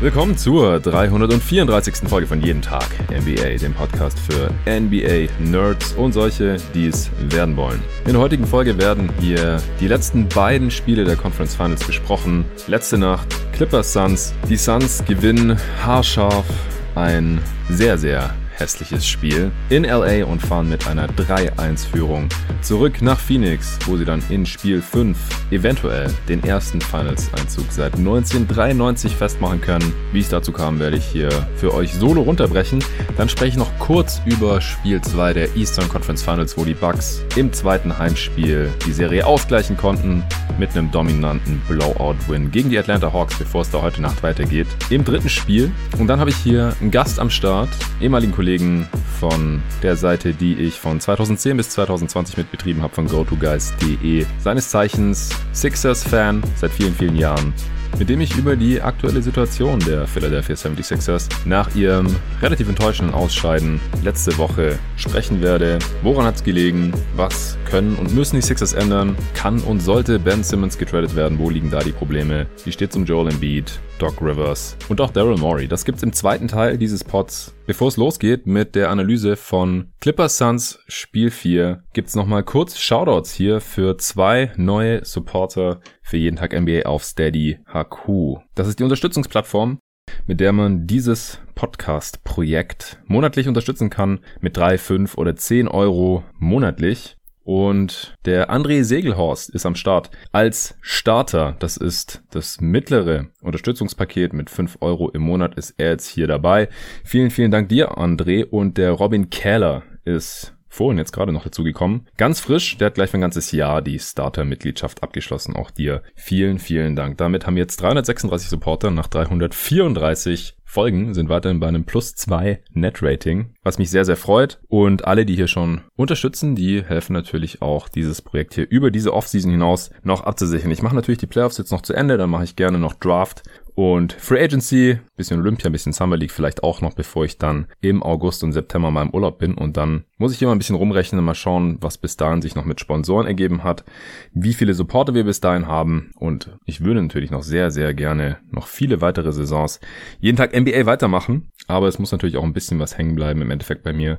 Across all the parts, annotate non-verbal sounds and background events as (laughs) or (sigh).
Willkommen zur 334. Folge von Jeden Tag NBA, dem Podcast für NBA-Nerds und solche, die es werden wollen. In der heutigen Folge werden hier die letzten beiden Spiele der Conference Finals besprochen. Letzte Nacht Clippers Suns. Die Suns gewinnen haarscharf ein sehr, sehr hässliches Spiel in LA und fahren mit einer 3-1-Führung zurück nach Phoenix, wo sie dann in Spiel 5 eventuell den ersten Finals-Einzug seit 1993 festmachen können. Wie es dazu kam, werde ich hier für euch solo runterbrechen. Dann spreche ich noch kurz über Spiel 2 der Eastern Conference Finals, wo die Bucks im zweiten Heimspiel die Serie ausgleichen konnten mit einem dominanten Blowout-Win gegen die Atlanta Hawks, bevor es da heute Nacht weitergeht. Im dritten Spiel. Und dann habe ich hier einen Gast am Start, ehemaligen Kollegen Kollegen von der Seite, die ich von 2010 bis 2020 mitbetrieben habe, von GoToGuys.de. Seines Zeichens Sixers-Fan seit vielen, vielen Jahren mit dem ich über die aktuelle Situation der Philadelphia 76ers nach ihrem relativ enttäuschenden Ausscheiden letzte Woche sprechen werde. Woran hat es gelegen? Was können und müssen die Sixers ändern? Kann und sollte Ben Simmons getradet werden? Wo liegen da die Probleme? Wie steht es um Joel Embiid, Doc Rivers und auch Daryl Morey? Das gibt's im zweiten Teil dieses Pods. Bevor es losgeht mit der Analyse von Clippers Suns Spiel 4, gibt's nochmal kurz Shoutouts hier für zwei neue Supporter für jeden Tag NBA auf Steady HQ. Das ist die Unterstützungsplattform, mit der man dieses Podcast-Projekt monatlich unterstützen kann mit drei, fünf oder zehn Euro monatlich. Und der André Segelhorst ist am Start als Starter. Das ist das mittlere Unterstützungspaket mit fünf Euro im Monat ist er jetzt hier dabei. Vielen, vielen Dank dir, André. Und der Robin Keller ist vorhin jetzt gerade noch dazu gekommen. Ganz frisch, der hat gleich für ein ganzes Jahr die Starter-Mitgliedschaft abgeschlossen. Auch dir vielen, vielen Dank. Damit haben jetzt 336 Supporter nach 334 Folgen sind weiterhin bei einem Plus 2 Net-Rating, was mich sehr, sehr freut. Und alle, die hier schon unterstützen, die helfen natürlich auch, dieses Projekt hier über diese Offseason hinaus noch abzusichern. Ich mache natürlich die Playoffs jetzt noch zu Ende, dann mache ich gerne noch Draft und Free Agency, bisschen Olympia, bisschen Summer League vielleicht auch noch, bevor ich dann im August und September mal im Urlaub bin. Und dann muss ich mal ein bisschen rumrechnen mal schauen, was bis dahin sich noch mit Sponsoren ergeben hat, wie viele Supporter wir bis dahin haben. Und ich würde natürlich noch sehr, sehr gerne noch viele weitere Saisons jeden Tag NBA weitermachen. Aber es muss natürlich auch ein bisschen was hängen bleiben im Endeffekt bei mir.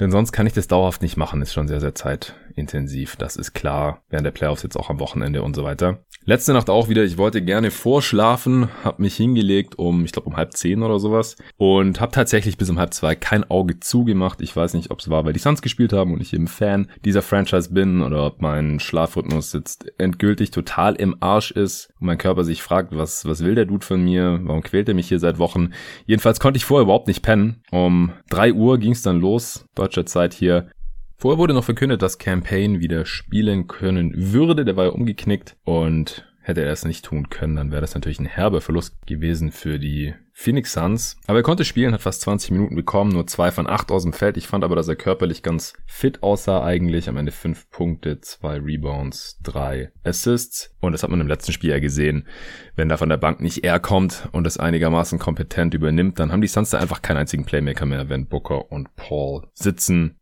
Denn sonst kann ich das dauerhaft nicht machen. Ist schon sehr, sehr zeitintensiv. Das ist klar. Während der Playoffs jetzt auch am Wochenende und so weiter. Letzte Nacht auch wieder, ich wollte gerne vorschlafen, habe mich hingelegt um, ich glaube um halb zehn oder sowas und habe tatsächlich bis um halb zwei kein Auge zugemacht. Ich weiß nicht, ob es war, weil die Suns gespielt haben und ich eben Fan dieser Franchise bin oder ob mein Schlafrhythmus jetzt endgültig total im Arsch ist und mein Körper sich fragt, was, was will der Dude von mir, warum quält er mich hier seit Wochen. Jedenfalls konnte ich vorher überhaupt nicht pennen. Um drei Uhr ging es dann los, deutscher Zeit hier. Vorher wurde noch verkündet, dass Campaign wieder spielen können würde. Der war ja umgeknickt und hätte er es nicht tun können, dann wäre das natürlich ein herber Verlust gewesen für die Phoenix Suns. Aber er konnte spielen, hat fast 20 Minuten bekommen, nur zwei von acht aus dem Feld. Ich fand aber, dass er körperlich ganz fit aussah eigentlich. Am Ende fünf Punkte, zwei Rebounds, drei Assists. Und das hat man im letzten Spiel ja gesehen. Wenn da von der Bank nicht er kommt und es einigermaßen kompetent übernimmt, dann haben die Suns da einfach keinen einzigen Playmaker mehr, wenn Booker und Paul sitzen.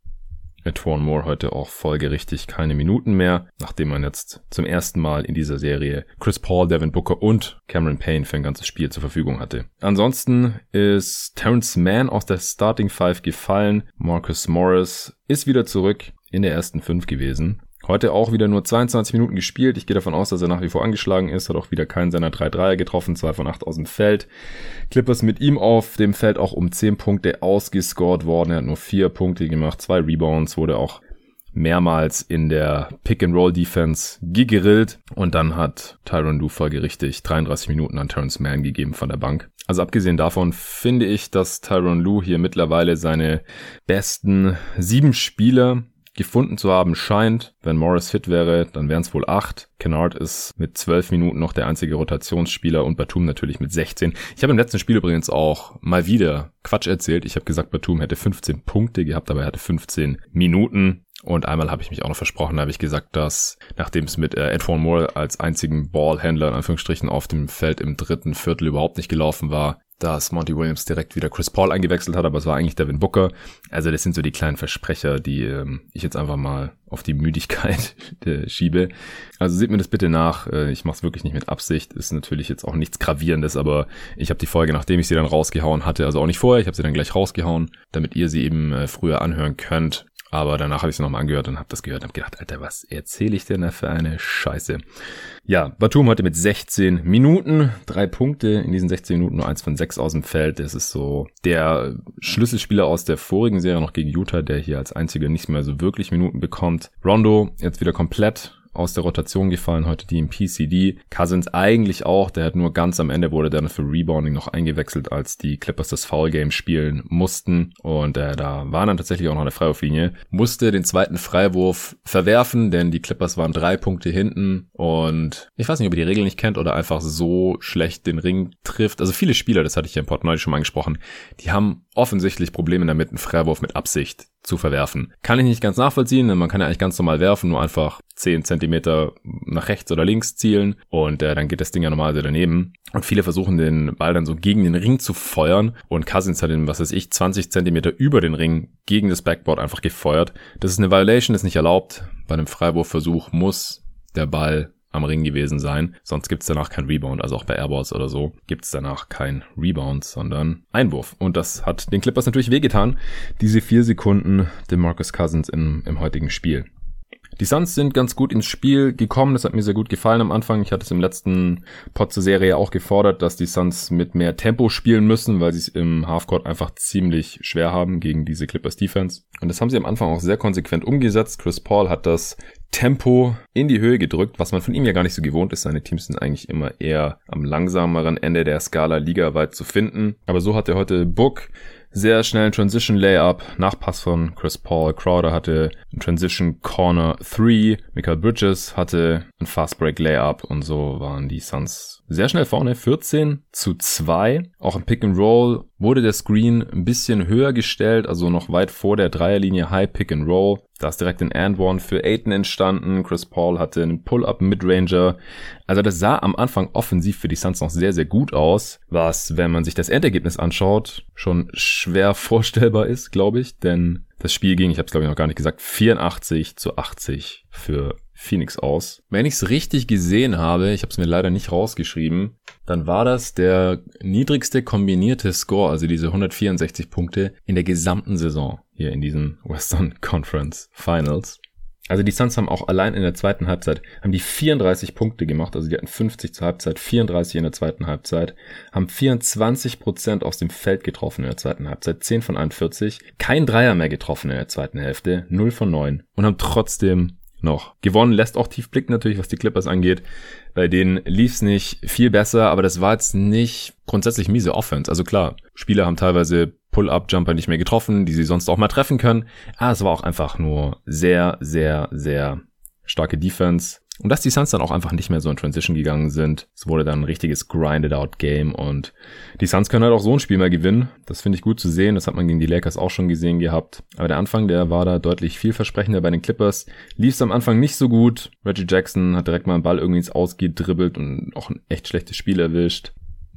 Etwan Moore heute auch folgerichtig keine Minuten mehr, nachdem man jetzt zum ersten Mal in dieser Serie Chris Paul, Devin Booker und Cameron Payne für ein ganzes Spiel zur Verfügung hatte. Ansonsten ist Terrence Mann aus der Starting Five gefallen. Marcus Morris ist wieder zurück in der ersten Fünf gewesen. Heute auch wieder nur 22 Minuten gespielt. Ich gehe davon aus, dass er nach wie vor angeschlagen ist. Hat auch wieder keinen seiner 3-3er getroffen, 2 von 8 aus dem Feld. Clippers mit ihm auf dem Feld auch um 10 Punkte ausgescored worden. Er hat nur 4 Punkte gemacht, 2 Rebounds, wurde auch mehrmals in der Pick-and-Roll-Defense gegrillt. Und dann hat Tyron Lue folgerichtig 33 Minuten an Terrence Mann gegeben von der Bank. Also abgesehen davon finde ich, dass Tyron Lue hier mittlerweile seine besten sieben Spieler gefunden zu haben scheint. Wenn Morris fit wäre, dann wären es wohl acht. Kennard ist mit zwölf Minuten noch der einzige Rotationsspieler und Batum natürlich mit 16. Ich habe im letzten Spiel übrigens auch mal wieder Quatsch erzählt. Ich habe gesagt, Batum hätte 15 Punkte gehabt, aber er hatte 15 Minuten. Und einmal habe ich mich auch noch versprochen, da habe ich gesagt, dass nachdem es mit äh, Edwin Moore als einzigen Ballhändler in Anführungsstrichen auf dem Feld im dritten Viertel überhaupt nicht gelaufen war, dass Monty Williams direkt wieder Chris Paul eingewechselt hat, aber es war eigentlich Devin Booker. Also das sind so die kleinen Versprecher, die ähm, ich jetzt einfach mal auf die Müdigkeit (laughs) schiebe. Also seht mir das bitte nach. Äh, ich mache es wirklich nicht mit Absicht. Ist natürlich jetzt auch nichts Gravierendes, aber ich habe die Folge, nachdem ich sie dann rausgehauen hatte, also auch nicht vorher, ich habe sie dann gleich rausgehauen, damit ihr sie eben äh, früher anhören könnt. Aber danach habe ich es nochmal angehört und habe das gehört und habe gedacht, Alter, was erzähle ich denn da für eine Scheiße? Ja, Batum heute mit 16 Minuten, drei Punkte in diesen 16 Minuten, nur eins von sechs aus dem Feld. Das ist so der Schlüsselspieler aus der vorigen Serie noch gegen Utah, der hier als einziger nicht mehr so wirklich Minuten bekommt. Rondo jetzt wieder komplett aus der Rotation gefallen, heute die im PCD. Cousins eigentlich auch, der hat nur ganz am Ende wurde dann für Rebounding noch eingewechselt, als die Clippers das Foul Game spielen mussten. Und äh, da war dann tatsächlich auch noch eine Freiwurflinie. Musste den zweiten Freiwurf verwerfen, denn die Clippers waren drei Punkte hinten. Und ich weiß nicht, ob ihr die Regel nicht kennt oder einfach so schlecht den Ring trifft. Also viele Spieler, das hatte ich ja im Port neulich schon mal angesprochen, die haben offensichtlich Probleme damit, einen Freiwurf mit Absicht zu verwerfen. Kann ich nicht ganz nachvollziehen, denn man kann ja eigentlich ganz normal werfen, nur einfach 10 Zentimeter nach rechts oder links zielen und äh, dann geht das Ding ja normalerweise daneben. Und viele versuchen den Ball dann so gegen den Ring zu feuern und Cousins hat den, was weiß ich, 20 Zentimeter über den Ring gegen das Backboard einfach gefeuert. Das ist eine Violation, ist nicht erlaubt. Bei einem Freiwurfversuch muss der Ball am Ring gewesen sein. Sonst gibt's danach kein Rebound. Also auch bei Airballs oder so gibt's danach kein Rebound, sondern Einwurf. Und das hat den Clippers natürlich wehgetan. Diese vier Sekunden dem Marcus Cousins im, im heutigen Spiel. Die Suns sind ganz gut ins Spiel gekommen. Das hat mir sehr gut gefallen am Anfang. Ich hatte es im letzten Pod zur Serie auch gefordert, dass die Suns mit mehr Tempo spielen müssen, weil sie es im Halfcourt einfach ziemlich schwer haben gegen diese Clippers Defense. Und das haben sie am Anfang auch sehr konsequent umgesetzt. Chris Paul hat das Tempo in die Höhe gedrückt, was man von ihm ja gar nicht so gewohnt ist. Seine Teams sind eigentlich immer eher am langsameren Ende der Skala ligaweit zu finden. Aber so hat er heute Book sehr schnellen Transition Layup, Nachpass von Chris Paul. Crowder hatte ein Transition Corner 3. Michael Bridges hatte ein Fast Break Layup und so waren die Suns sehr schnell vorne. 14 zu 2. Auch im Pick and Roll wurde der Screen ein bisschen höher gestellt, also noch weit vor der Dreierlinie High Pick and Roll. Da ist direkt ein And One für Aiton entstanden. Chris Paul hatte einen Pull-Up Midranger. Also das sah am Anfang offensiv für die Suns noch sehr, sehr gut aus, was, wenn man sich das Endergebnis anschaut, schon schwer (laughs) vorstellbar ist, glaube ich, denn das Spiel ging, ich habe es glaube ich noch gar nicht gesagt, 84 zu 80 für Phoenix aus. Wenn ich es richtig gesehen habe, ich habe es mir leider nicht rausgeschrieben, dann war das der niedrigste kombinierte Score, also diese 164 Punkte in der gesamten Saison hier in diesen Western (laughs) Conference Finals. Also die Suns haben auch allein in der zweiten Halbzeit, haben die 34 Punkte gemacht, also die hatten 50 zur Halbzeit, 34 in der zweiten Halbzeit, haben 24 Prozent aus dem Feld getroffen in der zweiten Halbzeit, 10 von 41, kein Dreier mehr getroffen in der zweiten Hälfte, 0 von 9 und haben trotzdem noch gewonnen. Lässt auch tief Blick natürlich, was die Clippers angeht. Bei denen lief's nicht viel besser, aber das war jetzt nicht grundsätzlich miese Offense. Also klar, Spieler haben teilweise Pull-Up-Jumper nicht mehr getroffen, die sie sonst auch mal treffen können. Ah, es war auch einfach nur sehr, sehr, sehr starke Defense. Und dass die Suns dann auch einfach nicht mehr so in Transition gegangen sind. Es wurde dann ein richtiges Grinded-Out-Game und die Suns können halt auch so ein Spiel mal gewinnen. Das finde ich gut zu sehen. Das hat man gegen die Lakers auch schon gesehen gehabt. Aber der Anfang, der war da deutlich vielversprechender bei den Clippers. Lief es am Anfang nicht so gut. Reggie Jackson hat direkt mal einen Ball irgendwie ins Ausgedribbelt und auch ein echt schlechtes Spiel erwischt.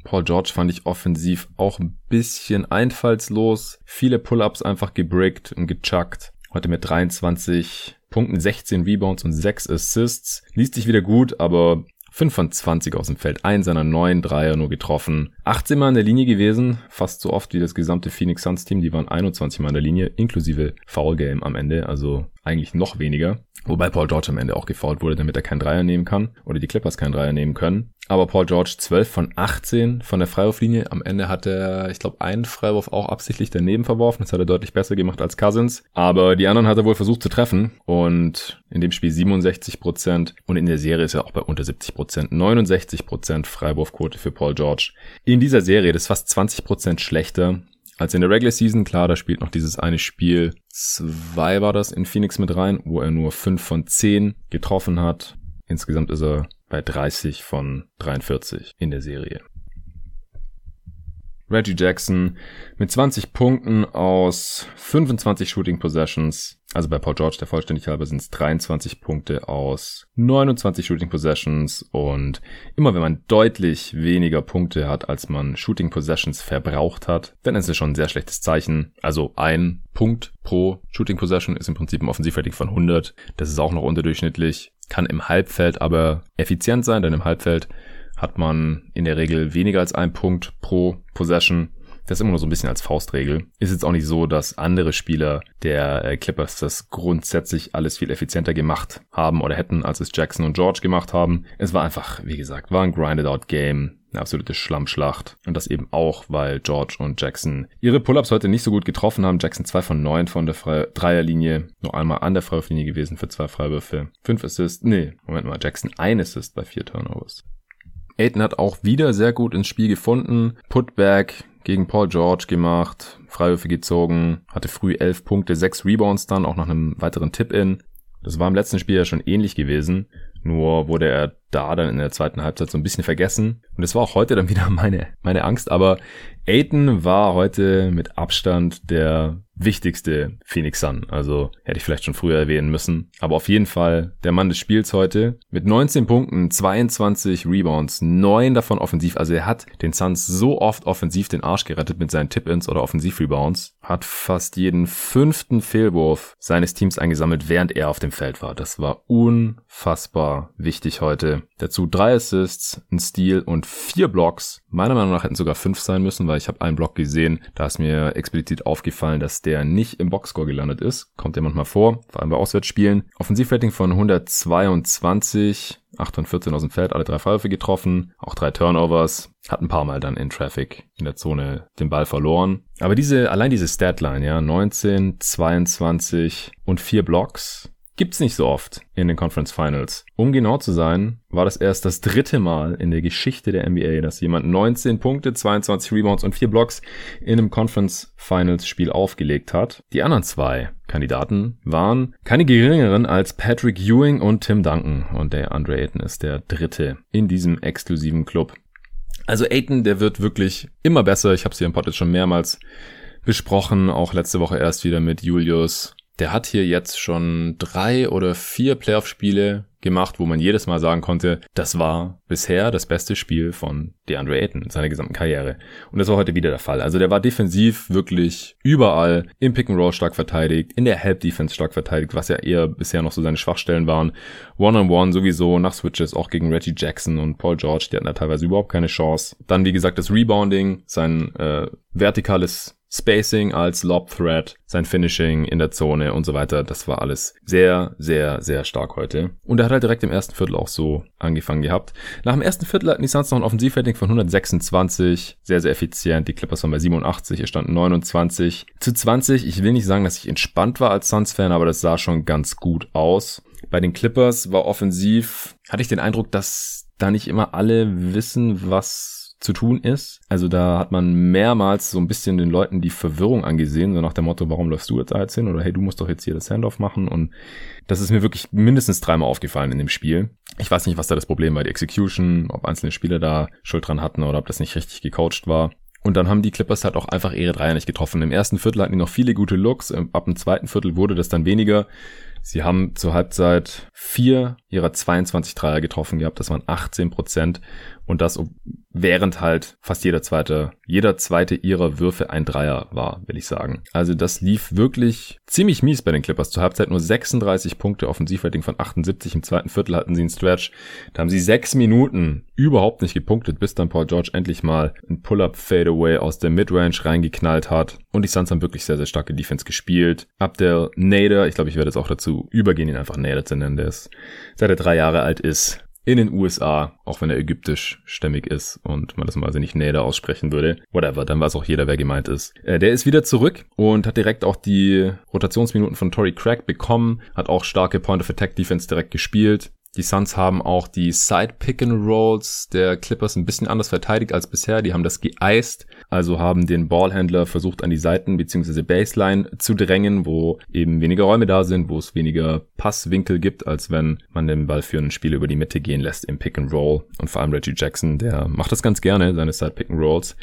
Paul George fand ich offensiv auch ein bisschen einfallslos. Viele Pull-ups einfach gebrickt und gechuckt. Heute mit 23 Punkten, 16 Rebounds und 6 Assists. Liest sich wieder gut, aber 5 von 20 aus dem Feld, ein seiner neun Dreier nur getroffen. 18 Mal in der Linie gewesen, fast so oft wie das gesamte Phoenix Suns Team, die waren 21 Mal in der Linie, inklusive Foul Game am Ende, also eigentlich noch weniger. Wobei Paul George am Ende auch gefault wurde, damit er keinen Dreier nehmen kann oder die Clippers keinen Dreier nehmen können. Aber Paul George 12 von 18 von der Freiwurflinie. Am Ende hat er, ich glaube, einen Freiwurf auch absichtlich daneben verworfen. Das hat er deutlich besser gemacht als Cousins. Aber die anderen hat er wohl versucht zu treffen. Und in dem Spiel 67 Prozent. Und in der Serie ist er auch bei unter 70 Prozent. 69 Prozent Freiwurfquote für Paul George. In dieser Serie, das ist fast 20 Prozent schlechter als in der Regular Season. Klar, da spielt noch dieses eine Spiel. Zwei war das in Phoenix mit rein, wo er nur 5 von 10 getroffen hat. Insgesamt ist er bei 30 von 43 in der Serie. Reggie Jackson mit 20 Punkten aus 25 Shooting Possessions. Also bei Paul George, der vollständig halber, sind es 23 Punkte aus 29 Shooting Possessions. Und immer wenn man deutlich weniger Punkte hat, als man Shooting Possessions verbraucht hat, dann ist es schon ein sehr schlechtes Zeichen. Also ein Punkt pro Shooting Possession ist im Prinzip ein Offensivrating von 100. Das ist auch noch unterdurchschnittlich. Kann im Halbfeld aber effizient sein, denn im Halbfeld hat man in der Regel weniger als ein Punkt pro Possession. Das ist immer nur so ein bisschen als Faustregel. Ist jetzt auch nicht so, dass andere Spieler der äh, Clippers das grundsätzlich alles viel effizienter gemacht haben oder hätten, als es Jackson und George gemacht haben. Es war einfach, wie gesagt, war ein Grinded-Out-Game. Eine absolute Schlammschlacht. Und das eben auch, weil George und Jackson ihre Pull-Ups heute nicht so gut getroffen haben. Jackson 2 von 9 von der Fre Dreierlinie. Nur einmal an der Freiwurflinie gewesen für zwei Freiwürfe. 5 Assists. Nee, Moment mal. Jackson ein Assist bei vier Turnovers. Aiden hat auch wieder sehr gut ins Spiel gefunden. Putback gegen Paul George gemacht, Freiwürfe gezogen, hatte früh elf Punkte, sechs Rebounds dann, auch nach einem weiteren Tip-In. Das war im letzten Spiel ja schon ähnlich gewesen, nur wurde er da dann in der zweiten Halbzeit so ein bisschen vergessen. Und das war auch heute dann (laughs) wieder meine, meine Angst, aber Aiton war heute mit Abstand der wichtigste Phoenix Sun. Also hätte ich vielleicht schon früher erwähnen müssen. Aber auf jeden Fall der Mann des Spiels heute. Mit 19 Punkten, 22 Rebounds, 9 davon offensiv. Also er hat den Suns so oft offensiv den Arsch gerettet mit seinen Tip-Ins oder Offensiv-Rebounds. Hat fast jeden fünften Fehlwurf seines Teams eingesammelt, während er auf dem Feld war. Das war unfassbar wichtig heute. Dazu drei Assists, ein Steal und vier Blocks. Meiner Meinung nach hätten sogar fünf sein müssen, weil ich habe einen Block gesehen. Da ist mir explizit aufgefallen, dass der nicht im Boxscore gelandet ist. Kommt ja manchmal vor, vor allem bei Auswärtsspielen. Offensivrating von 122, 8 und 14 aus dem Feld, alle drei Freiwürfe getroffen, auch drei Turnovers, hat ein paar Mal dann in Traffic in der Zone den Ball verloren. Aber diese, allein diese Statline, ja, 19, 22 und vier Blocks, Gibt's nicht so oft in den Conference Finals. Um genau zu sein, war das erst das dritte Mal in der Geschichte der NBA, dass jemand 19 Punkte, 22 Rebounds und 4 Blocks in einem Conference Finals Spiel aufgelegt hat. Die anderen zwei Kandidaten waren keine geringeren als Patrick Ewing und Tim Duncan. Und der Andre Ayton ist der dritte in diesem exklusiven Club. Also Ayton, der wird wirklich immer besser. Ich habe es hier im Pod jetzt schon mehrmals besprochen, auch letzte Woche erst wieder mit Julius der hat hier jetzt schon drei oder vier Playoff-Spiele gemacht, wo man jedes Mal sagen konnte, das war bisher das beste Spiel von DeAndre Ayton in seiner gesamten Karriere. Und das war heute wieder der Fall. Also der war defensiv wirklich überall im Pick and Roll stark verteidigt, in der Help Defense stark verteidigt, was ja eher bisher noch so seine Schwachstellen waren. One-on-one -on -one sowieso nach Switches auch gegen Reggie Jackson und Paul George, die hatten da teilweise überhaupt keine Chance. Dann wie gesagt das Rebounding, sein äh, vertikales Spacing als Lob Threat, sein Finishing in der Zone und so weiter. Das war alles sehr, sehr, sehr stark heute. Und er hat halt direkt im ersten Viertel auch so angefangen gehabt. Nach dem ersten Viertel hatten die Suns noch ein Offensivrating von 126. Sehr, sehr effizient. Die Clippers waren bei 87. Hier standen 29 zu 20. Ich will nicht sagen, dass ich entspannt war als Suns-Fan, aber das sah schon ganz gut aus. Bei den Clippers war offensiv, hatte ich den Eindruck, dass da nicht immer alle wissen, was zu tun ist. Also da hat man mehrmals so ein bisschen den Leuten die Verwirrung angesehen, so nach dem Motto, warum läufst du jetzt da jetzt hin? Oder hey, du musst doch jetzt hier das Handoff machen. Und das ist mir wirklich mindestens dreimal aufgefallen in dem Spiel. Ich weiß nicht, was da das Problem war, die Execution, ob einzelne Spieler da Schuld dran hatten oder ob das nicht richtig gecoacht war. Und dann haben die Clippers halt auch einfach ihre Dreier nicht getroffen. Im ersten Viertel hatten die noch viele gute Looks. Ab dem zweiten Viertel wurde das dann weniger. Sie haben zur Halbzeit vier ihrer 22 Dreier getroffen gehabt. Das waren 18 Prozent. Und das, während halt fast jeder zweite, jeder zweite ihrer Würfe ein Dreier war, will ich sagen. Also das lief wirklich ziemlich mies bei den Clippers. Zur Halbzeit nur 36 Punkte, Offensivrating von 78. Im zweiten Viertel hatten sie einen Stretch. Da haben sie sechs Minuten überhaupt nicht gepunktet, bis dann Paul George endlich mal ein Pull-Up Fadeaway aus der Midrange reingeknallt hat. Und die Suns haben wirklich sehr, sehr starke Defense gespielt. Abdel Nader, ich glaube, ich werde jetzt auch dazu übergehen, ihn einfach Nader zu nennen, der ist, seit er drei Jahre alt ist, in den USA, auch wenn er ägyptisch stämmig ist und man das mal also nicht Nader aussprechen würde. Whatever, dann weiß auch jeder, wer gemeint ist. Äh, der ist wieder zurück und hat direkt auch die Rotationsminuten von Tory Craig bekommen, hat auch starke Point of Attack Defense direkt gespielt. Die Suns haben auch die Side Pick and Rolls der Clippers ein bisschen anders verteidigt als bisher. Die haben das geeist, also haben den Ballhändler versucht an die Seiten bzw. Baseline zu drängen, wo eben weniger Räume da sind, wo es weniger Passwinkel gibt, als wenn man den Ball für ein Spiel über die Mitte gehen lässt im Pick and Roll. Und vor allem Reggie Jackson, der macht das ganz gerne, seine Side Pick and Rolls.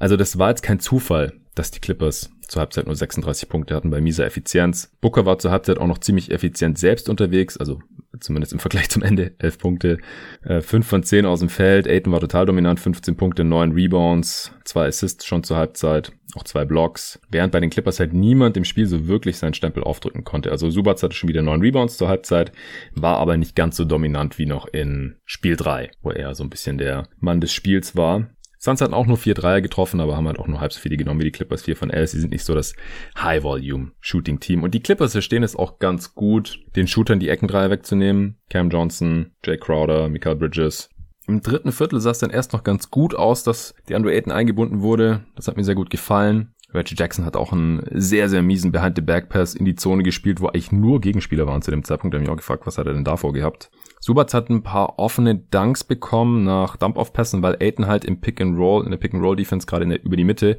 Also das war jetzt kein Zufall, dass die Clippers zur Halbzeit nur 36 Punkte hatten bei mieser Effizienz. Booker war zur Halbzeit auch noch ziemlich effizient selbst unterwegs, also zumindest im Vergleich zum Ende, 11 Punkte, äh, 5 von 10 aus dem Feld, Aiton war total dominant, 15 Punkte, 9 Rebounds, 2 Assists schon zur Halbzeit, auch 2 Blocks, während bei den Clippers halt niemand im Spiel so wirklich seinen Stempel aufdrücken konnte. Also Subats hatte schon wieder 9 Rebounds zur Halbzeit, war aber nicht ganz so dominant wie noch in Spiel 3, wo er so ein bisschen der Mann des Spiels war. Suns hatten auch nur vier Dreier getroffen, aber haben halt auch nur halb so viele genommen wie die Clippers, vier von elf. Sie sind nicht so das High-Volume-Shooting-Team. Und die Clippers verstehen es auch ganz gut, den Shootern die Eckendreier wegzunehmen. Cam Johnson, Jay Crowder, Michael Bridges. Im dritten Viertel sah es dann erst noch ganz gut aus, dass die Andrew Ayton eingebunden wurde. Das hat mir sehr gut gefallen. Reggie Jackson hat auch einen sehr, sehr miesen Behind-the-Back-Pass in die Zone gespielt, wo eigentlich nur Gegenspieler waren zu dem Zeitpunkt. Da habe ich auch gefragt, was hat er denn davor gehabt? Subats hat ein paar offene Dunks bekommen nach Dump-Off-Pässen, weil Aiton halt im Pick-and-Roll, in der Pick-and-Roll-Defense gerade der, über die Mitte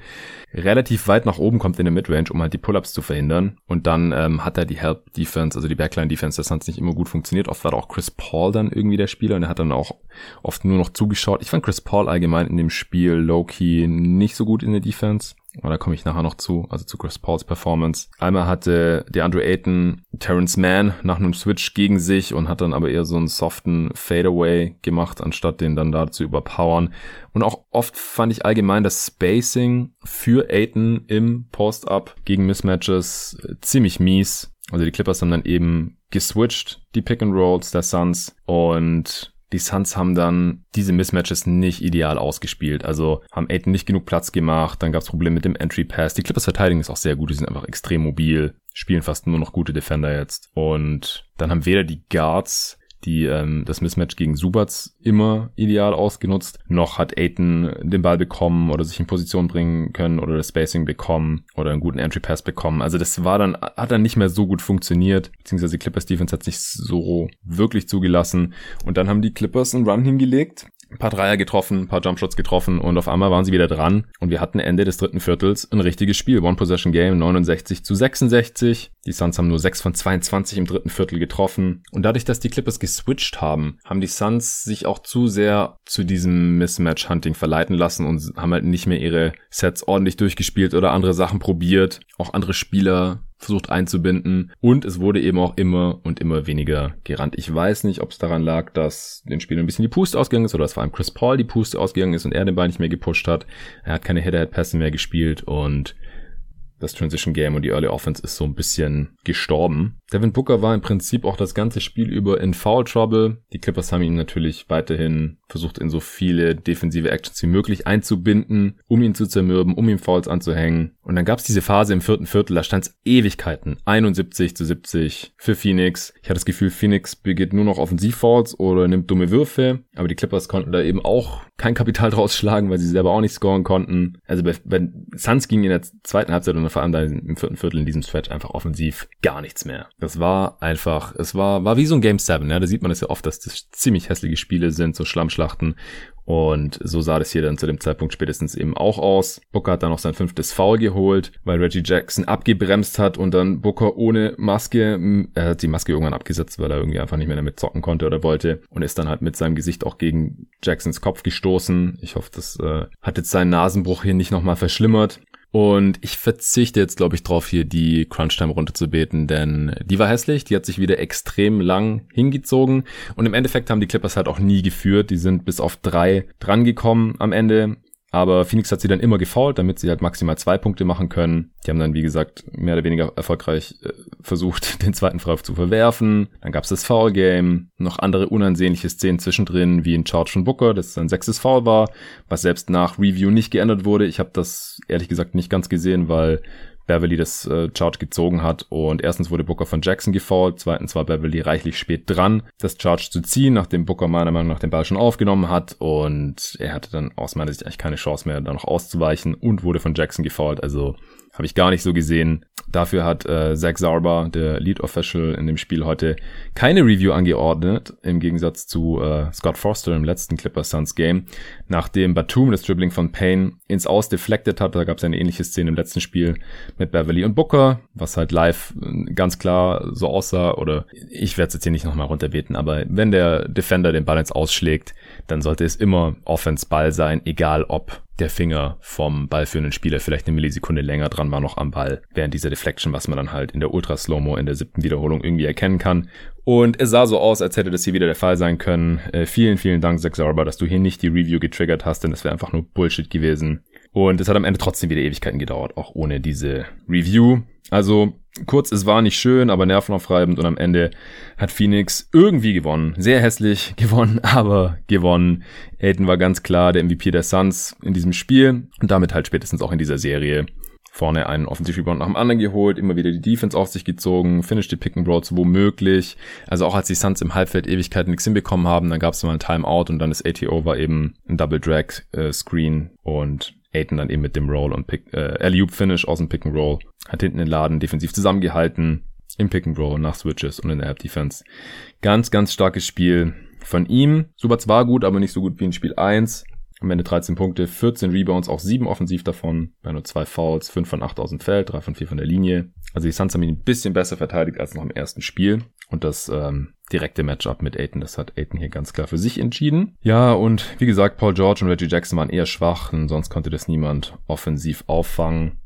relativ weit nach oben kommt in der Midrange, um halt die Pull-Ups zu verhindern. Und dann ähm, hat er die Help-Defense, also die Backline-Defense, das hat nicht immer gut funktioniert. Oft war auch Chris Paul dann irgendwie der Spieler und er hat dann auch oft nur noch zugeschaut. Ich fand Chris Paul allgemein in dem Spiel low-key nicht so gut in der Defense. Aber da komme ich nachher noch zu, also zu Chris Pauls Performance. Einmal hatte der Andrew Ayton Terrence Mann nach einem Switch gegen sich und hat dann aber eher so einen soften Fadeaway gemacht, anstatt den dann da zu überpowern. Und auch oft fand ich allgemein das Spacing für Ayton im Post-Up gegen Mismatches äh, ziemlich mies. Also die Clippers haben dann eben geswitcht, die Pick and Rolls der Suns und die Suns haben dann diese Mismatches nicht ideal ausgespielt. Also haben Aiden nicht genug Platz gemacht, dann gab es Probleme mit dem Entry Pass. Die Clippers verteidigen ist auch sehr gut, die sind einfach extrem mobil, spielen fast nur noch gute Defender jetzt. Und dann haben weder die Guards die ähm, das Mismatch gegen Subats immer ideal ausgenutzt. Noch hat Aiton den Ball bekommen oder sich in Position bringen können oder das Spacing bekommen oder einen guten Entry Pass bekommen. Also das war dann, hat dann nicht mehr so gut funktioniert, beziehungsweise Clippers Defense hat sich so wirklich zugelassen. Und dann haben die Clippers einen Run hingelegt, ein paar Dreier getroffen, ein paar Jumpshots getroffen und auf einmal waren sie wieder dran und wir hatten Ende des dritten Viertels ein richtiges Spiel. One-Possession-Game 69 zu 66. Die Suns haben nur 6 von 22 im dritten Viertel getroffen und dadurch, dass die Clippers geswitcht haben, haben die Suns sich auch zu sehr zu diesem Mismatch-Hunting verleiten lassen und haben halt nicht mehr ihre Sets ordentlich durchgespielt oder andere Sachen probiert. Auch andere Spieler versucht einzubinden und es wurde eben auch immer und immer weniger gerannt. Ich weiß nicht, ob es daran lag, dass den Spielern ein bisschen die Puste ausgegangen ist oder dass vor allem Chris Paul die Puste ausgegangen ist und er den Ball nicht mehr gepusht hat. Er hat keine Head-to-Head-Pässe mehr gespielt und das Transition Game und die Early Offense ist so ein bisschen gestorben. Devin Booker war im Prinzip auch das ganze Spiel über in Foul Trouble. Die Clippers haben ihn natürlich weiterhin versucht, in so viele defensive Actions wie möglich einzubinden, um ihn zu zermürben, um ihm Fouls anzuhängen. Und dann gab es diese Phase im vierten Viertel, da stand es Ewigkeiten. 71 zu 70 für Phoenix. Ich hatte das Gefühl, Phoenix begeht nur noch Offensiv-Fouls oder nimmt dumme Würfe. Aber die Clippers konnten da eben auch kein Kapital draus schlagen, weil sie selber auch nicht scoren konnten. Also bei, bei Suns ging in der zweiten Halbzeit und vor allem da im vierten Viertel in diesem Stretch einfach offensiv gar nichts mehr. Das war einfach, es war, war wie so ein Game 7, ja. Da sieht man es ja oft, dass das ziemlich hässliche Spiele sind, so Schlammschlachten. Und so sah das hier dann zu dem Zeitpunkt spätestens eben auch aus. Booker hat dann noch sein fünftes Foul geholt, weil Reggie Jackson abgebremst hat und dann Booker ohne Maske, er hat die Maske irgendwann abgesetzt, weil er irgendwie einfach nicht mehr damit zocken konnte oder wollte und ist dann halt mit seinem Gesicht auch gegen Jacksons Kopf gestoßen. Ich hoffe, das äh, hat jetzt seinen Nasenbruch hier nicht nochmal verschlimmert. Und ich verzichte jetzt, glaube ich, drauf, hier die Crunch-Time runterzubeten, denn die war hässlich, die hat sich wieder extrem lang hingezogen und im Endeffekt haben die Clippers halt auch nie geführt. Die sind bis auf drei drangekommen am Ende. Aber Phoenix hat sie dann immer gefault, damit sie halt maximal zwei Punkte machen können. Die haben dann, wie gesagt, mehr oder weniger erfolgreich äh, versucht, (laughs) den zweiten Freiwurf zu verwerfen. Dann gab es das Foul-Game, noch andere unansehnliche Szenen zwischendrin, wie in Charge von Booker, das sein sechstes Foul war, was selbst nach Review nicht geändert wurde. Ich habe das ehrlich gesagt nicht ganz gesehen, weil Beverly das äh, Charge gezogen hat. Und erstens wurde Booker von Jackson gefault, zweitens war Beverly reichlich spät dran, das Charge zu ziehen, nachdem Booker meiner Meinung nach den Ball schon aufgenommen hat. Und er hatte dann aus meiner Sicht eigentlich keine Chance mehr, da noch auszuweichen und wurde von Jackson gefault. Also habe ich gar nicht so gesehen. Dafür hat äh, Zach Zarba, der Lead Official in dem Spiel heute, keine Review angeordnet, im Gegensatz zu äh, Scott Foster im letzten Clippers Suns Game. Nachdem Batum das Dribbling von Payne ins Aus deflected hat. Da gab es eine ähnliche Szene im letzten Spiel mit Beverly und Booker, was halt live äh, ganz klar so aussah. Oder ich werde es jetzt hier nicht nochmal runterbeten, aber wenn der Defender den Ball ins Ausschlägt, dann sollte es immer Offense-Ball sein, egal ob der Finger vom ballführenden Spieler vielleicht eine Millisekunde länger dran war noch am Ball während dieser Deflection, was man dann halt in der Ultra Slow-Mo in der siebten Wiederholung irgendwie erkennen kann. Und es sah so aus, als hätte das hier wieder der Fall sein können. Äh, vielen, vielen Dank, Zach Zarba, dass du hier nicht die Review getriggert hast, denn das wäre einfach nur Bullshit gewesen. Und es hat am Ende trotzdem wieder Ewigkeiten gedauert, auch ohne diese Review. Also kurz, es war nicht schön, aber nervenaufreibend und am Ende hat Phoenix irgendwie gewonnen. Sehr hässlich (laughs) gewonnen, aber gewonnen. Aiden war ganz klar der MVP der Suns in diesem Spiel und damit halt spätestens auch in dieser Serie. Vorne einen Offensiv-Rebound nach dem anderen geholt, immer wieder die Defense auf sich gezogen, finish die Pick and Rolls womöglich. Also auch als die Suns im Halbfeld Ewigkeiten nichts hinbekommen haben, dann gab es mal ein Timeout und dann das ATO war eben ein Double Drag äh, Screen und Aiden dann eben mit dem Roll und Pick, äh, alley Finish aus dem Pick and Roll. Hat hinten den Laden defensiv zusammengehalten. Im Pick and Roll, nach Switches und in der App Defense. Ganz, ganz starkes Spiel von ihm. Super zwar gut, aber nicht so gut wie in Spiel 1. Am Ende 13 Punkte, 14 Rebounds, auch 7 offensiv davon, bei nur 2 Fouls, 5 von 8 aus dem Feld, 3 von 4 von der Linie. Also die Suns haben ihn ein bisschen besser verteidigt als noch im ersten Spiel. Und das ähm, direkte Matchup mit Aiton, das hat Aiton hier ganz klar für sich entschieden. Ja, und wie gesagt, Paul George und Reggie Jackson waren eher schwach, und sonst konnte das niemand offensiv auffangen.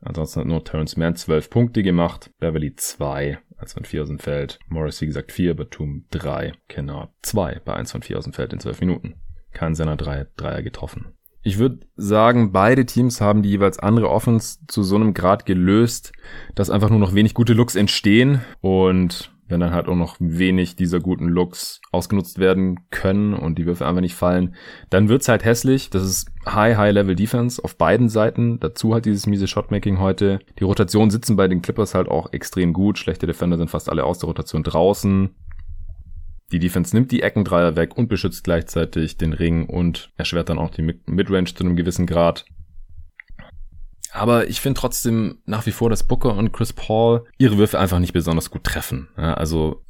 Ansonsten hat nur Terrence Mann 12 Punkte gemacht, Beverly 2, 1 von 4 aus dem Feld, Morris wie gesagt 4, Batum 3, Kennard 2 bei 1 von 4 aus dem Feld in 12 Minuten keinen seiner drei Dreier getroffen. Ich würde sagen, beide Teams haben die jeweils andere Offense zu so einem Grad gelöst, dass einfach nur noch wenig gute Looks entstehen und wenn dann halt auch noch wenig dieser guten Looks ausgenutzt werden können und die Würfe einfach nicht fallen, dann wird's halt hässlich. Das ist High, High Level Defense auf beiden Seiten. Dazu halt dieses miese Shotmaking heute. Die Rotationen sitzen bei den Clippers halt auch extrem gut. Schlechte Defender sind fast alle aus der Rotation draußen. Die Defense nimmt die Eckendreier weg und beschützt gleichzeitig den Ring und erschwert dann auch die Midrange zu einem gewissen Grad. Aber ich finde trotzdem nach wie vor, dass Booker und Chris Paul ihre Würfe einfach nicht besonders gut treffen. Ja, also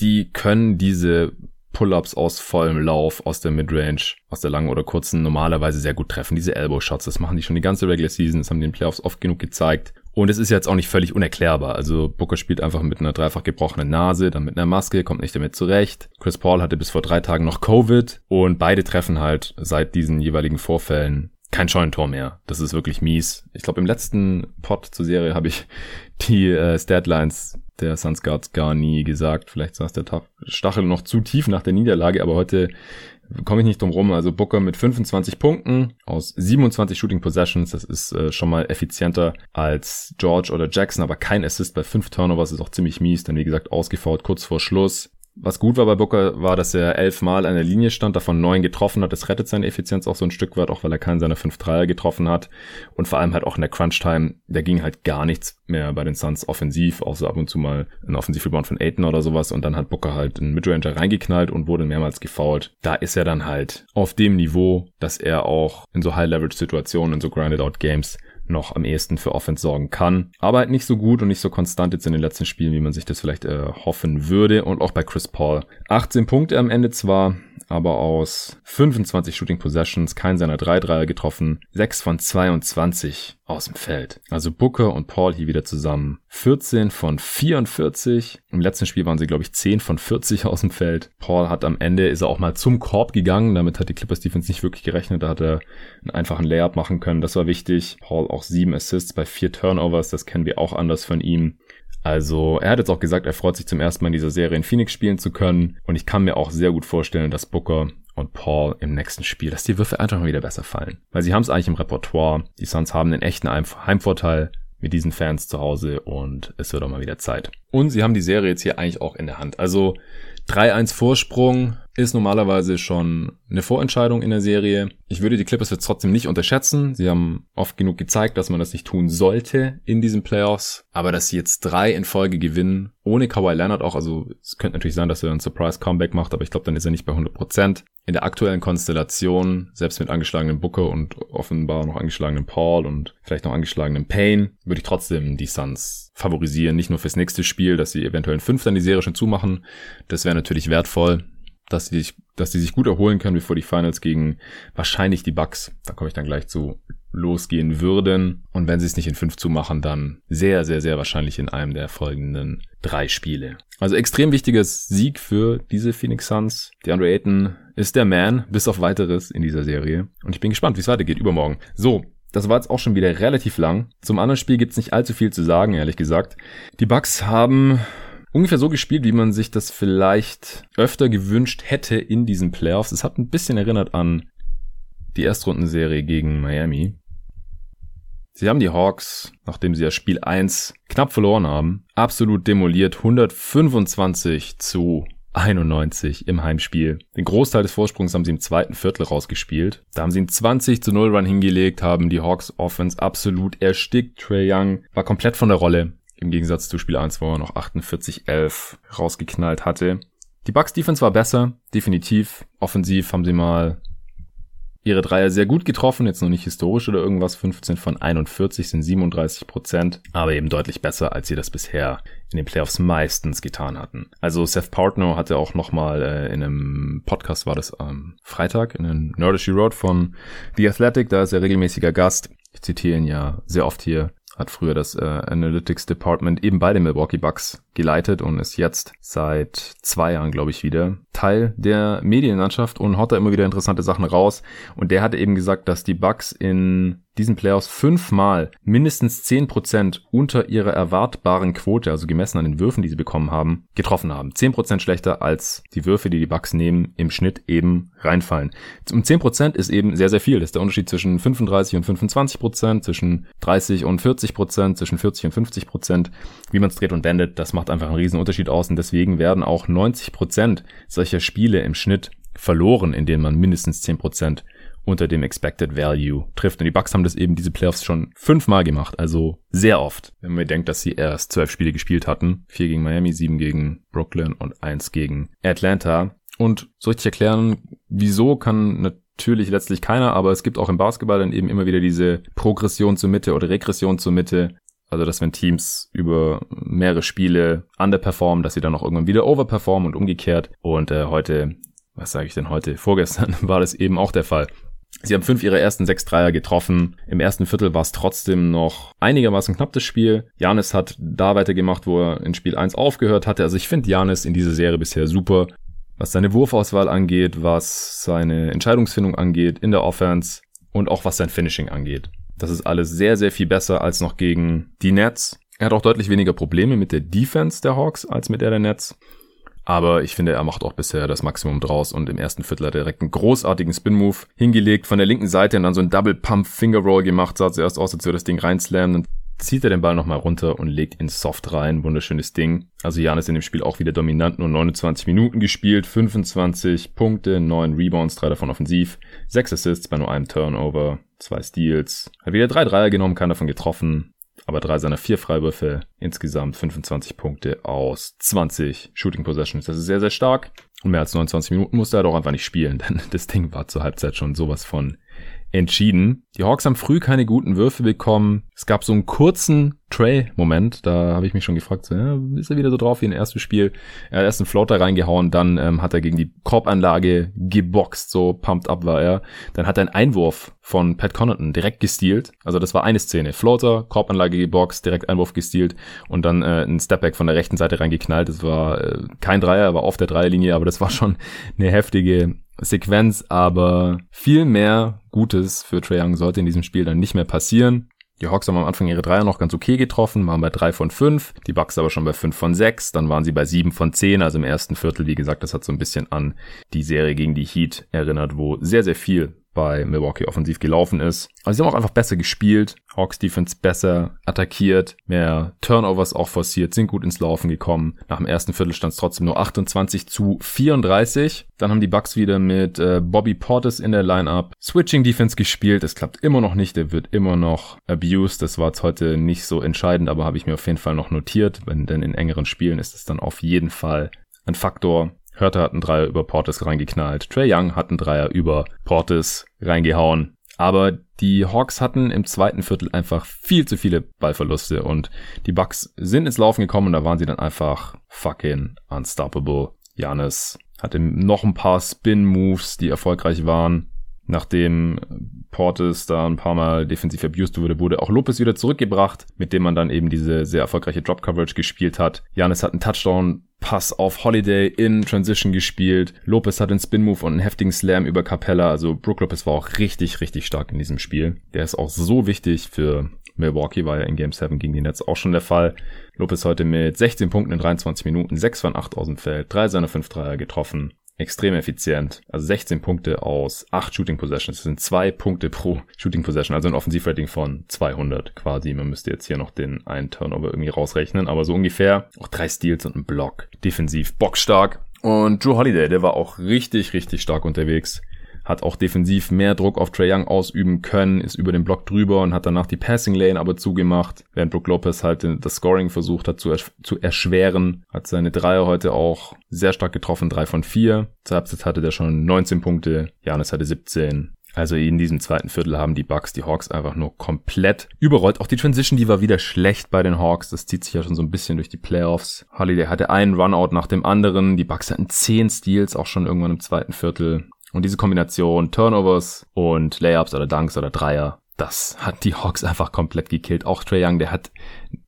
die können diese Pull-ups aus vollem Lauf, aus der Midrange, aus der langen oder kurzen normalerweise sehr gut treffen. Diese Elbow-Shots, das machen die schon die ganze Regular Season, das haben die in den Playoffs oft genug gezeigt. Und es ist jetzt auch nicht völlig unerklärbar. Also Booker spielt einfach mit einer dreifach gebrochenen Nase, dann mit einer Maske, kommt nicht damit zurecht. Chris Paul hatte bis vor drei Tagen noch Covid und beide treffen halt seit diesen jeweiligen Vorfällen kein Scheunentor mehr. Das ist wirklich mies. Ich glaube, im letzten Pod zur Serie habe ich (laughs) die äh, Statlines der Suns Guards gar nie gesagt. Vielleicht saß der Stachel noch zu tief nach der Niederlage, aber heute komme ich nicht drum rum. Also Booker mit 25 Punkten aus 27 Shooting Possessions. Das ist äh, schon mal effizienter als George oder Jackson, aber kein Assist bei 5 Turnovers ist auch ziemlich mies. Dann wie gesagt ausgefault kurz vor Schluss. Was gut war bei Booker, war, dass er elfmal an der Linie stand, davon neun getroffen hat. Das rettet seine Effizienz auch so ein Stück weit, auch weil er keinen seiner fünf Dreier getroffen hat. Und vor allem halt auch in der Crunch-Time, da ging halt gar nichts mehr bei den Suns offensiv, außer ab und zu mal ein Offensiv-Rebound von Aiton oder sowas. Und dann hat Booker halt einen Midranger reingeknallt und wurde mehrmals gefoult. Da ist er dann halt auf dem Niveau, dass er auch in so High-Leverage-Situationen, in so Grinded-Out-Games noch am ehesten für Offense sorgen kann. Aber halt nicht so gut und nicht so konstant jetzt in den letzten Spielen, wie man sich das vielleicht äh, hoffen würde. Und auch bei Chris Paul. 18 Punkte am Ende zwar, aber aus 25 Shooting Possessions kein seiner drei Dreier getroffen, 6 von 22 aus dem Feld. Also Booker und Paul hier wieder zusammen. 14 von 44. Im letzten Spiel waren sie, glaube ich, 10 von 40 aus dem Feld. Paul hat am Ende, ist er auch mal zum Korb gegangen. Damit hat die Clippers Defense nicht wirklich gerechnet. Da hat er einen einfachen Layup machen können. Das war wichtig. Paul auch 7 Assists bei 4 Turnovers. Das kennen wir auch anders von ihm. Also er hat jetzt auch gesagt, er freut sich zum ersten Mal in dieser Serie in Phoenix spielen zu können. Und ich kann mir auch sehr gut vorstellen, dass Booker und Paul im nächsten Spiel, dass die Würfe einfach mal wieder besser fallen. Weil sie haben es eigentlich im Repertoire. Die Suns haben einen echten Heimvorteil mit diesen Fans zu Hause und es wird auch mal wieder Zeit. Und sie haben die Serie jetzt hier eigentlich auch in der Hand. Also 3-1 Vorsprung ist normalerweise schon eine Vorentscheidung in der Serie. Ich würde die Clippers jetzt trotzdem nicht unterschätzen. Sie haben oft genug gezeigt, dass man das nicht tun sollte in diesen Playoffs. Aber dass sie jetzt drei in Folge gewinnen, ohne Kawhi Leonard auch, also es könnte natürlich sein, dass er ein Surprise Comeback macht, aber ich glaube, dann ist er nicht bei 100 Prozent. In der aktuellen Konstellation, selbst mit angeschlagenen Booker und offenbar noch angeschlagenen Paul und vielleicht noch angeschlagenen Payne, würde ich trotzdem die Suns favorisieren. Nicht nur fürs nächste Spiel, dass sie eventuell in Fünfter in die Serie schon zumachen. Das wäre natürlich wertvoll. dass sie sich, dass sie sich gut erholen können, bevor die Finals gegen wahrscheinlich die Bucks, da komme ich dann gleich zu, losgehen würden. Und wenn sie es nicht in fünf zu machen, dann sehr, sehr, sehr wahrscheinlich in einem der folgenden drei Spiele. Also extrem wichtiges Sieg für diese Phoenix Suns. Die Andre Ayton ist der Man, bis auf weiteres in dieser Serie. Und ich bin gespannt, wie es weitergeht übermorgen. So, das war jetzt auch schon wieder relativ lang. Zum anderen Spiel gibt's nicht allzu viel zu sagen, ehrlich gesagt. Die Bucks haben ungefähr so gespielt, wie man sich das vielleicht öfter gewünscht hätte in diesen Playoffs. Es hat ein bisschen erinnert an die Erstrundenserie gegen Miami. Sie haben die Hawks, nachdem sie das Spiel 1 knapp verloren haben, absolut demoliert. 125 zu 91 im Heimspiel. Den Großteil des Vorsprungs haben sie im zweiten Viertel rausgespielt. Da haben sie einen 20 zu 0 Run hingelegt, haben die Hawks Offense absolut erstickt. Trey Young war komplett von der Rolle. Im Gegensatz zu Spiel 1, wo er noch 48-11 rausgeknallt hatte. Die Bucks Defense war besser, definitiv. Offensiv haben sie mal ihre Dreier sehr gut getroffen, jetzt noch nicht historisch oder irgendwas. 15 von 41 sind 37 Prozent, aber eben deutlich besser, als sie das bisher in den Playoffs meistens getan hatten. Also Seth Partner hatte auch nochmal äh, in einem Podcast, war das am Freitag, in einem Nerdish Road von The Athletic, da ist er regelmäßiger Gast. Ich zitiere ihn ja sehr oft hier hat früher das äh, Analytics Department eben bei den Milwaukee Bucks geleitet und ist jetzt seit zwei Jahren, glaube ich, wieder Teil der Medienlandschaft und haut da immer wieder interessante Sachen raus. Und der hatte eben gesagt, dass die Bucks in diesen Playoffs fünfmal mindestens zehn Prozent unter ihrer erwartbaren Quote, also gemessen an den Würfen, die sie bekommen haben, getroffen haben. Zehn Prozent schlechter als die Würfe, die die Bucks nehmen, im Schnitt eben reinfallen. Um zehn Prozent ist eben sehr, sehr viel. Das ist der Unterschied zwischen 35 und 25%, Prozent, zwischen 30 und 40%, Prozent, zwischen 40 und 50%. Wie man es dreht und wendet, das macht einfach einen riesen Unterschied aus und deswegen werden auch 90 Prozent solcher Spiele im Schnitt verloren, in denen man mindestens 10 Prozent unter dem Expected Value trifft. Und die Bucks haben das eben diese Playoffs schon fünfmal gemacht, also sehr oft. Wenn man denkt, dass sie erst zwölf Spiele gespielt hatten, vier gegen Miami, sieben gegen Brooklyn und eins gegen Atlanta. Und so richtig erklären, wieso kann natürlich letztlich keiner, aber es gibt auch im Basketball dann eben immer wieder diese Progression zur Mitte oder Regression zur Mitte. Also, dass wenn Teams über mehrere Spiele underperformen, dass sie dann auch irgendwann wieder overperformen und umgekehrt. Und äh, heute, was sage ich denn heute? Vorgestern (laughs) war das eben auch der Fall. Sie haben fünf ihrer ersten sechs Dreier getroffen. Im ersten Viertel war es trotzdem noch einigermaßen knapp das Spiel. Janis hat da weitergemacht, wo er in Spiel 1 aufgehört hatte. Also ich finde Janis in dieser Serie bisher super. Was seine Wurfauswahl angeht, was seine Entscheidungsfindung angeht in der Offense und auch was sein Finishing angeht. Das ist alles sehr, sehr viel besser als noch gegen die Nets. Er hat auch deutlich weniger Probleme mit der Defense der Hawks als mit der der Nets. Aber ich finde, er macht auch bisher das Maximum draus und im ersten Viertel hat er direkt einen großartigen Spin-Move hingelegt von der linken Seite und dann so ein Double Pump Finger Roll gemacht. Sah zuerst aus, als würde das Ding reinslammen. Zieht er den Ball nochmal runter und legt ihn soft rein. Wunderschönes Ding. Also Jan ist in dem Spiel auch wieder dominant, nur 29 Minuten gespielt, 25 Punkte, 9 Rebounds, 3 davon offensiv, 6 Assists bei nur einem Turnover, 2 Steals. Hat wieder 3 Dreier genommen, keiner davon getroffen aber drei seiner vier Freiwürfe, insgesamt 25 Punkte aus 20 Shooting Possessions. Das ist sehr, sehr stark. Und mehr als 29 Minuten musste er doch einfach nicht spielen, (laughs) denn das Ding war zur Halbzeit schon sowas von entschieden. Die Hawks haben früh keine guten Würfe bekommen. Es gab so einen kurzen Trey-Moment, da habe ich mich schon gefragt, so, ja, ist er wieder so drauf wie im ersten Spiel? Er hat erst einen Floater reingehauen, dann ähm, hat er gegen die Korbanlage geboxt, so pumped up war er. Dann hat er einen Einwurf von Pat Connaughton direkt gestealt. Also das war eine Szene. Floater, Korbanlage geboxt, direkt Einwurf gestealt und dann äh, ein Stepback von der rechten Seite reingeknallt. Das war äh, kein Dreier, aber auf der Dreierlinie, aber das war schon eine heftige Sequenz, aber viel mehr Gutes für Trae Young sollte in diesem Spiel dann nicht mehr passieren. Die Hawks haben am Anfang ihre Dreier noch ganz okay getroffen, waren bei drei von fünf, die Bucks aber schon bei fünf von sechs, dann waren sie bei sieben von zehn, also im ersten Viertel, wie gesagt, das hat so ein bisschen an die Serie gegen die Heat erinnert, wo sehr, sehr viel bei Milwaukee offensiv gelaufen ist. Also sie haben auch einfach besser gespielt. Hawks Defense besser attackiert, mehr Turnovers auch forciert, sind gut ins Laufen gekommen. Nach dem ersten Viertel stand es trotzdem nur 28 zu 34. Dann haben die Bucks wieder mit äh, Bobby Portis in der Lineup Switching Defense gespielt. Es klappt immer noch nicht, der wird immer noch abused. Das war jetzt heute nicht so entscheidend, aber habe ich mir auf jeden Fall noch notiert, wenn denn in engeren Spielen ist es dann auf jeden Fall ein Faktor. Hörter hat einen Dreier über Portis reingeknallt. Trey Young hat einen Dreier über Portis reingehauen. Aber die Hawks hatten im zweiten Viertel einfach viel zu viele Ballverluste und die Bucks sind ins Laufen gekommen und da waren sie dann einfach fucking unstoppable. Janis hatte noch ein paar Spin-Moves, die erfolgreich waren. Nachdem Portis da ein paar Mal defensiv abused wurde, wurde auch Lopez wieder zurückgebracht, mit dem man dann eben diese sehr erfolgreiche Drop-Coverage gespielt hat. Janis hat einen Touchdown Pass auf Holiday in Transition gespielt. Lopez hat einen Spin-Move und einen heftigen Slam über Capella. Also Brook Lopez war auch richtig, richtig stark in diesem Spiel. Der ist auch so wichtig für Milwaukee, war ja in Game 7 gegen die Nets auch schon der Fall. Lopez heute mit 16 Punkten in 23 Minuten, 6 von 8 aus dem Feld, 3 seiner 5 Dreier getroffen extrem effizient. Also 16 Punkte aus 8 Shooting Possessions. Das sind 2 Punkte pro Shooting Possession. Also ein Offensivrating von 200 quasi. Man müsste jetzt hier noch den einen Turnover irgendwie rausrechnen. Aber so ungefähr. Auch drei Steals und ein Block. Defensiv bockstark. Und Drew Holiday, der war auch richtig, richtig stark unterwegs hat auch defensiv mehr Druck auf Trey Young ausüben können, ist über den Block drüber und hat danach die Passing Lane aber zugemacht, während Brook Lopez halt das Scoring versucht hat zu, ersch zu erschweren, hat seine Dreier heute auch sehr stark getroffen, drei von vier. Zur Halbzeit hatte der schon 19 Punkte, Janis hatte 17. Also in diesem zweiten Viertel haben die Bucks die Hawks einfach nur komplett überrollt. Auch die Transition, die war wieder schlecht bei den Hawks. Das zieht sich ja schon so ein bisschen durch die Playoffs. Holiday hatte einen Runout nach dem anderen. Die Bucks hatten zehn Steals auch schon irgendwann im zweiten Viertel. Und diese Kombination Turnovers und Layups oder Dunks oder Dreier, das hat die Hawks einfach komplett gekillt. Auch Trey Young, der hat,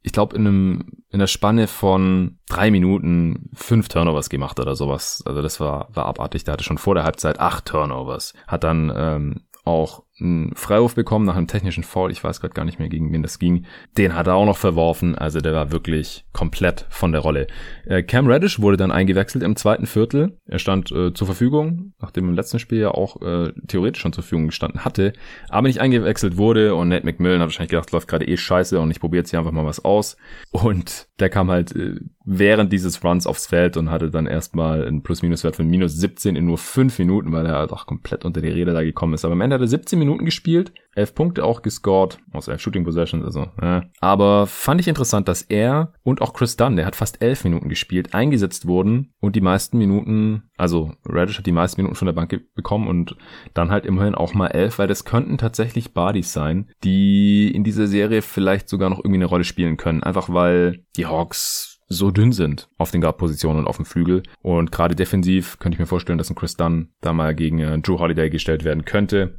ich glaube, in einem in der Spanne von drei Minuten fünf Turnovers gemacht oder sowas. Also das war war abartig. Der hatte schon vor der Halbzeit acht Turnovers. Hat dann ähm, auch einen Freiwurf bekommen nach einem technischen Foul. Ich weiß gerade gar nicht mehr, gegen wen das ging. Den hat er auch noch verworfen. Also der war wirklich komplett von der Rolle. Äh, Cam Reddish wurde dann eingewechselt im zweiten Viertel. Er stand äh, zur Verfügung, nachdem im letzten Spiel ja auch äh, theoretisch schon zur Verfügung gestanden hatte, aber nicht eingewechselt wurde. Und Nate McMillan hat wahrscheinlich gedacht, läuft gerade eh scheiße und ich probiere jetzt hier einfach mal was aus. Und der kam halt äh, während dieses Runs aufs Feld und hatte dann erstmal einen Plus-Minus-Wert von minus 17 in nur 5 Minuten, weil er halt auch komplett unter die Räder da gekommen ist. Aber am Ende hat er 17 Minuten gespielt, 11 Punkte auch gescored, aus 11 Shooting Possessions, also. Äh. Aber fand ich interessant, dass er und auch Chris Dunn, der hat fast 11 Minuten gespielt, eingesetzt wurden und die meisten Minuten, also Radish hat die meisten Minuten von der Bank bekommen und dann halt immerhin auch mal 11, weil das könnten tatsächlich Bodies sein, die in dieser Serie vielleicht sogar noch irgendwie eine Rolle spielen können. Einfach weil die Hawks so dünn sind auf den Guard-Positionen und auf dem Flügel. Und gerade defensiv könnte ich mir vorstellen, dass ein Chris Dunn da mal gegen äh, Drew Holiday gestellt werden könnte.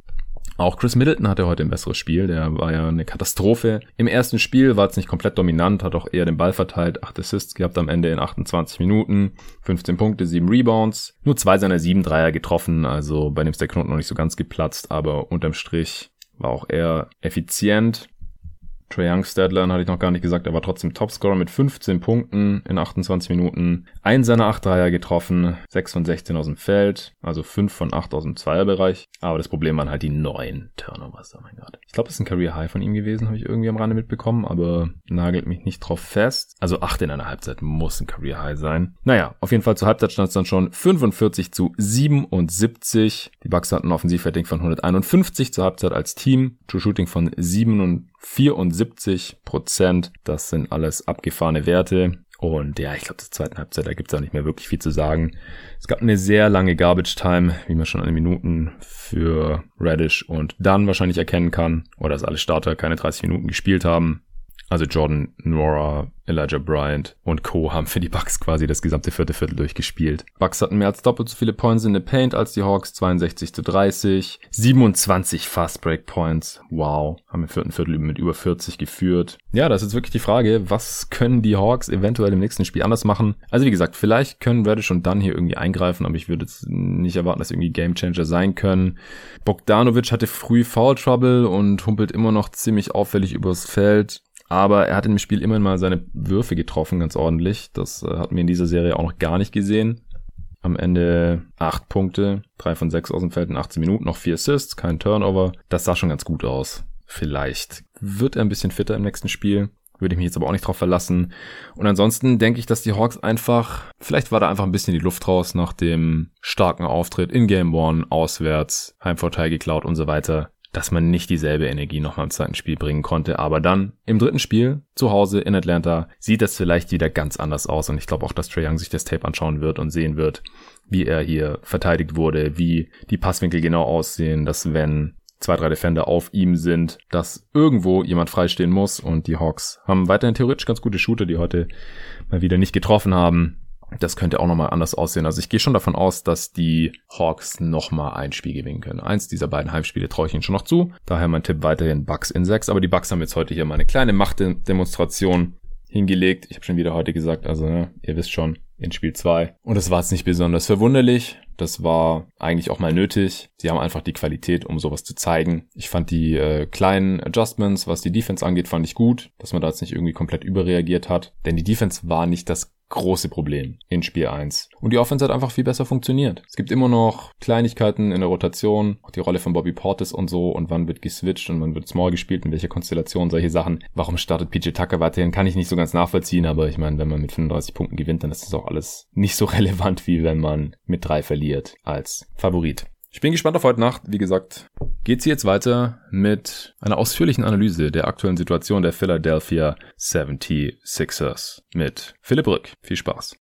Auch Chris Middleton hatte heute ein besseres Spiel. Der war ja eine Katastrophe. Im ersten Spiel war es nicht komplett dominant, hat auch eher den Ball verteilt. Acht Assists gehabt am Ende in 28 Minuten. 15 Punkte, 7 Rebounds. Nur zwei seiner sieben Dreier getroffen. Also bei dem ist der Knoten noch nicht so ganz geplatzt, aber unterm Strich war auch eher effizient. Trae Young Stadler hatte ich noch gar nicht gesagt, er war trotzdem Topscorer mit 15 Punkten in 28 Minuten. Ein seiner 8 Dreier getroffen, 6 von 16 aus dem Feld, also 5 von 8 aus dem Zweierbereich. Aber das Problem waren halt die neuen Turnovers, oh mein Gott. Ich glaube, das ist ein Career High von ihm gewesen, habe ich irgendwie am Rande mitbekommen, aber nagelt mich nicht drauf fest. Also 8 in einer Halbzeit muss ein Career High sein. Naja, auf jeden Fall zur Halbzeit stand es dann schon 45 zu 77. Die Bucks hatten ein Offensivrating von 151 zur Halbzeit als Team. True Shooting von 7 74 Prozent. Das sind alles abgefahrene Werte. Und ja, ich glaube, zur zweiten Halbzeit, da gibt's auch nicht mehr wirklich viel zu sagen. Es gab eine sehr lange Garbage Time, wie man schon an den Minuten für Radish und dann wahrscheinlich erkennen kann. Oder dass alle Starter keine 30 Minuten gespielt haben. Also Jordan, Nora, Elijah Bryant und Co. haben für die Bucks quasi das gesamte vierte Viertel durchgespielt. Bucks hatten mehr als doppelt so viele Points in the Paint als die Hawks, 62 zu 30. 27 Fast Break Points. Wow. Haben im vierten Viertel mit über 40 geführt. Ja, das ist wirklich die Frage, was können die Hawks eventuell im nächsten Spiel anders machen? Also wie gesagt, vielleicht können Reddish und dann hier irgendwie eingreifen, aber ich würde jetzt nicht erwarten, dass irgendwie Game Changer sein können. Bogdanovic hatte früh Foul Trouble und humpelt immer noch ziemlich auffällig übers Feld. Aber er hat im Spiel immerhin mal seine Würfe getroffen, ganz ordentlich. Das äh, hatten wir in dieser Serie auch noch gar nicht gesehen. Am Ende acht Punkte, drei von sechs aus dem Feld in 18 Minuten, noch vier Assists, kein Turnover. Das sah schon ganz gut aus. Vielleicht wird er ein bisschen fitter im nächsten Spiel. Würde ich mich jetzt aber auch nicht drauf verlassen. Und ansonsten denke ich, dass die Hawks einfach, vielleicht war da einfach ein bisschen die Luft raus nach dem starken Auftritt in Game One, auswärts, Heimvorteil geklaut und so weiter dass man nicht dieselbe Energie nochmal im zweiten Spiel bringen konnte. Aber dann im dritten Spiel zu Hause in Atlanta sieht das vielleicht wieder ganz anders aus. Und ich glaube auch, dass Trae Young sich das Tape anschauen wird und sehen wird, wie er hier verteidigt wurde, wie die Passwinkel genau aussehen, dass wenn zwei, drei Defender auf ihm sind, dass irgendwo jemand freistehen muss. Und die Hawks haben weiterhin theoretisch ganz gute Shooter, die heute mal wieder nicht getroffen haben. Das könnte auch nochmal anders aussehen. Also ich gehe schon davon aus, dass die Hawks nochmal ein Spiel gewinnen können. Eins dieser beiden Heimspiele traue ich ihnen schon noch zu. Daher mein Tipp weiterhin Bucks in 6. Aber die Bucks haben jetzt heute hier mal eine kleine Machtdemonstration hingelegt. Ich habe schon wieder heute gesagt, also ne, ihr wisst schon, in Spiel 2. Und das war jetzt nicht besonders verwunderlich. Das war eigentlich auch mal nötig. Sie haben einfach die Qualität, um sowas zu zeigen. Ich fand die äh, kleinen Adjustments, was die Defense angeht, fand ich gut, dass man da jetzt nicht irgendwie komplett überreagiert hat. Denn die Defense war nicht das große Problem in Spiel 1. Und die Offense hat einfach viel besser funktioniert. Es gibt immer noch Kleinigkeiten in der Rotation, auch die Rolle von Bobby Portis und so und wann wird geswitcht und wann wird Small gespielt, in welcher Konstellation, solche Sachen. Warum startet PJ Tucker weiterhin, kann ich nicht so ganz nachvollziehen, aber ich meine, wenn man mit 35 Punkten gewinnt, dann ist das auch alles nicht so (laughs) relevant, wie wenn man mit drei verliert als Favorit. Ich bin gespannt auf heute Nacht. Wie gesagt, geht's hier jetzt weiter mit einer ausführlichen Analyse der aktuellen Situation der Philadelphia 76ers mit Philipp Rück. Viel Spaß.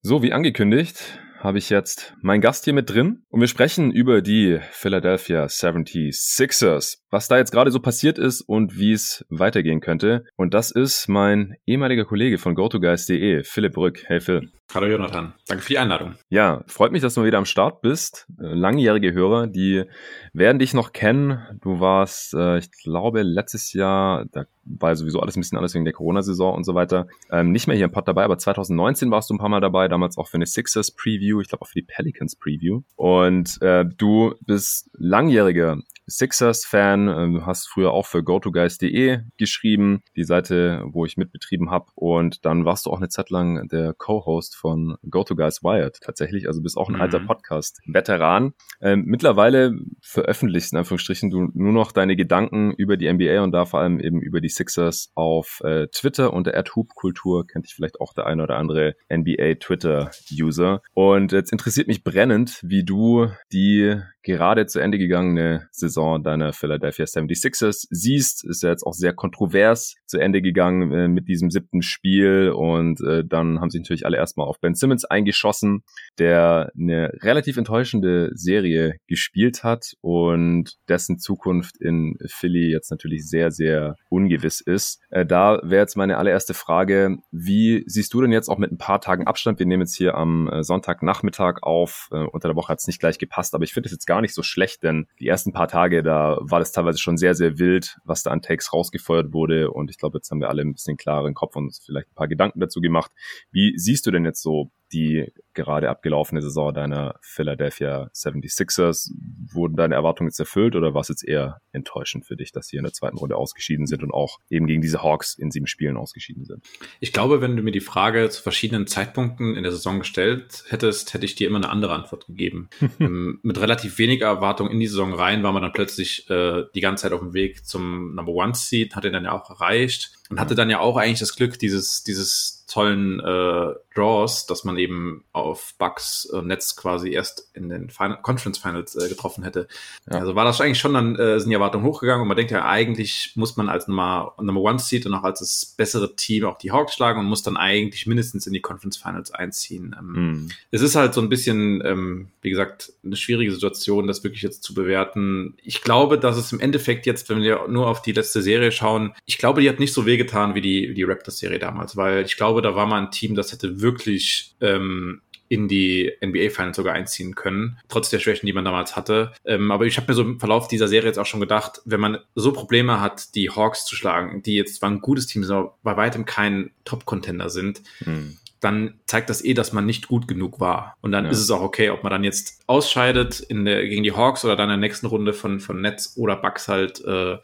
So, wie angekündigt, habe ich jetzt meinen Gast hier mit drin und wir sprechen über die Philadelphia 76ers was da jetzt gerade so passiert ist und wie es weitergehen könnte. Und das ist mein ehemaliger Kollege von GoToGuys.de, Philipp Brück. Hey Phil. Hallo Jonathan, danke für die Einladung. Ja, freut mich, dass du mal wieder am Start bist. Äh, langjährige Hörer, die werden dich noch kennen. Du warst, äh, ich glaube, letztes Jahr, da war sowieso alles ein bisschen alles wegen der Corona-Saison und so weiter, ähm, nicht mehr hier im Pod dabei, aber 2019 warst du ein paar Mal dabei, damals auch für eine Sixers-Preview, ich glaube auch für die Pelicans-Preview. Und äh, du bist langjähriger Sixers-Fan, ähm, du hast früher auch für gotoguys.de geschrieben, die Seite, wo ich mitbetrieben habe. Und dann warst du auch eine Zeit lang der Co-Host von GoToGuys Wired tatsächlich. Also bist auch ein mhm. alter Podcast-Veteran. Ähm, mittlerweile veröffentlichst in Anführungsstrichen du nur noch deine Gedanken über die NBA und da vor allem eben über die Sixers auf äh, Twitter unter Hoop-Kultur kennt dich vielleicht auch der eine oder andere NBA-Twitter-User. Und jetzt interessiert mich brennend, wie du die gerade zu Ende gegangene Saison deiner Philadelphia 76ers siehst. Ist ja jetzt auch sehr kontrovers zu Ende gegangen äh, mit diesem siebten Spiel und äh, dann haben sich natürlich alle erstmal auf Ben Simmons eingeschossen, der eine relativ enttäuschende Serie gespielt hat und dessen Zukunft in Philly jetzt natürlich sehr, sehr ungewiss ist. Äh, da wäre jetzt meine allererste Frage, wie siehst du denn jetzt auch mit ein paar Tagen Abstand? Wir nehmen jetzt hier am äh, Sonntagnachmittag auf. Äh, unter der Woche hat es nicht gleich gepasst, aber ich finde es jetzt gar nicht so schlecht, denn die ersten paar Tage, da war das teilweise schon sehr, sehr wild, was da an Takes rausgefeuert wurde. Und ich glaube, jetzt haben wir alle ein bisschen klareren Kopf und uns vielleicht ein paar Gedanken dazu gemacht. Wie siehst du denn jetzt so die gerade abgelaufene Saison deiner Philadelphia 76ers. Wurden deine Erwartungen jetzt erfüllt oder war es jetzt eher enttäuschend für dich, dass sie in der zweiten Runde ausgeschieden sind und auch eben gegen diese Hawks in sieben Spielen ausgeschieden sind? Ich glaube, wenn du mir die Frage zu verschiedenen Zeitpunkten in der Saison gestellt hättest, hätte ich dir immer eine andere Antwort gegeben. (laughs) ähm, mit relativ weniger Erwartung in die Saison rein war man dann plötzlich äh, die ganze Zeit auf dem Weg zum Number One Seed, hat ihn dann ja auch erreicht und hatte dann ja auch eigentlich das Glück, dieses, dieses tollen äh, Draws, dass man eben auf Bucks äh, Netz quasi erst in den Final Conference Finals äh, getroffen hätte. Ja. Also war das eigentlich schon, dann äh, sind die Erwartungen hochgegangen und man denkt ja, eigentlich muss man als Nummer, Number One Seed und auch als das bessere Team auch die Hawks schlagen und muss dann eigentlich mindestens in die Conference Finals einziehen. Ähm, mhm. Es ist halt so ein bisschen, ähm, wie gesagt, eine schwierige Situation, das wirklich jetzt zu bewerten. Ich glaube, dass es im Endeffekt jetzt, wenn wir nur auf die letzte Serie schauen, ich glaube, die hat nicht so wehgetan wie die, wie die Raptors-Serie damals, weil ich glaube, da war mal ein Team, das hätte wirklich ähm, in die NBA-Finals sogar einziehen können, trotz der Schwächen, die man damals hatte. Ähm, aber ich habe mir so im Verlauf dieser Serie jetzt auch schon gedacht, wenn man so Probleme hat, die Hawks zu schlagen, die jetzt zwar ein gutes Team sind, aber bei weitem kein Top-Contender sind, hm dann zeigt das eh, dass man nicht gut genug war. Und dann ja. ist es auch okay, ob man dann jetzt ausscheidet in der, gegen die Hawks oder dann in der nächsten Runde von, von Nets oder Bucks halt äh,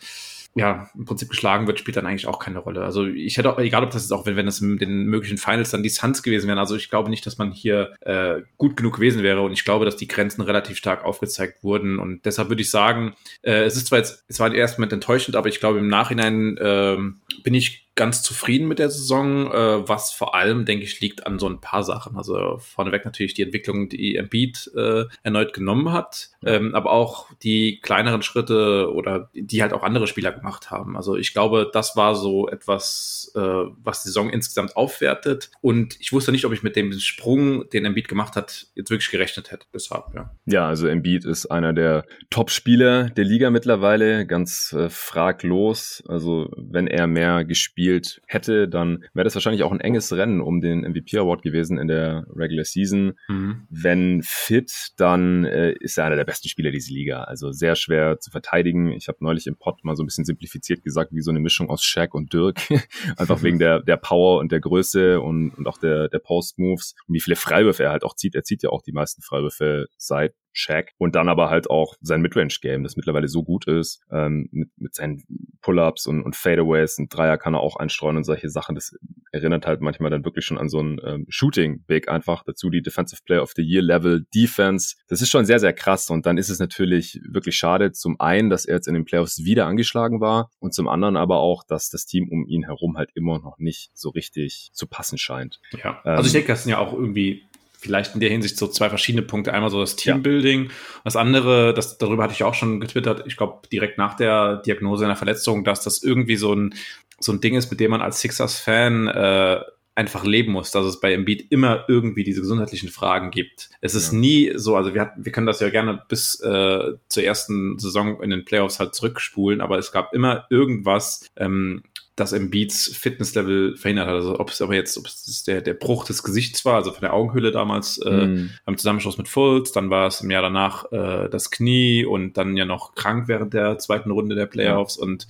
ja, im Prinzip geschlagen wird, spielt dann eigentlich auch keine Rolle. Also ich hätte auch, egal ob das jetzt auch, wenn, wenn das in den möglichen Finals dann die Suns gewesen wären, also ich glaube nicht, dass man hier äh, gut genug gewesen wäre und ich glaube, dass die Grenzen relativ stark aufgezeigt wurden und deshalb würde ich sagen, äh, es ist zwar jetzt, es war Moment enttäuschend, aber ich glaube im Nachhinein äh, bin ich ganz zufrieden mit der Saison, äh, was vor allem, denke ich, liegt an so ein paar Sachen. Also vorneweg natürlich die Entwicklung, die Embiid äh, erneut genommen hat, ähm, aber auch die kleineren Schritte oder die halt auch andere Spieler gemacht haben. Also ich glaube, das war so etwas, äh, was die Saison insgesamt aufwertet. Und ich wusste nicht, ob ich mit dem Sprung, den Embiid gemacht hat, jetzt wirklich gerechnet hätte. Deshalb, ja. Ja, also Embiid ist einer der Top-Spieler der Liga mittlerweile, ganz äh, fraglos. Also wenn er mehr mehr gespielt hätte, dann wäre das wahrscheinlich auch ein enges Rennen um den MVP Award gewesen in der Regular Season. Mhm. Wenn fit, dann äh, ist er einer der besten Spieler dieser Liga. Also sehr schwer zu verteidigen. Ich habe neulich im Pod mal so ein bisschen simplifiziert gesagt, wie so eine Mischung aus Shaq und Dirk. (laughs) Einfach wegen der, der Power und der Größe und, und auch der, der Post-Moves und wie viele Freiwürfe er halt auch zieht. Er zieht ja auch die meisten Freiwürfe seit Shaq. Und dann aber halt auch sein Midrange-Game, das mittlerweile so gut ist, ähm, mit, mit seinen Pull-Ups und, und Fadeaways. Ein Dreier kann er auch einstreuen und solche Sachen. Das erinnert halt manchmal dann wirklich schon an so einen ähm, Shooting-Weg einfach. Dazu die Defensive Player of the Year Level Defense. Das ist schon sehr, sehr krass. Und dann ist es natürlich wirklich schade, zum einen, dass er jetzt in den Playoffs wieder angeschlagen war und zum anderen aber auch, dass das Team um ihn herum halt immer noch nicht so richtig zu passen scheint. Ja, also ich ähm, denke, das sind ja auch irgendwie vielleicht in der Hinsicht so zwei verschiedene Punkte. Einmal so das Teambuilding. Ja. Das andere, das, darüber hatte ich auch schon getwittert, ich glaube direkt nach der Diagnose einer Verletzung, dass das irgendwie so ein, so ein Ding ist, mit dem man als Sixers-Fan äh, einfach leben muss, dass es bei Embiid immer irgendwie diese gesundheitlichen Fragen gibt. Es ist ja. nie so, also wir, hatten, wir können das ja gerne bis äh, zur ersten Saison in den Playoffs halt zurückspulen, aber es gab immer irgendwas, ähm, das Embiids Fitnesslevel verhindert hat. Also ob es aber jetzt, ob es der, der Bruch des Gesichts war, also von der Augenhülle damals äh, mm. beim Zusammenschluss mit Fultz, dann war es im Jahr danach äh, das Knie und dann ja noch krank während der zweiten Runde der Playoffs ja. und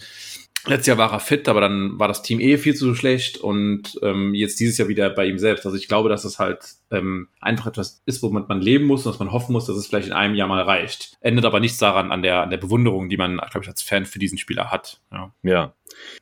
Letztes Jahr war er fit, aber dann war das Team eh viel zu schlecht und ähm, jetzt dieses Jahr wieder bei ihm selbst. Also ich glaube, dass es halt ähm, einfach etwas ist, womit man leben muss und dass man hoffen muss, dass es vielleicht in einem Jahr mal reicht. Endet aber nichts daran an der, an der Bewunderung, die man, glaube ich, als Fan für diesen Spieler hat. Ja. ja.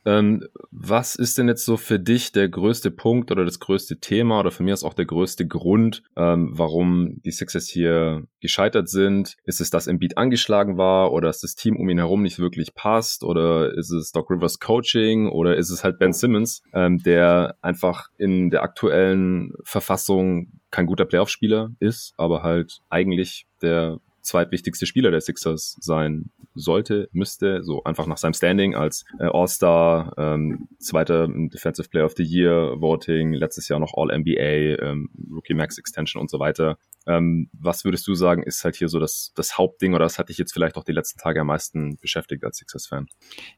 Ähm, was ist denn jetzt so für dich der größte Punkt oder das größte Thema oder für mich ist auch der größte Grund, ähm, warum die Sixers hier gescheitert sind? Ist es, dass Embiid angeschlagen war oder dass das Team um ihn herum nicht wirklich passt oder ist es Doc Rivers Coaching oder ist es halt Ben Simmons, ähm, der einfach in der aktuellen Verfassung kein guter Playoff-Spieler ist, aber halt eigentlich der zweitwichtigste Spieler der Sixers sein sollte, müsste, so einfach nach seinem Standing als äh, All-Star, ähm, zweiter Defensive Player of the Year Voting, letztes Jahr noch All-NBA, ähm, Rookie Max Extension und so weiter. Ähm, was würdest du sagen, ist halt hier so das, das Hauptding oder das hat dich jetzt vielleicht auch die letzten Tage am meisten beschäftigt als Sixers-Fan?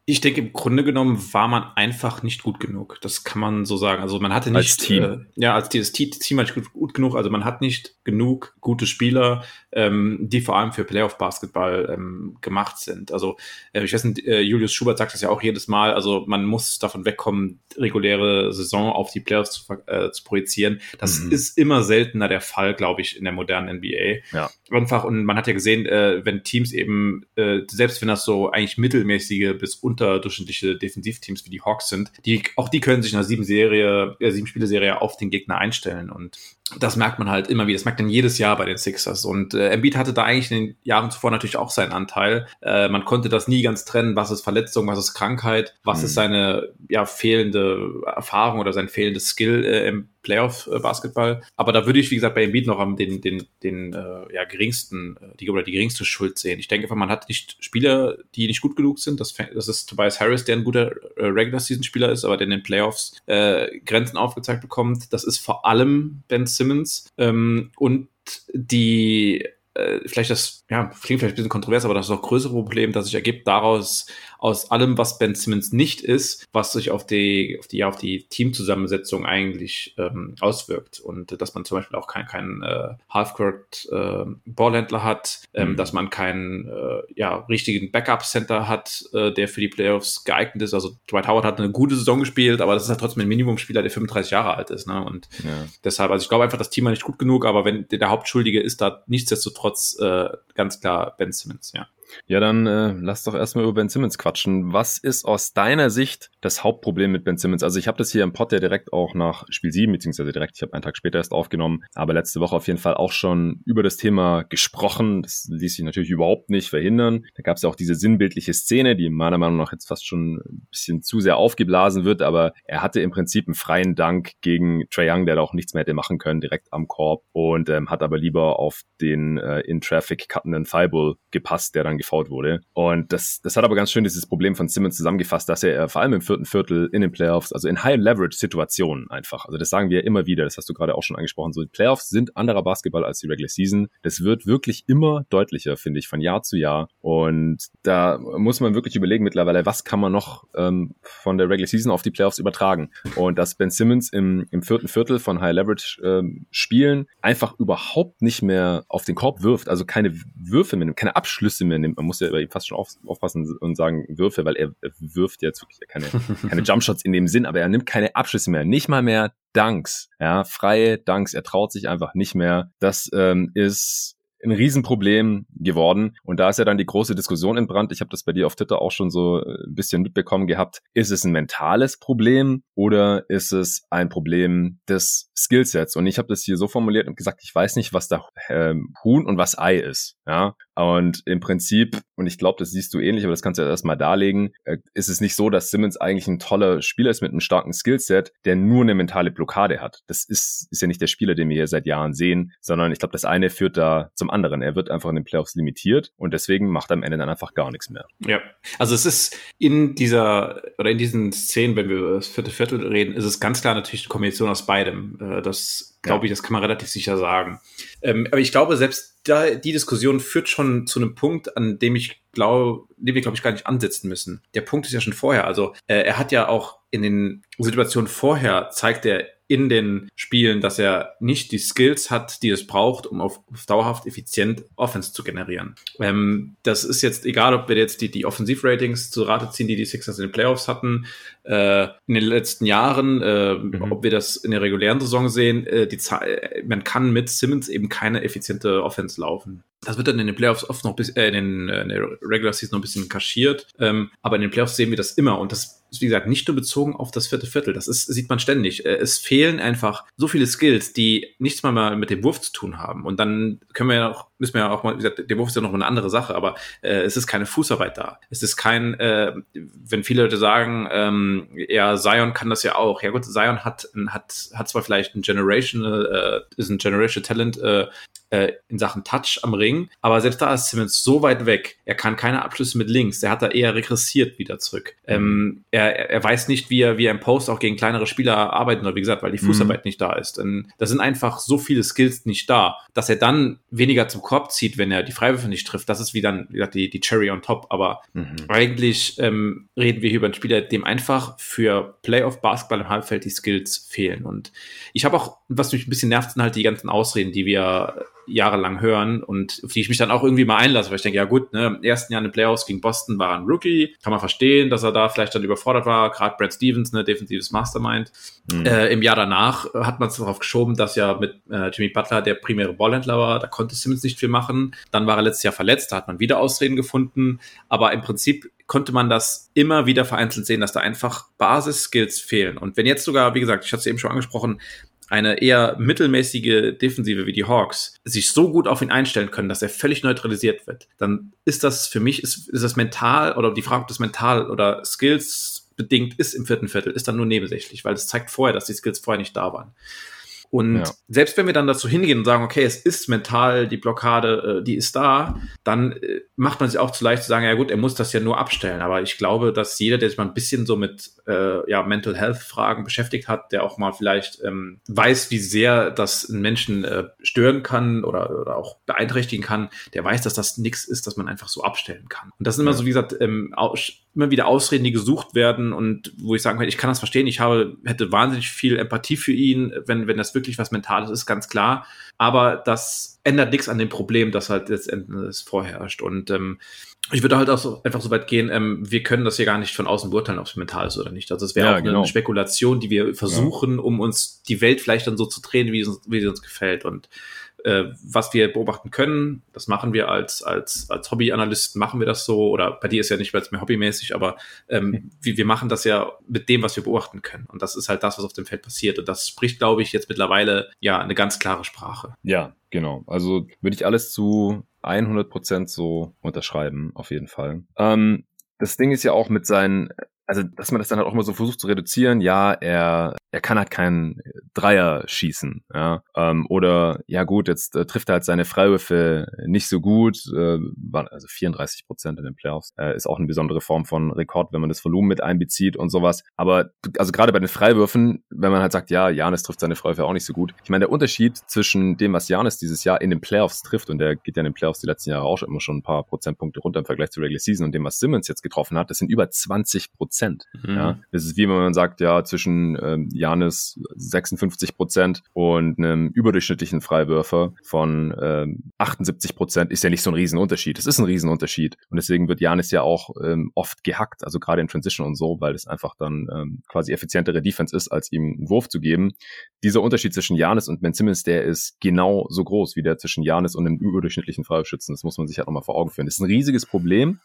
Ich denke, im Grunde genommen war man einfach nicht gut genug. Das kann man so sagen. Also man hatte nicht. Als Team. Äh, ja, als dieses Team, war nicht gut, gut, genug. Also man hat nicht genug gute Spieler, ähm, die vor allem für Playoff-Basketball ähm, gemacht sind. Also äh, ich weiß nicht, äh, Julius Schubert sagt das ja auch jedes Mal. Also man muss davon wegkommen, reguläre Saison auf die Playoffs zu, äh, zu projizieren. Das mhm. ist immer seltener der Fall, glaube ich, in der modernen NBA. Ja. Einfach, und man hat ja gesehen, äh, wenn Teams eben, äh, selbst wenn das so eigentlich mittelmäßige bis unterdurchschnittliche Defensivteams wie die Hawks sind, die, auch die können sich in einer sieben Serie, äh, sieben Spiele-Serie auf den Gegner einstellen. Und das merkt man halt immer wieder. Das merkt man jedes Jahr bei den Sixers. Und äh, Embiid hatte da eigentlich in den Jahren zuvor natürlich auch seinen Anteil. Äh, man konnte das nie ganz trennen. Was ist Verletzung, was ist Krankheit, was mhm. ist seine ja, fehlende Erfahrung oder sein fehlendes Skill äh, im Playoff-Basketball. Aber da würde ich, wie gesagt, bei Embiid noch am den, den, den äh, ja, geringsten, äh, die, oder die geringste Schuld sehen. Ich denke, man hat nicht Spieler, die nicht gut genug sind. Das, das ist Tobias Harris, der ein guter äh, Regular-Season-Spieler ist, aber der in den Playoffs äh, Grenzen aufgezeigt bekommt. Das ist vor allem Ben Simmons ähm, und die äh, vielleicht das, ja, klingt vielleicht ein bisschen kontrovers, aber das ist auch größere Problem, das sich ergibt daraus, aus allem, was Ben Simmons nicht ist, was sich auf die, auf die, auf die Teamzusammensetzung eigentlich ähm, auswirkt. Und dass man zum Beispiel auch keinen kein, äh, Halfcourt äh, Ballhändler hat, ähm, mhm. dass man keinen äh, ja, richtigen Backup-Center hat, äh, der für die Playoffs geeignet ist. Also Dwight Howard hat eine gute Saison gespielt, aber das ist halt trotzdem ein Minimumspieler, der 35 Jahre alt ist. Ne? Und ja. deshalb, also ich glaube einfach, das Team war nicht gut genug, aber wenn der Hauptschuldige ist da nichtsdestotrotz äh, ganz klar Ben Simmons, ja. Ja, dann äh, lass doch erstmal über Ben Simmons quatschen. Was ist aus deiner Sicht das Hauptproblem mit Ben Simmons? Also ich habe das hier im Pod ja direkt auch nach Spiel 7, beziehungsweise direkt, ich habe einen Tag später erst aufgenommen, aber letzte Woche auf jeden Fall auch schon über das Thema gesprochen. Das ließ sich natürlich überhaupt nicht verhindern. Da gab es ja auch diese sinnbildliche Szene, die meiner Meinung nach jetzt fast schon ein bisschen zu sehr aufgeblasen wird, aber er hatte im Prinzip einen freien Dank gegen Trae Young, der da auch nichts mehr hätte machen können, direkt am Korb und ähm, hat aber lieber auf den äh, in Traffic cuttenden Thibault gepasst, der dann gefault wurde. Und das, das hat aber ganz schön dieses Problem von Simmons zusammengefasst, dass er vor allem im vierten Viertel in den Playoffs, also in High-Leverage-Situationen einfach, also das sagen wir immer wieder, das hast du gerade auch schon angesprochen, so die Playoffs sind anderer Basketball als die Regular Season. Das wird wirklich immer deutlicher, finde ich, von Jahr zu Jahr. Und da muss man wirklich überlegen mittlerweile, was kann man noch ähm, von der Regular Season auf die Playoffs übertragen. Und dass Ben Simmons im, im vierten Viertel von High Leverage ähm, einfach überhaupt nicht mehr auf den Korb wirft, also keine Würfe mehr nimmt, keine Abschlüsse mehr nimmt. Man muss ja bei ihm fast schon auf, aufpassen und sagen Würfe, weil er, er wirft jetzt wirklich keine, keine (laughs) Jumpshots in dem Sinn, aber er nimmt keine Abschlüsse mehr, nicht mal mehr Dunks, ja, freie Dunks. Er traut sich einfach nicht mehr. Das ähm, ist ein Riesenproblem geworden. Und da ist ja dann die große Diskussion entbrannt. Ich habe das bei dir auf Twitter auch schon so äh, ein bisschen mitbekommen gehabt. Ist es ein mentales Problem oder ist es ein Problem des Skillsets? Und ich habe das hier so formuliert und gesagt, ich weiß nicht, was da äh, Huhn und was Ei ist. Ja, und im Prinzip, und ich glaube, das siehst du ähnlich, aber das kannst du ja erstmal darlegen, äh, ist es nicht so, dass Simmons eigentlich ein toller Spieler ist mit einem starken Skillset, der nur eine mentale Blockade hat. Das ist, ist ja nicht der Spieler, den wir hier seit Jahren sehen, sondern ich glaube, das eine führt da zum anderen. Er wird einfach in den Playoffs limitiert und deswegen macht er am Ende dann einfach gar nichts mehr. Ja, also es ist in dieser oder in diesen Szenen, wenn wir über das vierte Viertel reden, ist es ganz klar natürlich eine Kombination aus beidem. Äh, das glaube ich, das kann man relativ sicher sagen. Ähm, aber ich glaube, selbst da, die Diskussion führt schon zu einem Punkt, an dem ich glaube, dem wir, glaube ich, gar nicht ansetzen müssen. Der Punkt ist ja schon vorher. Also äh, er hat ja auch in den Situationen vorher zeigt er in den Spielen, dass er nicht die Skills hat, die es braucht, um auf, auf dauerhaft effizient Offense zu generieren. Ähm, das ist jetzt egal, ob wir jetzt die, die Offensivratings zu Rate ziehen, die die Sixers in den Playoffs hatten, äh, in den letzten Jahren, äh, mhm. ob wir das in der regulären Saison sehen, äh, die man kann mit Simmons eben keine effiziente Offense laufen. Das wird dann in den Playoffs oft noch bis, äh, in, den, äh, in der Regular Season noch ein bisschen kaschiert. Ähm, aber in den Playoffs sehen wir das immer. Und das ist, wie gesagt, nicht nur bezogen auf das vierte Viertel. Das ist, sieht man ständig. Äh, es fehlen einfach so viele Skills, die nichts mal mit dem Wurf zu tun haben. Und dann können wir ja auch, müssen wir ja auch mal, wie gesagt, der Wurf ist ja noch eine andere Sache, aber äh, es ist keine Fußarbeit da. Es ist kein, äh, wenn viele Leute sagen, ähm, ja, Zion kann das ja auch. Ja gut, Zion hat, hat, hat zwar vielleicht ein Generational, äh, ist ein Generational Talent, äh, äh, in Sachen Touch am Ring. Aber selbst da ist Simmons so weit weg. Er kann keine Abschlüsse mit links. Der hat da eher regressiert wieder zurück. Ähm, er, er weiß nicht, wie er, wie er im Post auch gegen kleinere Spieler arbeiten soll, wie gesagt, weil die Fußarbeit mhm. nicht da ist. Und da sind einfach so viele Skills nicht da, dass er dann weniger zum Korb zieht, wenn er die Freiwürfe nicht trifft. Das ist wie dann, wie gesagt, die, die Cherry on top. Aber mhm. eigentlich ähm, reden wir hier über einen Spieler, dem einfach für Playoff-Basketball im Halbfeld die Skills fehlen. Und ich habe auch, was mich ein bisschen nervt, sind halt die ganzen Ausreden, die wir jahrelang hören und auf die ich mich dann auch irgendwie mal einlasse, weil ich denke, ja gut, ne, im ersten Jahr in den Playoffs gegen Boston war er ein Rookie, kann man verstehen, dass er da vielleicht dann überfordert war, gerade Brad Stevens, ne, defensives Mastermind. Mhm. Äh, Im Jahr danach hat man es darauf geschoben, dass ja mit äh, Jimmy Butler der primäre Ballhändler war, da konnte Simmons nicht viel machen. Dann war er letztes Jahr verletzt, da hat man wieder Ausreden gefunden, aber im Prinzip konnte man das immer wieder vereinzelt sehen, dass da einfach Basis-Skills fehlen. Und wenn jetzt sogar, wie gesagt, ich hatte es eben schon angesprochen, eine eher mittelmäßige Defensive wie die Hawks sich so gut auf ihn einstellen können, dass er völlig neutralisiert wird, dann ist das für mich, ist, ist das mental oder die Frage, ob das mental oder Skills bedingt ist im vierten Viertel, ist dann nur nebensächlich, weil es zeigt vorher, dass die Skills vorher nicht da waren. Und ja. selbst wenn wir dann dazu hingehen und sagen, okay, es ist mental, die Blockade, äh, die ist da, dann äh, macht man sich auch zu leicht zu sagen, ja gut, er muss das ja nur abstellen. Aber ich glaube, dass jeder, der sich mal ein bisschen so mit äh, ja, Mental Health Fragen beschäftigt hat, der auch mal vielleicht ähm, weiß, wie sehr das einen Menschen äh, stören kann oder, oder auch beeinträchtigen kann, der weiß, dass das nichts ist, dass man einfach so abstellen kann. Und das sind immer so, wie gesagt, ähm, immer wieder Ausreden, die gesucht werden und wo ich sagen kann, ich kann das verstehen, ich habe, hätte wahnsinnig viel Empathie für ihn, wenn, wenn das wirklich was Mentales ist, ganz klar. Aber das ändert nichts an dem Problem, das halt letztendlich vorherrscht. Und ähm, ich würde halt auch so, einfach so weit gehen, ähm, wir können das hier gar nicht von außen beurteilen, ob es mental ist oder nicht. Also es wäre ja, auch genau. eine Spekulation, die wir versuchen, ja. um uns die Welt vielleicht dann so zu drehen, wie, wie sie uns gefällt. Und äh, was wir beobachten können, das machen wir als, als, als Hobbyanalysten, machen wir das so, oder bei dir ist ja nicht mehr hobbymäßig, aber ähm, mhm. wir, wir machen das ja mit dem, was wir beobachten können. Und das ist halt das, was auf dem Feld passiert. Und das spricht, glaube ich, jetzt mittlerweile ja eine ganz klare Sprache. Ja, genau. Also würde ich alles zu 100 Prozent so unterschreiben, auf jeden Fall. Ähm, das Ding ist ja auch mit seinen also dass man das dann halt auch mal so versucht zu reduzieren, ja, er, er kann halt keinen Dreier schießen. Ja? Ähm, oder ja gut, jetzt äh, trifft er halt seine Freiwürfe nicht so gut, äh, also 34 Prozent in den Playoffs, äh, ist auch eine besondere Form von Rekord, wenn man das Volumen mit einbezieht und sowas. Aber also gerade bei den Freiwürfen, wenn man halt sagt, ja, Janis trifft seine Freiwürfe auch nicht so gut. Ich meine, der Unterschied zwischen dem, was Janis dieses Jahr in den Playoffs trifft, und der geht ja in den Playoffs die letzten Jahre auch immer schon ein paar Prozentpunkte runter im Vergleich zur Regular Season und dem, was Simmons jetzt getroffen hat, das sind über 20 Prozent. Mhm. Ja, das ist wie wenn man sagt, ja, zwischen ähm, Janis 56 Prozent und einem überdurchschnittlichen Freiwürfer von ähm, 78 Prozent ist ja nicht so ein Riesenunterschied. Es ist ein Riesenunterschied. Und deswegen wird Janis ja auch ähm, oft gehackt, also gerade in Transition und so, weil es einfach dann ähm, quasi effizientere Defense ist, als ihm einen Wurf zu geben. Dieser Unterschied zwischen Janis und Ben Simmons, der ist genau so groß wie der zwischen Janis und einem überdurchschnittlichen Freiwurfschützen. Das muss man sich halt nochmal vor Augen führen. Das ist ein riesiges Problem.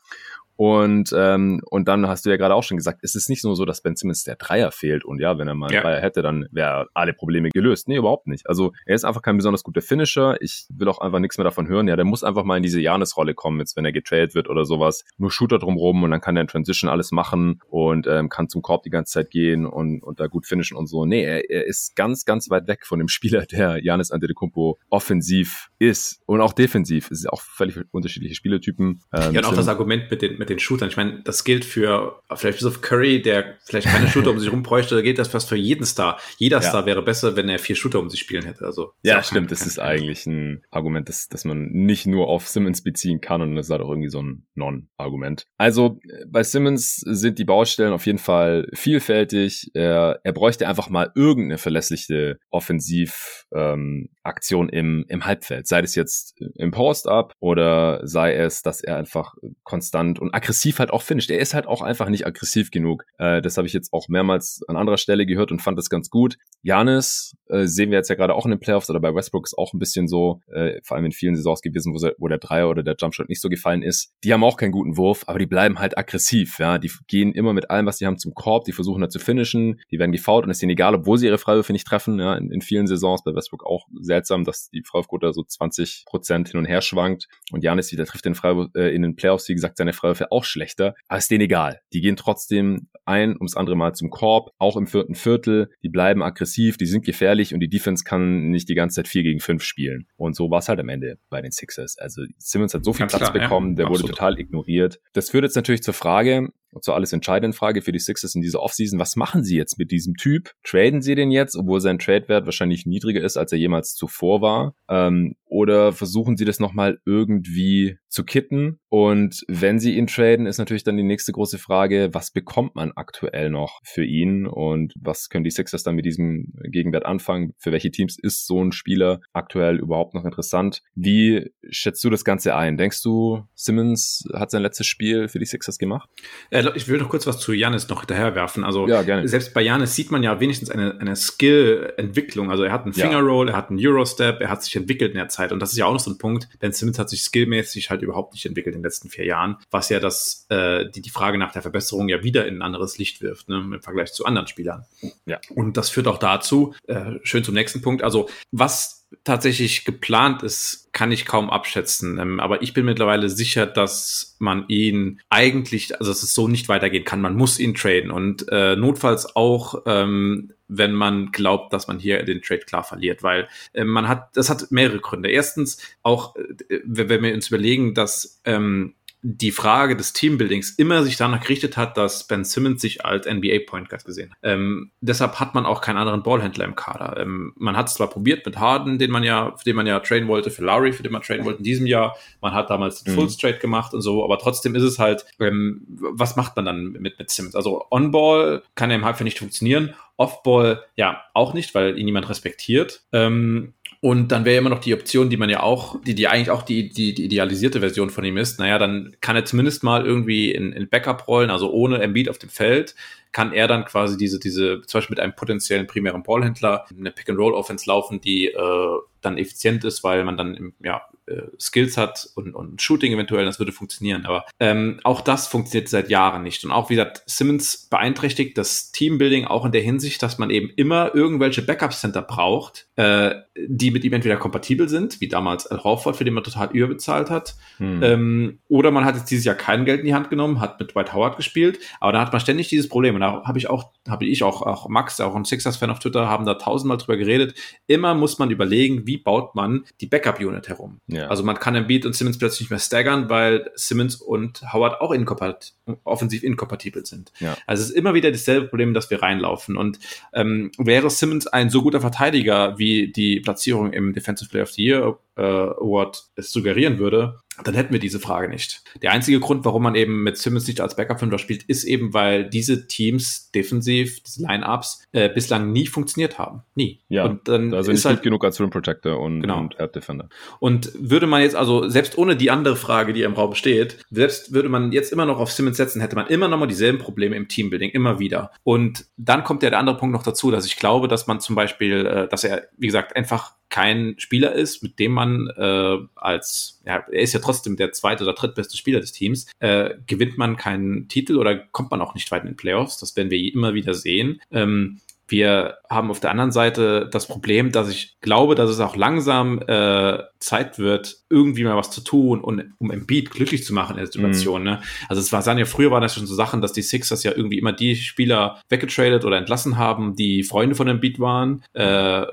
Und, ähm, und dann hast du ja gerade auch schon gesagt, es ist nicht nur so, dass Ben Simmons der Dreier fehlt und ja, wenn er mal einen ja. Dreier hätte, dann wäre alle Probleme gelöst. Nee, überhaupt nicht. Also er ist einfach kein besonders guter Finisher. Ich will auch einfach nichts mehr davon hören. Ja, der muss einfach mal in diese Janis-Rolle kommen, jetzt wenn er getradet wird oder sowas. Nur Shooter drumrum und dann kann er in Transition alles machen und ähm, kann zum Korb die ganze Zeit gehen und, und da gut finishen und so. Nee, er, er ist ganz, ganz weit weg von dem (laughs) Spieler, der Janis Antetokounmpo offensiv ist und auch defensiv. Es ist auch völlig unterschiedliche Spielertypen. Ähm, ja, und auch das Argument mit den, mit den Shootern. Ich meine, das gilt für vielleicht bis auf Curry, der vielleicht keine Shooter um sich rum bräuchte, da gilt das fast für jeden Star. Jeder ja. Star wäre besser, wenn er vier Shooter um sich spielen hätte. Also ja, stimmt. Das ist eigentlich ein Argument, das, das man nicht nur auf Simmons beziehen kann und das ist halt auch irgendwie so ein Non-Argument. Also bei Simmons sind die Baustellen auf jeden Fall vielfältig. Er, er bräuchte einfach mal irgendeine verlässliche Offensivaktion ähm, im, im Halbfeld. Sei es jetzt im Post-Up oder sei es, dass er einfach konstant und aggressiv halt auch finisht. Er ist halt auch einfach nicht aggressiv genug. Äh, das habe ich jetzt auch mehrmals an anderer Stelle gehört und fand das ganz gut. Janis äh, sehen wir jetzt ja gerade auch in den Playoffs oder bei Westbrook ist auch ein bisschen so, äh, vor allem in vielen Saisons gewesen, wo, wo der Dreier oder der Jumpshot nicht so gefallen ist. Die haben auch keinen guten Wurf, aber die bleiben halt aggressiv. Ja, die gehen immer mit allem, was sie haben, zum Korb. Die versuchen da zu finishen. Die werden gefault und es ist ihnen egal, obwohl sie ihre Freiwürfe nicht treffen. Ja, in, in vielen Saisons bei Westbrook auch seltsam, dass die Freiwurfquote so 20 Prozent hin und her schwankt und Janis wieder trifft den Freiwurf, äh, in den Playoffs, wie gesagt, seine Freiwürfe auch schlechter. Aber ist denen egal. Die gehen trotzdem ein ums andere Mal zum Korb, auch im vierten Viertel. Die bleiben aggressiv, die sind gefährlich und die Defense kann nicht die ganze Zeit 4 gegen 5 spielen. Und so war es halt am Ende bei den Sixers. Also Simmons hat so viel Ganz Platz klar, bekommen, ja. der Absolut. wurde total ignoriert. Das führt jetzt natürlich zur Frage, zur alles entscheidenden Frage für die Sixers in dieser Offseason. Was machen sie jetzt mit diesem Typ? Traden sie den jetzt, obwohl sein Tradewert wahrscheinlich niedriger ist, als er jemals zuvor war? Ähm, oder versuchen sie das nochmal irgendwie zu kitten? Und wenn sie ihn traden, ist natürlich dann die nächste große Frage, was bekommt man aktuell noch für ihn? Und was können die Sixers dann mit diesem Gegenwert anfangen? Für welche Teams ist so ein Spieler aktuell überhaupt noch interessant? Wie schätzt du das Ganze ein? Denkst du, Simmons hat sein letztes Spiel für die Sixers gemacht? Äh, ich will noch kurz was zu Janis noch hinterherwerfen. Also ja, selbst bei Janis sieht man ja wenigstens eine, eine Skill-Entwicklung. Also er hat einen Finger-Roll, er hat einen Eurostep, er hat sich entwickelt in der Zeit. Und das ist ja auch noch so ein Punkt. Ben Simmons hat sich skillmäßig halt überhaupt nicht entwickelt in den letzten vier Jahren, was ja das, äh, die, die Frage nach der Verbesserung ja wieder in ein anderes Licht wirft, ne, im Vergleich zu anderen Spielern. Ja. Und das führt auch dazu, äh, schön zum nächsten Punkt. Also was tatsächlich geplant ist, kann ich kaum abschätzen. Ähm, aber ich bin mittlerweile sicher, dass man ihn eigentlich, also dass es so nicht weitergehen kann. Man muss ihn traden und äh, notfalls auch, ähm, wenn man glaubt, dass man hier den Trade klar verliert, weil äh, man hat, das hat mehrere Gründe. Erstens auch, äh, wenn wir uns überlegen, dass ähm, die Frage des Teambuildings immer sich danach gerichtet hat, dass Ben Simmons sich als NBA Point Guard gesehen hat. Ähm, deshalb hat man auch keinen anderen Ballhändler im Kader. Ähm, man hat es zwar probiert mit Harden, den man ja, für den man ja traden wollte, für Lowry, für den man traden wollte in diesem Jahr. Man hat damals den mhm. Full Straight gemacht und so, aber trotzdem ist es halt, ähm, was macht man dann mit, mit Simmons? Also On-Ball kann ja im Halbfeld nicht funktionieren. Off-Ball, ja, auch nicht, weil ihn niemand respektiert. Ähm, und dann wäre immer noch die Option, die man ja auch, die, die eigentlich auch die, die, die idealisierte Version von ihm ist. Naja, dann kann er zumindest mal irgendwie in, in Backup rollen, also ohne Embiid auf dem Feld, kann er dann quasi diese, diese, zum Beispiel mit einem potenziellen primären Ballhändler eine Pick-and-Roll-Offense laufen, die äh, dann effizient ist, weil man dann im, ja, äh, Skills hat und, und Shooting eventuell, das würde funktionieren. Aber ähm, auch das funktioniert seit Jahren nicht. Und auch, wie gesagt, Simmons beeinträchtigt das Teambuilding auch in der Hinsicht, dass man eben immer irgendwelche Backup-Center braucht, äh, die mit ihm entweder kompatibel sind, wie damals Al Horford, für den man total überbezahlt hat, hm. ähm, oder man hat jetzt dieses Jahr kein Geld in die Hand genommen, hat mit Dwight Howard gespielt, aber da hat man ständig dieses Problem. Und da habe ich auch, habe ich auch, auch Max, auch ein Sixers-Fan auf Twitter, haben da tausendmal drüber geredet. Immer muss man überlegen, wie baut man die Backup-Unit herum. Ja. Also man kann Embiid und Simmons plötzlich nicht mehr staggern, weil Simmons und Howard auch inkompat offensiv inkompatibel sind. Ja. Also es ist immer wieder dasselbe Problem, dass wir reinlaufen. Und ähm, wäre Simmons ein so guter Verteidiger, wie die Platzierung im Defensive Player of the Year äh, Award es suggerieren würde, dann hätten wir diese Frage nicht. Der einzige Grund, warum man eben mit Simmons nicht als Backup-Fünfer spielt, ist eben, weil diese Teams defensiv, diese Line-Ups, äh, bislang nie funktioniert haben. Nie. Ja, und dann also ist nicht halt, gut genug als Rim Protector und, genau. und Air Defender. Und würde man jetzt also, selbst ohne die andere Frage, die im Raum steht, selbst würde man jetzt immer noch auf Simmons setzen, hätte man immer noch mal dieselben Probleme im Teambuilding, immer wieder. Und dann kommt ja der andere Punkt noch dazu, dass ich glaube, dass man zum Beispiel, äh, dass er, wie gesagt, einfach kein Spieler ist, mit dem man äh, als, ja, er ist ja trotzdem der zweite oder drittbeste Spieler des Teams, äh, gewinnt man keinen Titel oder kommt man auch nicht weit in den Playoffs. Das werden wir immer wieder sehen. Ähm, wir haben auf der anderen Seite das Problem, dass ich glaube, dass es auch langsam äh, Zeit wird, irgendwie mal was zu tun und um Embiid glücklich zu machen in der Situation. Mm. Ne? Also es war sagen ja früher waren das schon so Sachen, dass die Sixers ja irgendwie immer die Spieler weggetradet oder entlassen haben, die Freunde von Embiid waren. Äh,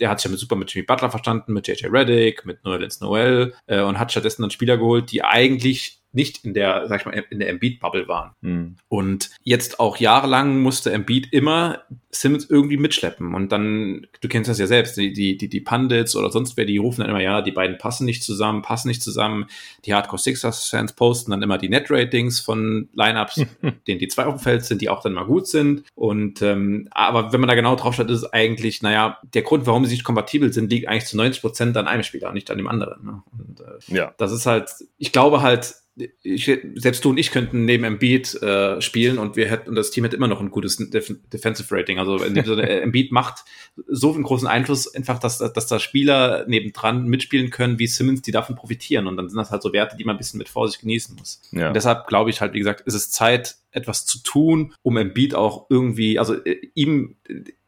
der hat sich ja mit super mit Jimmy Butler verstanden, mit JJ Reddick, mit Noelens Noel äh, und hat stattdessen dann Spieler geholt, die eigentlich nicht in der, sag ich mal, in der Embiid-Bubble waren. Mhm. Und jetzt auch jahrelang musste Embiid immer Simmons irgendwie mitschleppen. Und dann, du kennst das ja selbst, die, die, die, die Pundits oder sonst wer, die rufen dann immer, ja, die beiden passen nicht zusammen, passen nicht zusammen. Die Hardcore Sixers-Fans posten dann immer die Net-Ratings von Lineups, (laughs) denen die zwei auf dem Feld sind, die auch dann mal gut sind. Und ähm, aber wenn man da genau drauf schaut, ist es eigentlich, naja, der Grund, warum sie nicht kompatibel sind, liegt eigentlich zu 90 Prozent an einem Spieler, nicht an dem anderen. Ne? Und äh, ja. das ist halt, ich glaube halt, ich, selbst du und ich könnten neben Embiid äh, spielen und wir hätten und das Team hätte immer noch ein gutes Def Defensive Rating. Also in dem Sinne, Embiid macht so einen großen Einfluss, einfach, dass, dass da Spieler nebendran mitspielen können, wie Simmons, die davon profitieren. Und dann sind das halt so Werte, die man ein bisschen mit Vorsicht genießen muss. Ja. Und deshalb glaube ich halt, wie gesagt, ist es Zeit, etwas zu tun, um Embiid auch irgendwie, also äh, ihm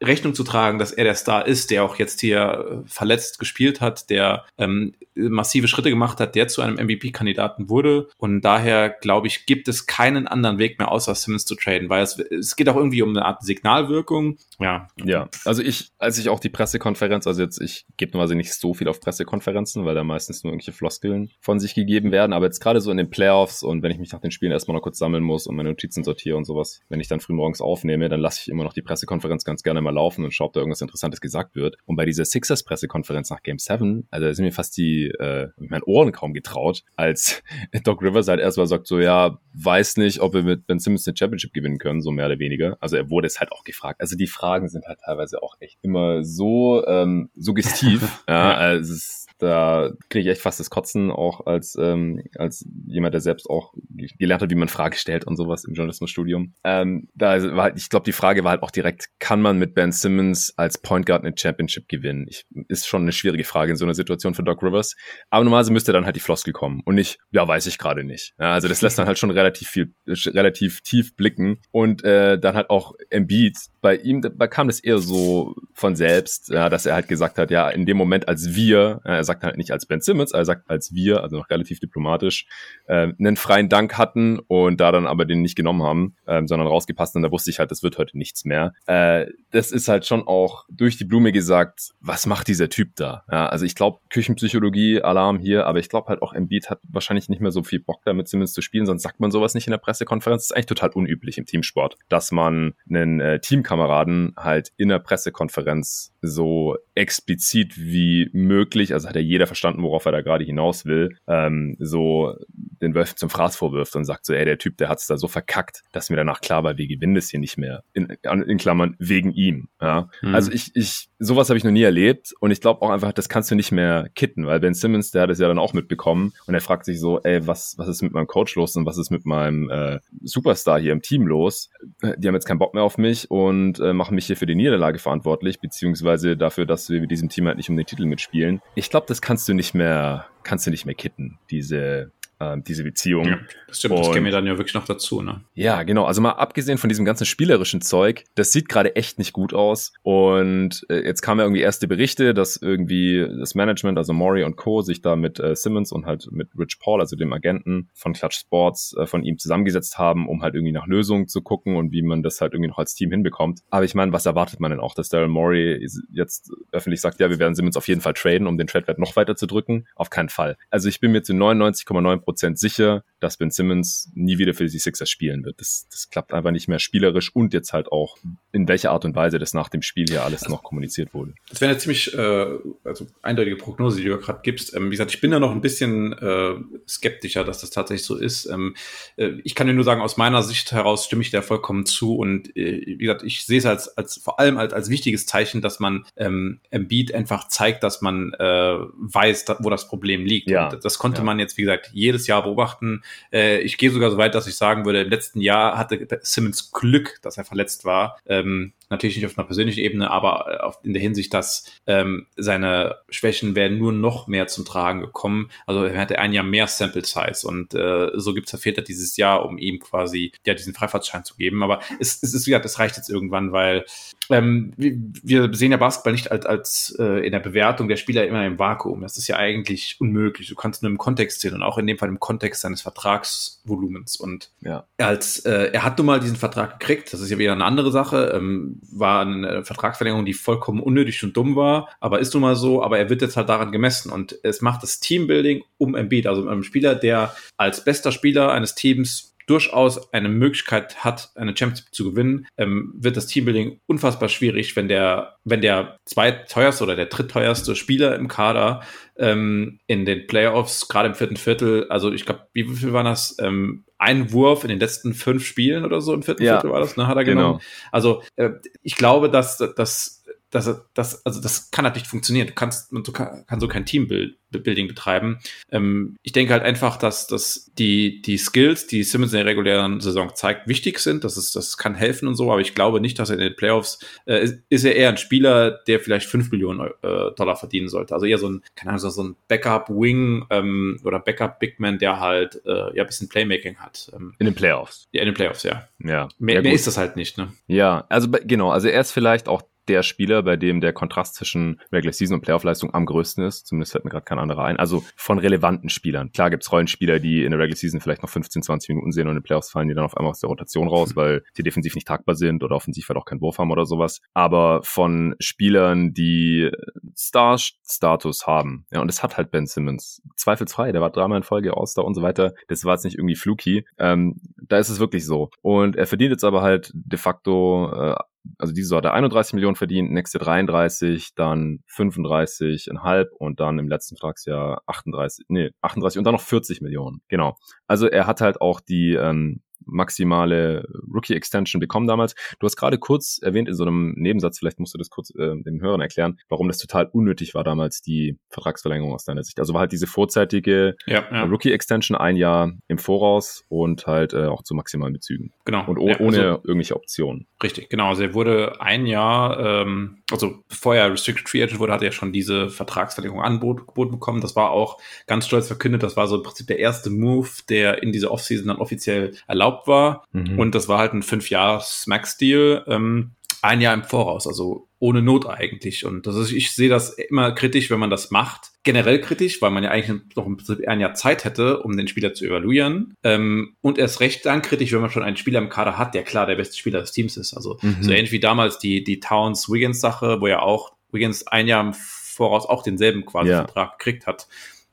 Rechnung zu tragen, dass er der Star ist, der auch jetzt hier äh, verletzt gespielt hat, der ähm, massive Schritte gemacht hat, der zu einem MVP-Kandidaten wurde. Und daher, glaube ich, gibt es keinen anderen Weg mehr, außer Simmons zu traden, weil es, es geht auch irgendwie um eine Art Signalwirkung. Ja. Ja, also ich, als ich auch die Pressekonferenz, also jetzt, ich gebe normalerweise nicht so viel auf Pressekonferenzen, weil da meistens nur irgendwelche Floskeln von sich gegeben werden, aber jetzt gerade so in den Playoffs und wenn ich mich nach den Spielen erstmal noch kurz sammeln muss und meine Notizen sortiere und sowas, wenn ich dann früh morgens aufnehme, dann lasse ich immer noch die Pressekonferenz ganz gerne mal laufen und schaue, ob da irgendwas Interessantes gesagt wird. Und bei dieser Sixers-Pressekonferenz nach Game 7, also da sind mir fast die, äh, meinen Ohren kaum getraut, als (laughs) Doc Rivers halt erstmal sagt so, ja, weiß nicht, ob wir mit Ben Simmons eine Championship gewinnen können, so mehr oder weniger. Also er wurde es halt auch gefragt. Also die Fragen sind halt teilweise auch echt immer so ähm, suggestiv. (laughs) ja, also es ist da kriege ich echt fast das Kotzen auch als, ähm, als jemand, der selbst auch gelernt hat, wie man Fragen stellt und sowas im Journalismusstudium. Ähm, da war halt, ich glaube, die Frage war halt auch direkt, kann man mit Ben Simmons als Point Guard eine Championship gewinnen? Ich, ist schon eine schwierige Frage in so einer Situation für Doc Rivers. Aber normalerweise müsste dann halt die Floskel kommen und nicht, ja, weiß ich gerade nicht. Ja, also das lässt dann halt schon relativ viel, relativ tief blicken und äh, dann halt auch Embiid, bei ihm, da kam das eher so von selbst, ja, dass er halt gesagt hat, ja, in dem Moment, als wir, ja, er sagt halt nicht als Ben Simmons, er sagt als wir, also noch relativ diplomatisch, äh, einen freien Dank hatten und da dann aber den nicht genommen haben, ähm, sondern rausgepasst und da wusste ich halt, das wird heute nichts mehr. Äh, das ist halt schon auch durch die Blume gesagt, was macht dieser Typ da? Ja, also ich glaube, Küchenpsychologie, Alarm hier, aber ich glaube halt auch Embiid hat wahrscheinlich nicht mehr so viel Bock damit Simmons zu spielen, sonst sagt man sowas nicht in der Pressekonferenz. Das ist eigentlich total unüblich im Teamsport, dass man einen äh, Teamkameraden halt in der Pressekonferenz so explizit wie möglich, also hat ja jeder verstanden, worauf er da gerade hinaus will, ähm, so den Wölfen zum Fraß vorwirft und sagt so, ey, der Typ, der hat's da so verkackt, dass mir danach klar war, wir gewinnen das hier nicht mehr. In, in Klammern, wegen ihm. Ja? Mhm. Also ich, ich, sowas habe ich noch nie erlebt und ich glaube auch einfach, das kannst du nicht mehr kitten, weil Ben Simmons, der hat es ja dann auch mitbekommen und er fragt sich so, ey, was, was ist mit meinem Coach los und was ist mit meinem äh, Superstar hier im Team los? Die haben jetzt keinen Bock mehr auf mich und äh, machen mich hier für die Niederlage verantwortlich, beziehungsweise dafür, dass wir mit diesem Team halt nicht um den Titel mitspielen. Ich glaube, das kannst du nicht mehr, kannst du nicht mehr kitten, diese äh, diese Beziehung. Ja, das stimmt, und, das käme dann ja wirklich noch dazu, ne? Ja, genau. Also mal abgesehen von diesem ganzen spielerischen Zeug, das sieht gerade echt nicht gut aus. Und äh, jetzt kamen ja irgendwie erste Berichte, dass irgendwie das Management, also Maury und Co., sich da mit äh, Simmons und halt mit Rich Paul, also dem Agenten von Clutch Sports, äh, von ihm zusammengesetzt haben, um halt irgendwie nach Lösungen zu gucken und wie man das halt irgendwie noch als Team hinbekommt. Aber ich meine, was erwartet man denn auch, dass Daryl Morey jetzt öffentlich sagt, ja, wir werden Simmons auf jeden Fall traden, um den Trade-Wert noch weiter zu drücken? Auf keinen Fall. Also ich bin mir zu 99,9 Prozent sicher, dass Ben Simmons nie wieder für die Sixers spielen wird. Das, das klappt einfach nicht mehr spielerisch und jetzt halt auch, in welcher Art und Weise das nach dem Spiel hier alles noch kommuniziert wurde. Das wäre eine ziemlich äh, also eindeutige Prognose, die du gerade gibst. Ähm, wie gesagt, ich bin da noch ein bisschen äh, skeptischer, dass das tatsächlich so ist. Ähm, äh, ich kann dir nur sagen, aus meiner Sicht heraus stimme ich da vollkommen zu und äh, wie gesagt, ich sehe es als, als vor allem als, als wichtiges Zeichen, dass man ähm, Embiid einfach zeigt, dass man äh, weiß, wo das Problem liegt. Ja. Und das konnte ja. man jetzt, wie gesagt, jedes Jahr beobachten. Äh, ich gehe sogar so weit, dass ich sagen würde, im letzten Jahr hatte Simmons Glück, dass er verletzt war. Ähm, natürlich nicht auf einer persönlichen Ebene, aber äh, auf, in der Hinsicht, dass ähm, seine Schwächen werden nur noch mehr zum Tragen gekommen. Also er hatte ein Jahr mehr Sample Size und äh, so gibt es Väter dieses Jahr, um ihm quasi ja diesen Freifahrtschein zu geben. Aber es, es ist, wie gesagt, das reicht jetzt irgendwann, weil ähm, wir sehen ja Basketball nicht als, als äh, in der Bewertung der Spieler immer im Vakuum. Das ist ja eigentlich unmöglich. Du kannst nur im Kontext sehen und auch in dem Fall im Kontext seines Vertragsvolumens. Und ja. als äh, er hat nun mal diesen Vertrag gekriegt, das ist ja wieder eine andere Sache. Ähm, war eine Vertragsverlängerung, die vollkommen unnötig und dumm war, aber ist nun mal so, aber er wird jetzt halt daran gemessen und es macht das Teambuilding um Embiid, also einem Spieler, der als bester Spieler eines Teams durchaus eine Möglichkeit hat, eine Championship zu gewinnen, ähm, wird das Teambuilding unfassbar schwierig, wenn der, wenn der zweiteuerste oder der drittteuerste Spieler im Kader ähm, in den Playoffs, gerade im vierten Viertel, also ich glaube, wie viel waren das? Ähm, ein Wurf in den letzten fünf Spielen oder so im vierten ja, Viertel war das, ne, hat er genau. genommen. Also äh, ich glaube, dass, dass das, das, also das kann halt nicht funktionieren. Du kannst, du kann, kann so kein Teambuilding betreiben. Ähm, ich denke halt einfach, dass, dass die, die Skills, die Simmons in der regulären Saison zeigt, wichtig sind. Das ist, das kann helfen und so, aber ich glaube nicht, dass er in den Playoffs äh, ist, ist er eher ein Spieler, der vielleicht fünf Millionen äh, Dollar verdienen sollte. Also eher so ein, keine Ahnung, so ein Backup-Wing ähm, oder Backup-Bigman, der halt äh, ja ein bisschen Playmaking hat. Ähm, in den Playoffs. Ja, in den Playoffs, ja. Ja. Mehr, ja, mehr ist das halt nicht, ne? Ja, also genau, also er ist vielleicht auch der Spieler, bei dem der Kontrast zwischen Regular Season und Playoff-Leistung am größten ist. Zumindest fällt mir gerade kein anderer ein. Also von relevanten Spielern. Klar gibt's Rollenspieler, die in der Regular Season vielleicht noch 15, 20 Minuten sehen und in den Playoffs fallen die dann auf einmal aus der Rotation raus, mhm. weil sie defensiv nicht tragbar sind oder offensiv halt auch keinen Wurf haben oder sowas. Aber von Spielern, die Star-Status haben. Ja, und das hat halt Ben Simmons. Zweifelsfrei. Der war dreimal in Folge All-Star und so weiter. Das war jetzt nicht irgendwie fluky. Ähm, da ist es wirklich so. Und er verdient jetzt aber halt de facto äh, also diese Sorte 31 Millionen verdient, nächste 33, dann 35,5 und dann im letzten Vertragsjahr 38, nee, 38 und dann noch 40 Millionen. Genau. Also er hat halt auch die ähm, maximale Rookie-Extension bekommen damals. Du hast gerade kurz erwähnt in so einem Nebensatz, vielleicht musst du das kurz äh, den Hörern erklären, warum das total unnötig war damals, die Vertragsverlängerung aus deiner Sicht. Also war halt diese vorzeitige ja, ja. Rookie-Extension ein Jahr im Voraus und halt äh, auch zu maximalen Bezügen. Genau. Und ja, ohne also, irgendwelche Optionen. Richtig, genau. Also er wurde ein Jahr, ähm, also bevor er Restricted Free Agent wurde, hat er schon diese Vertragsverlängerung angeboten bekommen. Das war auch ganz stolz verkündet. Das war so im Prinzip der erste Move, der in dieser Offseason dann offiziell erlaubt erlaubt war. Mhm. Und das war halt ein fünf Jahres Max-Deal. Ähm, ein Jahr im Voraus, also ohne Not eigentlich. Und das ist, ich sehe das immer kritisch, wenn man das macht. Generell kritisch, weil man ja eigentlich noch im Prinzip ein Jahr Zeit hätte, um den Spieler zu evaluieren. Ähm, und erst recht dann kritisch, wenn man schon einen Spieler im Kader hat, der klar der beste Spieler des Teams ist. Also mhm. so ähnlich wie damals die, die Towns-Wiggins-Sache, wo ja auch Wiggins ein Jahr im Voraus auch denselben quasi ja. Vertrag gekriegt hat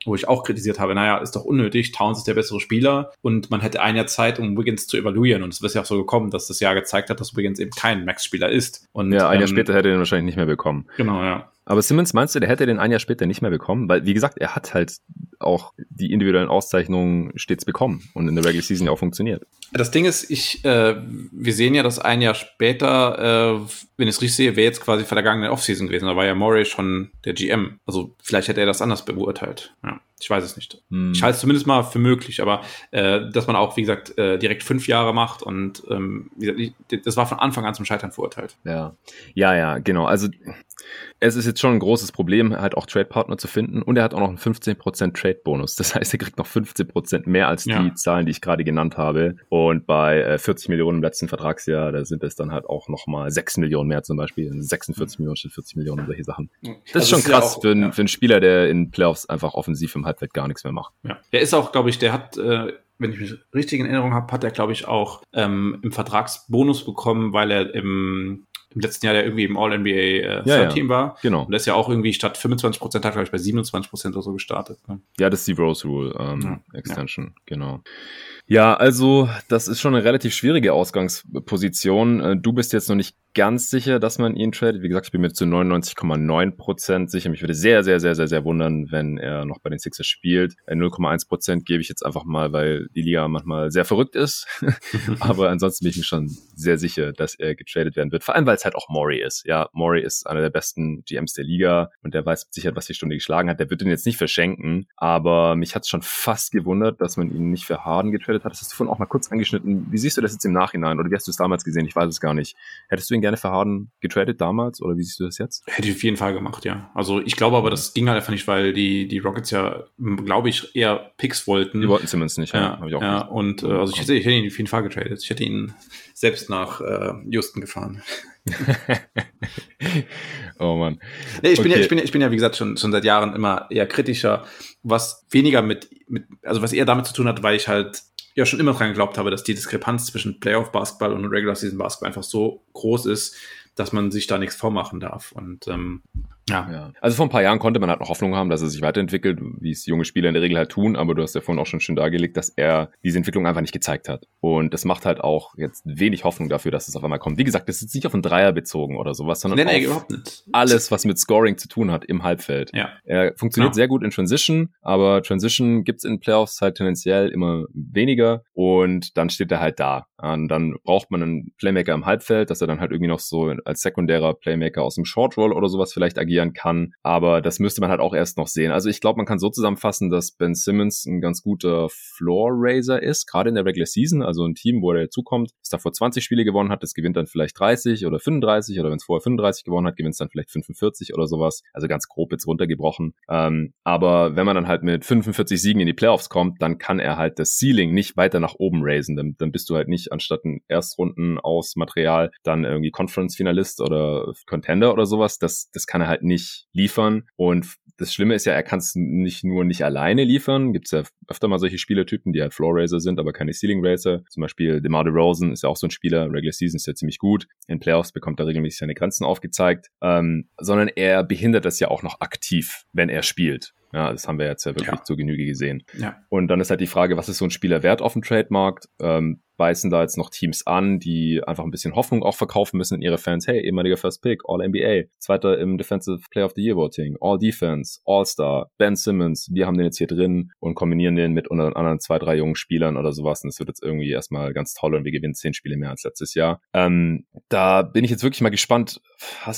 wo ich auch kritisiert habe, naja, ist doch unnötig, Towns ist der bessere Spieler und man hätte ein Jahr Zeit, um Wiggins zu evaluieren und es ist ja auch so gekommen, dass das Jahr gezeigt hat, dass Wiggins eben kein Max-Spieler ist. Und, ja, ein Jahr ähm, später hätte er ihn wahrscheinlich nicht mehr bekommen. Genau, ja. Aber Simmons, meinst du, der hätte den ein Jahr später nicht mehr bekommen? Weil, wie gesagt, er hat halt auch die individuellen Auszeichnungen stets bekommen und in der Regular Season ja auch funktioniert. Das Ding ist, ich, äh, wir sehen ja, dass ein Jahr später, äh, wenn ich es richtig sehe, wäre jetzt quasi vergangene Offseason gewesen. Da war ja Murray schon der GM. Also vielleicht hätte er das anders beurteilt. Ja. Ich weiß es nicht. Hm. Ich halte es zumindest mal für möglich, aber äh, dass man auch, wie gesagt, äh, direkt fünf Jahre macht und ähm, wie gesagt, das war von Anfang an zum Scheitern verurteilt. Ja, ja, ja, genau. Also es ist jetzt schon ein großes Problem, halt auch Trade-Partner zu finden und er hat auch noch einen 15% Trade-Bonus. Das (laughs) heißt, er kriegt noch 15% mehr als ja. die Zahlen, die ich gerade genannt habe. Und bei äh, 40 Millionen im letzten Vertragsjahr, da sind es dann halt auch nochmal 6 Millionen mehr zum Beispiel. 46 Millionen statt 40 Millionen, solche Sachen. Das also ist schon krass ja auch, für, einen, ja. für einen Spieler, der in Playoffs einfach offensiv im Halbfeld gar nichts mehr macht. Ja, er ist auch, glaube ich, der hat äh, wenn ich mich richtig in Erinnerung habe, hat er, glaube ich, auch ähm, im Vertragsbonus bekommen, weil er im im letzten Jahr der irgendwie im All-NBA äh, ja, Team ja. war. Genau. Und das ist ja auch irgendwie statt 25 Prozent hat, glaube ich, bei 27 Prozent oder so gestartet. Ne? Ja, das ist die Rose Rule ähm, ja. Extension, genau. Ja, also das ist schon eine relativ schwierige Ausgangsposition. Äh, du bist jetzt noch nicht ganz sicher, dass man ihn tradet. Wie gesagt, ich bin mir zu 99,9 Prozent sicher. Mich würde sehr, sehr, sehr, sehr, sehr wundern, wenn er noch bei den Sixers spielt. 0,1 äh, Prozent gebe ich jetzt einfach mal, weil die Liga manchmal sehr verrückt ist. (laughs) (laughs) Aber ansonsten bin ich mir schon sehr sicher, dass er getradet werden wird. Vor allem, weil es halt auch Maury ist. Ja, Maury ist einer der besten GMs der Liga und der weiß sicher, was die Stunde geschlagen hat. Der wird ihn jetzt nicht verschenken. Aber mich hat es schon fast gewundert, dass man ihn nicht für Harden getradet hat. Das hast du vorhin auch mal kurz angeschnitten. Wie siehst du das jetzt im Nachhinein? Oder wie hast du es damals gesehen? Ich weiß es gar nicht. Hättest du ihn gerne für Harden getradet damals oder wie siehst du das jetzt? Hätte ich auf jeden Fall gemacht, ja. Also ich glaube aber, das ging halt einfach nicht, weil die, die Rockets ja, glaube ich, eher Picks wollten. Die wollten Simmons nicht, ja. Ja, ja und äh, also ich hätte, ich hätte ihn auf jeden Fall getradet. Ich hätte ihn selbst nach äh, Houston gefahren. (laughs) oh Mann. Nee, ich, okay. bin ja, ich, bin ich bin ja, wie gesagt, schon, schon seit Jahren immer eher kritischer, was weniger mit, mit, also was eher damit zu tun hat, weil ich halt ja schon immer dran geglaubt habe, dass die Diskrepanz zwischen Playoff-Basketball und Regular Season Basketball einfach so groß ist, dass man sich da nichts vormachen darf. Und ähm, ja. ja. Also vor ein paar Jahren konnte man halt noch Hoffnung haben, dass er sich weiterentwickelt, wie es junge Spieler in der Regel halt tun, aber du hast ja vorhin auch schon schön dargelegt, dass er diese Entwicklung einfach nicht gezeigt hat. Und das macht halt auch jetzt wenig Hoffnung dafür, dass es auf einmal kommt. Wie gesagt, das ist nicht auf einen Dreier bezogen oder sowas, sondern nee, nee, auf alles, was mit Scoring zu tun hat im Halbfeld. Ja. Er funktioniert ja. sehr gut in Transition, aber Transition gibt's in Playoffs halt tendenziell immer weniger und dann steht er halt da. Und dann braucht man einen Playmaker im Halbfeld, dass er dann halt irgendwie noch so als sekundärer Playmaker aus dem Short Roll oder sowas vielleicht agieren kann. Aber das müsste man halt auch erst noch sehen. Also ich glaube, man kann so zusammenfassen, dass Ben Simmons ein ganz guter Floor Raiser ist, gerade in der Regular Season. Also ein Team, wo er dazukommt, das davor 20 Spiele gewonnen hat, das gewinnt dann vielleicht 30 oder 35 oder wenn es vorher 35 gewonnen hat, gewinnt es dann vielleicht 45 oder sowas. Also ganz grob jetzt runtergebrochen. Ähm, aber wenn man dann halt mit 45 Siegen in die Playoffs kommt, dann kann er halt das Ceiling nicht weiter nach oben raisen. Dann, dann bist du halt nicht anstatt ein Erstrunden aus Material dann irgendwie Conference-Finalist oder Contender oder sowas. Das, das kann er halt nicht liefern. Und das Schlimme ist ja, er kann es nicht nur nicht alleine liefern. Gibt es ja öfter mal solche Spielertypen, die halt Floor Racer sind, aber keine Ceiling Racer. Zum Beispiel DeMar DeRozan ist ja auch so ein Spieler. Regular Season ist ja ziemlich gut. In Playoffs bekommt er regelmäßig seine Grenzen aufgezeigt. Ähm, sondern er behindert das ja auch noch aktiv, wenn er spielt. Ja, das haben wir jetzt ja wirklich ja. zur Genüge gesehen. Ja. Und dann ist halt die Frage, was ist so ein Spieler wert auf dem Trademarkt? Ähm, beißen da jetzt noch Teams an, die einfach ein bisschen Hoffnung auch verkaufen müssen in ihre Fans. Hey, ehemaliger First Pick, All NBA, zweiter im Defensive Player of the Year Voting, All Defense, All Star, Ben Simmons, wir haben den jetzt hier drin und kombinieren den mit unseren anderen zwei, drei jungen Spielern oder sowas. Und das wird jetzt irgendwie erstmal ganz toll und wir gewinnen zehn Spiele mehr als letztes Jahr. Ähm, da bin ich jetzt wirklich mal gespannt.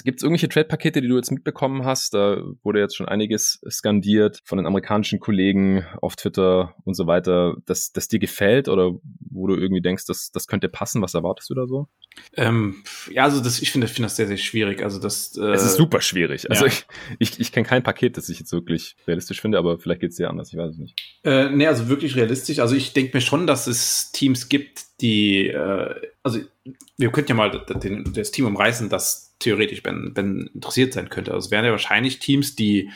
Gibt es irgendwelche Trade-Pakete, die du jetzt mitbekommen hast? Da wurde jetzt schon einiges skandiert von den amerikanischen Kollegen auf Twitter und so weiter, dass das dir gefällt oder wo du irgendwie denkst, das, das könnte passen? Was erwartest du da so? Ähm, ja, also das, ich finde finde das sehr, sehr schwierig. Also das, äh, es ist super schwierig. Also ja. ich, ich, ich kenne kein Paket, das ich jetzt wirklich realistisch finde, aber vielleicht geht es dir anders, ich weiß es nicht. Äh, nee, also wirklich realistisch. Also ich denke mir schon, dass es Teams gibt, die, äh, also wir könnten ja mal den, das Team umreißen, das theoretisch Ben, ben interessiert sein könnte. Also es wären ja wahrscheinlich Teams, die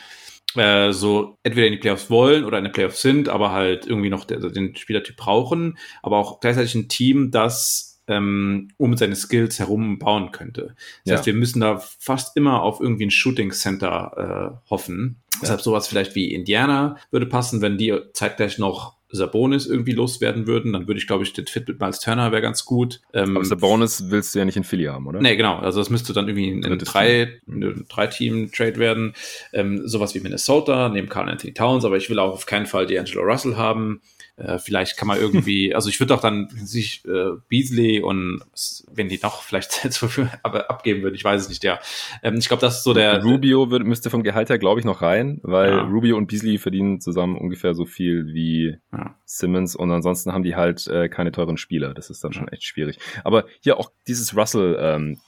äh, so entweder in die Playoffs wollen oder in die Playoffs sind, aber halt irgendwie noch der, den Spielertyp brauchen, aber auch gleichzeitig ein Team, das ähm, um seine Skills herum bauen könnte. Das ja. heißt, wir müssen da fast immer auf irgendwie ein Shooting Center äh, hoffen. Ja. Deshalb sowas vielleicht wie Indiana würde passen, wenn die zeitgleich noch Sabonis irgendwie loswerden würden, dann würde ich, glaube ich, den Fit mit Miles Turner wäre ganz gut. Ähm, Aber Sabonis willst du ja nicht in Philly haben, oder? Nee, genau. Also das müsste dann irgendwie ein, ein drei, drei Team-Trade werden. Ähm, sowas wie Minnesota, neben Carl Anthony Towns, aber ich will auch auf keinen Fall D'Angelo Russell haben. Äh, vielleicht kann man irgendwie, (laughs) also ich würde auch dann sich äh, Beasley und wenn die noch vielleicht (laughs) aber abgeben würde, ich weiß es nicht, ja. Ähm, ich glaube, das ist so der. Rubio wird, müsste vom Gehalt her, glaube ich, noch rein, weil ja. Rubio und Beasley verdienen zusammen ungefähr so viel wie ja. Simmons und ansonsten haben die halt äh, keine teuren Spieler. Das ist dann schon echt schwierig. Aber hier auch dieses Russell, ähm,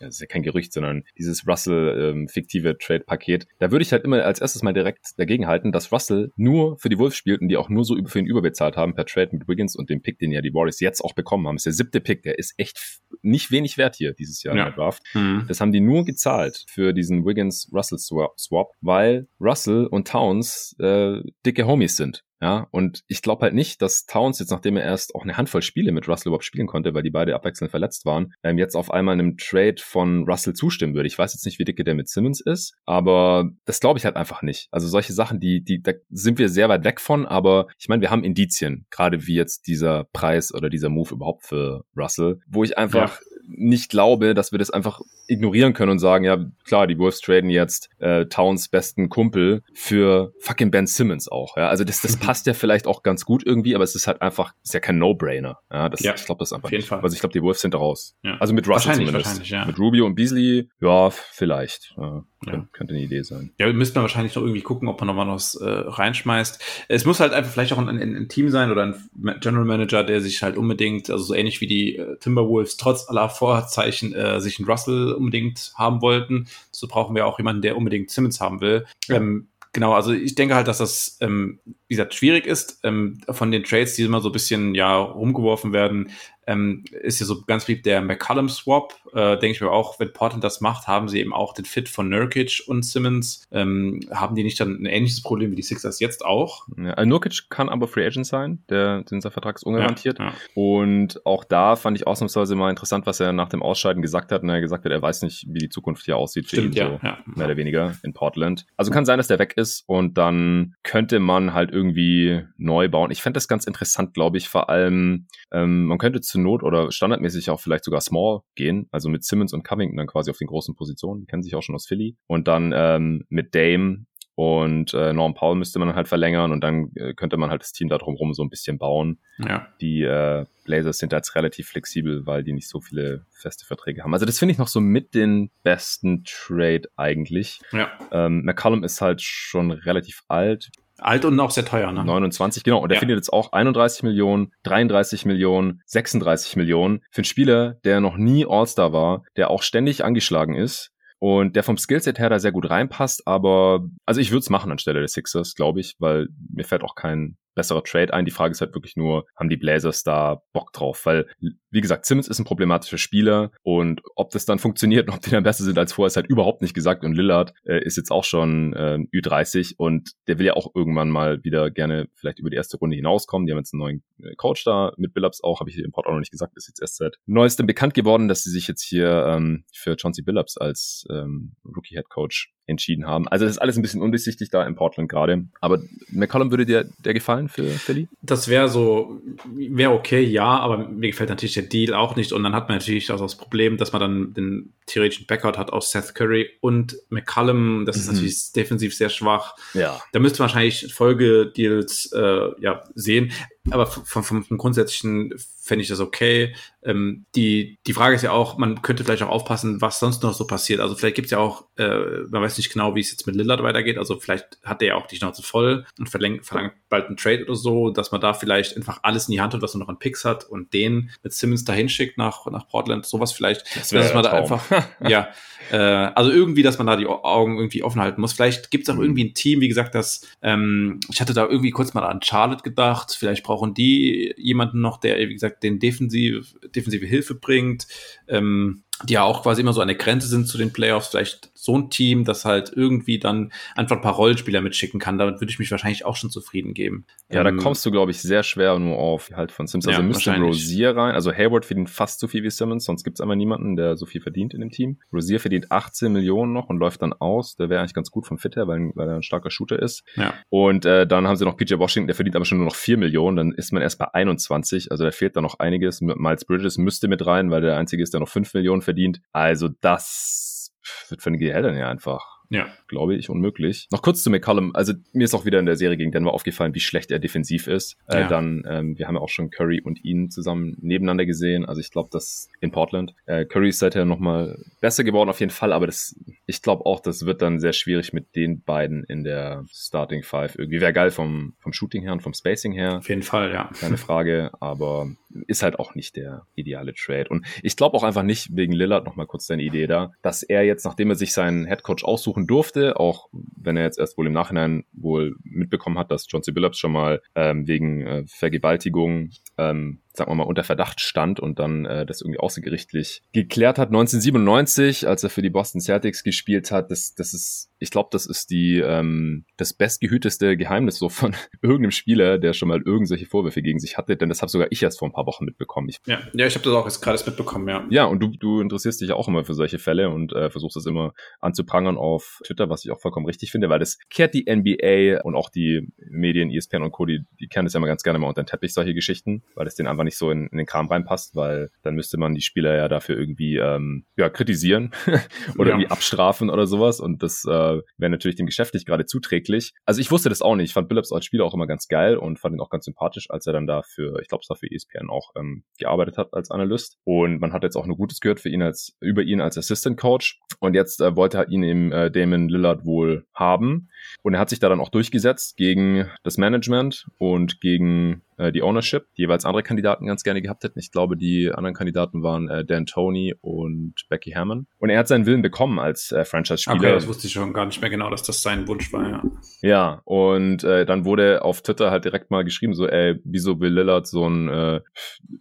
das ist ja kein Gerücht, sondern dieses Russell ähm, fiktive Trade-Paket, da würde ich halt immer als erstes mal direkt dagegen halten, dass Russell nur für die Wolves spielt und die auch nur so für ihn überbezahlt bezahlt haben per Trade mit Wiggins und dem Pick, den ja die Warriors jetzt auch bekommen haben. Das ist der siebte Pick, der ist echt nicht wenig wert hier dieses Jahr ja. in der Draft. Mhm. Das haben die nur gezahlt für diesen Wiggins-Russell-Swap, weil Russell und Towns äh, dicke Homies sind. Ja, und ich glaube halt nicht, dass Towns jetzt, nachdem er erst auch eine Handvoll Spiele mit Russell überhaupt spielen konnte, weil die beide abwechselnd verletzt waren, ähm, jetzt auf einmal einem Trade von Russell zustimmen würde. Ich weiß jetzt nicht, wie dicke der mit Simmons ist, aber das glaube ich halt einfach nicht. Also solche Sachen, die, die, da sind wir sehr weit weg von, aber ich meine, wir haben Indizien, gerade wie jetzt dieser Preis oder dieser Move überhaupt für Russell, wo ich einfach ja nicht glaube, dass wir das einfach ignorieren können und sagen, ja, klar, die Wolves traden jetzt äh, Towns besten Kumpel für fucking Ben Simmons auch. Ja, also das, das passt ja vielleicht auch ganz gut irgendwie, aber es ist halt einfach, ist ja kein No-Brainer. Ja, das, ja, ich glaube das einfach. Auf jeden nicht. Fall. Also ich glaube, die Wolves sind raus. Ja. Also mit Russell zumindest. Ja. Mit Rubio und Beasley, ja, vielleicht. Ja. Ja. Könnte eine Idee sein. Ja, müsste man wahrscheinlich noch irgendwie gucken, ob man noch mal was äh, reinschmeißt. Es muss halt einfach vielleicht auch ein, ein, ein, Team sein oder ein General Manager, der sich halt unbedingt, also so ähnlich wie die äh, Timberwolves, trotz aller Vorzeichen äh, sich einen Russell unbedingt haben wollten. So brauchen wir auch jemanden, der unbedingt Simmons haben will. Ähm, Genau, also ich denke halt, dass das, ähm, wie gesagt, schwierig ist. Ähm, von den Trades, die immer so ein bisschen ja rumgeworfen werden, ähm, ist ja so ganz lieb der McCallum-Swap. Äh, denke ich mir auch, wenn Portland das macht, haben sie eben auch den Fit von Nurkic und Simmons. Ähm, haben die nicht dann ein ähnliches Problem wie die Sixers jetzt auch? Ja, also Nurkic kann aber Free Agent sein, der, dieser Vertrag ist ungarantiert. Ja, ja. Und auch da fand ich ausnahmsweise mal interessant, was er nach dem Ausscheiden gesagt hat. Und er gesagt hat, er weiß nicht, wie die Zukunft hier aussieht für Stimmt, ihn, so mehr oder weniger in Portland. Also kann sein, dass der weg ist und dann könnte man halt irgendwie neu bauen. Ich fände das ganz interessant, glaube ich, vor allem, ähm, man könnte zur Not oder standardmäßig auch vielleicht sogar Small gehen, also mit Simmons und Covington dann quasi auf den großen Positionen, die kennen sich auch schon aus Philly. Und dann ähm, mit Dame und äh, Norm Paul müsste man halt verlängern und dann äh, könnte man halt das Team da drumherum so ein bisschen bauen. Ja. Die äh, Blazers sind jetzt relativ flexibel, weil die nicht so viele feste Verträge haben. Also das finde ich noch so mit den besten Trade eigentlich. Ja. Ähm, McCallum ist halt schon relativ alt. Alt und auch sehr teuer, ne? 29, genau. Und der ja. findet jetzt auch 31 Millionen, 33 Millionen, 36 Millionen. Für einen Spieler, der noch nie All-Star war, der auch ständig angeschlagen ist, und der vom Skillset her da sehr gut reinpasst, aber also ich würde es machen anstelle des Sixers, glaube ich, weil mir fällt auch kein besserer Trade ein. Die Frage ist halt wirklich nur, haben die Blazers da Bock drauf? Weil, wie gesagt, Simmons ist ein problematischer Spieler und ob das dann funktioniert und ob die dann besser sind als vorher, ist halt überhaupt nicht gesagt. Und Lillard äh, ist jetzt auch schon äh, Ü30 und der will ja auch irgendwann mal wieder gerne vielleicht über die erste Runde hinauskommen. Die haben jetzt einen neuen äh, Coach da mit Billups auch, habe ich im Port auch noch nicht gesagt, ist jetzt erst seit neuestem bekannt geworden, dass sie sich jetzt hier ähm, für Chauncey Billups als ähm, Rookie Head Coach entschieden haben. Also das ist alles ein bisschen undurchsichtig da in Portland gerade. Aber McCollum würde dir der gefallen für Philly? Das wäre so, wäre okay, ja, aber mir gefällt natürlich der Deal auch nicht. Und dann hat man natürlich auch das Problem, dass man dann den theoretischen Backcourt hat aus Seth Curry und McCollum. Das ist mhm. natürlich defensiv sehr schwach. Ja. Da müsste man wahrscheinlich Folgedeals äh, ja, sehen. Aber vom, vom, vom Grundsätzlichen fände ich das okay. Ähm, die, die Frage ist ja auch, man könnte vielleicht auch aufpassen, was sonst noch so passiert. Also vielleicht gibt es ja auch, äh, man weiß nicht genau, wie es jetzt mit Lillard weitergeht. Also vielleicht hat der ja auch die Schnauze voll und verlangt, verlangt bald einen Trade oder so, dass man da vielleicht einfach alles in die Hand hat, was man noch an Picks hat und den mit Simmons dahin schickt nach, nach Portland. Sowas vielleicht. Das dass man da einfach, ja, (laughs) äh, also irgendwie, dass man da die Augen irgendwie offen halten muss. Vielleicht gibt es auch mhm. irgendwie ein Team, wie gesagt, das, ähm, ich hatte da irgendwie kurz mal an Charlotte gedacht. Vielleicht brauchen die jemanden noch, der, wie gesagt, den defensiv, defensive Hilfe bringt. Ähm, die ja auch quasi immer so eine Grenze sind zu den Playoffs, vielleicht so ein Team, das halt irgendwie dann einfach ein paar Rollenspieler mitschicken kann. Damit würde ich mich wahrscheinlich auch schon zufrieden geben. Ja, ähm, da kommst du, glaube ich, sehr schwer nur auf halt von Simmons. Also ja, müsste Rosier rein. Also Hayward verdient fast so viel wie Simmons, sonst gibt es einfach niemanden, der so viel verdient in dem Team. Rosier verdient 18 Millionen noch und läuft dann aus. Der wäre eigentlich ganz gut vom Fit her, weil, weil er ein starker Shooter ist. Ja. Und äh, dann haben sie noch PJ Washington, der verdient aber schon nur noch 4 Millionen. Dann ist man erst bei 21. Also da fehlt da noch einiges. Miles Bridges müsste mit rein, weil der einzige ist, der noch 5 Millionen verdient. Also das wird für den Gehältern ja einfach ja. Glaube ich, unmöglich. Noch kurz zu McCollum. Also mir ist auch wieder in der Serie gegen Denver aufgefallen, wie schlecht er defensiv ist. Äh, ja. Dann, ähm, wir haben ja auch schon Curry und ihn zusammen nebeneinander gesehen. Also ich glaube, dass in Portland. Äh, Curry ist seither nochmal besser geworden auf jeden Fall, aber das, ich glaube auch, das wird dann sehr schwierig mit den beiden in der Starting Five. Irgendwie wäre geil vom, vom Shooting her und vom Spacing her. Auf jeden Fall, ja. Keine Frage, aber ist halt auch nicht der ideale Trade. Und ich glaube auch einfach nicht, wegen Lillard, nochmal kurz deine Idee da, dass er jetzt, nachdem er sich seinen Headcoach aussuchen durfte, auch wenn er jetzt erst wohl im Nachhinein wohl mitbekommen hat, dass John C. Billups schon mal ähm, wegen äh, Vergewaltigung ähm, sagen wir mal, unter Verdacht stand und dann äh, das irgendwie außergerichtlich geklärt hat. 1997, als er für die Boston Celtics gespielt hat, das, das ist, ich glaube, das ist die ähm, das bestgehüteste Geheimnis so von (laughs) irgendeinem Spieler, der schon mal irgendwelche Vorwürfe gegen sich hatte, denn das habe sogar ich erst vor ein paar Wochen mitbekommen. Ich, ja, ja, ich habe das auch jetzt gerade mitbekommen, ja. Ja, und du, du interessierst dich auch immer für solche Fälle und äh, versuchst das immer anzuprangern auf Twitter, was ich auch vollkommen richtig finde, weil das kehrt die NBA und auch die Medien, ESPN und Co., die, die kennen das ja immer ganz gerne mal unter den Teppich, solche Geschichten, weil das den einfach einfach nicht so in, in den Kram reinpasst, weil dann müsste man die Spieler ja dafür irgendwie ähm, ja, kritisieren (laughs) oder ja. irgendwie abstrafen oder sowas. Und das äh, wäre natürlich dem Geschäft nicht gerade zuträglich. Also ich wusste das auch nicht. Ich fand Billups als Spieler auch immer ganz geil und fand ihn auch ganz sympathisch, als er dann dafür, ich glaube, es war für ESPN auch ähm, gearbeitet hat als Analyst. Und man hat jetzt auch nur Gutes gehört für ihn als über ihn als Assistant Coach. Und jetzt äh, wollte er ihn eben äh, Damon Lillard wohl haben. Und er hat sich da dann auch durchgesetzt gegen das Management und gegen äh, die Ownership, die jeweils andere Kandidaten ganz gerne gehabt hätten. Ich glaube, die anderen Kandidaten waren äh, Dan Tony und Becky Hammond. Und er hat seinen Willen bekommen als äh, Franchise-Spieler. Okay, das wusste ich schon gar nicht mehr genau, dass das sein Wunsch war, ja. Ja, und äh, dann wurde auf Twitter halt direkt mal geschrieben, so, ey, wieso will Lillard so ein äh,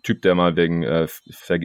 Typ, der mal wegen, äh,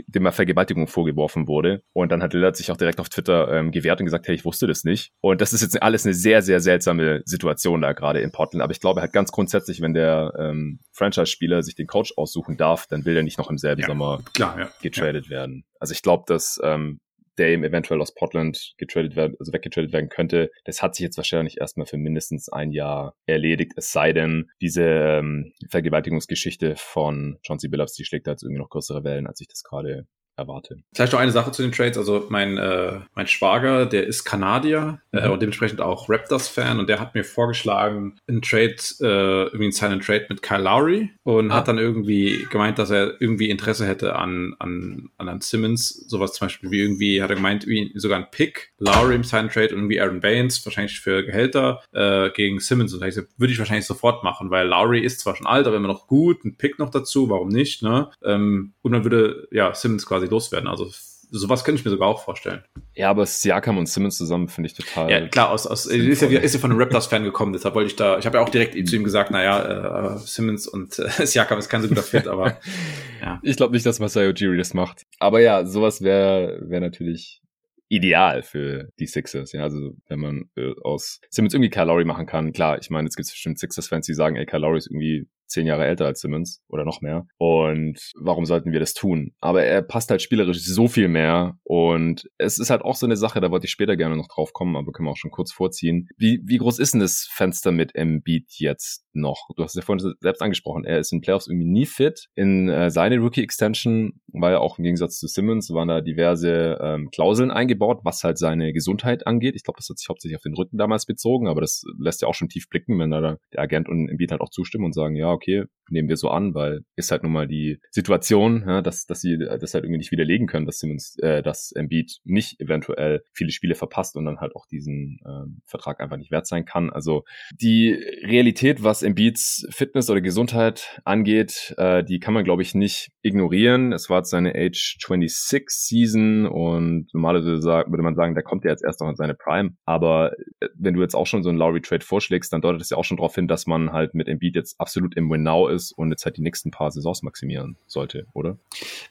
dem mal Vergewaltigung vorgeworfen wurde. Und dann hat Lillard sich auch direkt auf Twitter ähm, gewehrt und gesagt, hey, ich wusste das nicht. Und das ist jetzt alles eine sehr, sehr seltsame Situation da gerade in Portland. Aber ich glaube halt ganz grundsätzlich, wenn der ähm, Franchise-Spieler sich den Coach aussuchen darf, dann will er nicht noch im selben ja, Sommer klar, ja. getradet ja. werden. Also ich glaube, dass ähm, Dame eventuell aus Portland getradet werden, also weggetradet werden könnte. Das hat sich jetzt wahrscheinlich erstmal für mindestens ein Jahr erledigt, es sei denn, diese ähm, Vergewaltigungsgeschichte von John C. Billups, die schlägt da jetzt irgendwie noch größere Wellen, als ich das gerade erwarte. Vielleicht noch eine Sache zu den Trades. Also mein, äh, mein Schwager, der ist Kanadier äh, mhm. äh, und dementsprechend auch Raptors-Fan und der hat mir vorgeschlagen, einen Trade, äh, irgendwie einen Silent Trade mit Kyle Lowry und ah. hat dann irgendwie gemeint, dass er irgendwie Interesse hätte an, an, an, an Simmons. Sowas zum Beispiel wie irgendwie, hat er gemeint, wie sogar ein Pick, Lowry im Silent Trade und irgendwie Aaron Baines, wahrscheinlich für Gehälter, äh, gegen Simmons. Und da ich so, würde ich wahrscheinlich sofort machen, weil Lowry ist zwar schon alt, aber immer noch gut, ein Pick noch dazu, warum nicht, ne? Ähm, und dann würde, ja, Simmons quasi loswerden. Also sowas könnte ich mir sogar auch vorstellen. Ja, aber Siakam und Simmons zusammen finde ich total. Ja, klar, aus, aus ist, ja, ist ja von einem Raptors-Fan gekommen, deshalb wollte ich da, ich habe ja auch direkt zu ihm gesagt, naja, äh, Simmons und äh, (laughs) Siakam ist kein so guter Fit, aber (laughs) ja. Ich glaube nicht, dass Masai Ujiri das macht. Aber ja, sowas wäre wär natürlich ideal für die Sixers. Ja, also wenn man äh, aus Simmons irgendwie Kyle Lowry machen kann, klar, ich meine, jetzt gibt es bestimmt Sixers-Fans, die sagen, ey, Kyle Lowry ist irgendwie zehn Jahre älter als Simmons oder noch mehr. Und warum sollten wir das tun? Aber er passt halt spielerisch so viel mehr. Und es ist halt auch so eine Sache, da wollte ich später gerne noch drauf kommen, aber können wir auch schon kurz vorziehen. Wie, wie groß ist denn das Fenster mit Embiid jetzt noch? Du hast es ja vorhin selbst angesprochen, er ist in Playoffs irgendwie nie fit. In äh, seine Rookie-Extension war ja auch im Gegensatz zu Simmons, waren da diverse ähm, Klauseln eingebaut, was halt seine Gesundheit angeht. Ich glaube, das hat sich hauptsächlich auf den Rücken damals bezogen, aber das lässt ja auch schon tief blicken, wenn da der Agent und Embiid halt auch zustimmen und sagen, ja, okay, nehmen wir so an, weil ist halt nun mal die Situation, ja, dass, dass sie das halt irgendwie nicht widerlegen können, dass Simmons, äh, dass Embiid nicht eventuell viele Spiele verpasst und dann halt auch diesen ähm, Vertrag einfach nicht wert sein kann. Also die Realität, was Embiids Fitness oder Gesundheit angeht, äh, die kann man, glaube ich, nicht ignorieren. Es war jetzt seine Age 26 Season und normalerweise würde man sagen, da kommt er jetzt erst noch in seine Prime. Aber äh, wenn du jetzt auch schon so einen Lowry Trade vorschlägst, dann deutet es ja auch schon darauf hin, dass man halt mit Embiid jetzt absolut im Win Now ist und jetzt halt die nächsten paar Saisons maximieren sollte, oder?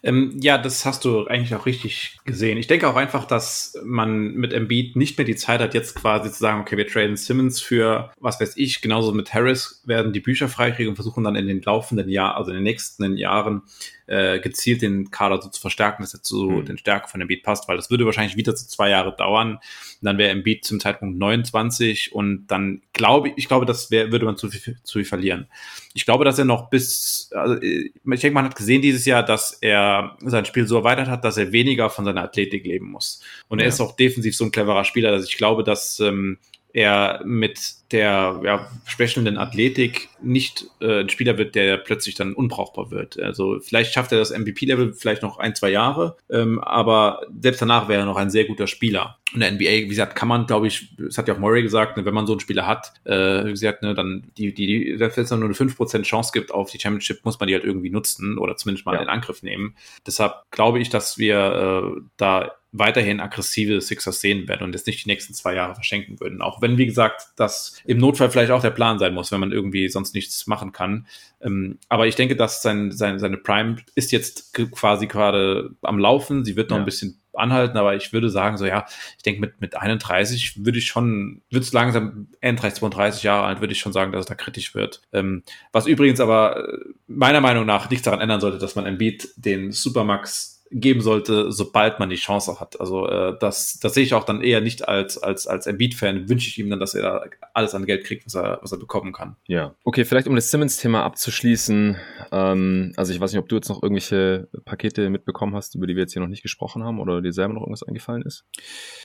Ähm, ja, das hast du eigentlich auch richtig gesehen. Ich denke auch einfach, dass man mit Embiid nicht mehr die Zeit hat, jetzt quasi zu sagen, okay, wir traden Simmons für, was weiß ich, genauso mit Harris werden die Bücher freikriegen und versuchen dann in den laufenden Jahren, also in den nächsten Jahren, äh, gezielt den Kader so zu verstärken, dass er zu mhm. den Stärken von Embiid passt, weil das würde wahrscheinlich wieder zu zwei Jahre dauern. dann wäre Embiid zum Zeitpunkt 29 und dann glaube ich, ich glaube, das wär, würde man zu viel, zu viel verlieren. Ich glaube, dass er noch bis, also ich denke, man hat gesehen dieses Jahr, dass er sein Spiel so erweitert hat, dass er weniger von seiner Athletik leben muss. Und ja. er ist auch defensiv so ein cleverer Spieler, dass ich glaube, dass ähm, er mit der ja, sprechenden Athletik nicht äh, ein Spieler wird, der plötzlich dann unbrauchbar wird. Also vielleicht schafft er das MVP-Level vielleicht noch ein, zwei Jahre, ähm, aber selbst danach wäre er noch ein sehr guter Spieler. Und der NBA, wie gesagt, kann man, glaube ich, das hat ja auch Murray gesagt, ne, wenn man so einen Spieler hat, äh, wie gesagt, ne, dann die, die, wenn es nur eine 5% Chance gibt auf die Championship, muss man die halt irgendwie nutzen oder zumindest mal ja. in Angriff nehmen. Deshalb glaube ich, dass wir äh, da weiterhin aggressive Sixers sehen werden und jetzt nicht die nächsten zwei Jahre verschenken würden. Auch wenn, wie gesagt, das im Notfall vielleicht auch der Plan sein muss, wenn man irgendwie sonst nichts machen kann. Ähm, aber ich denke, dass sein, sein, seine Prime ist jetzt quasi gerade am Laufen. Sie wird noch ja. ein bisschen anhalten, aber ich würde sagen, so ja, ich denke, mit, mit 31 würde ich schon, wird es langsam, 31, 32 Jahre alt, würde ich schon sagen, dass es da kritisch wird. Ähm, was übrigens aber äh, meiner Meinung nach nichts daran ändern sollte, dass man Embiid den Supermax geben sollte, sobald man die Chance hat. Also äh, das, das sehe ich auch dann eher nicht als, als, als Embiid-Fan. Wünsche ich ihm dann, dass er da alles an Geld kriegt, was er, was er bekommen kann. Ja. Okay, vielleicht um das Simmons-Thema abzuschließen. Ähm, also ich weiß nicht, ob du jetzt noch irgendwelche Pakete mitbekommen hast, über die wir jetzt hier noch nicht gesprochen haben oder dir selber noch irgendwas eingefallen ist?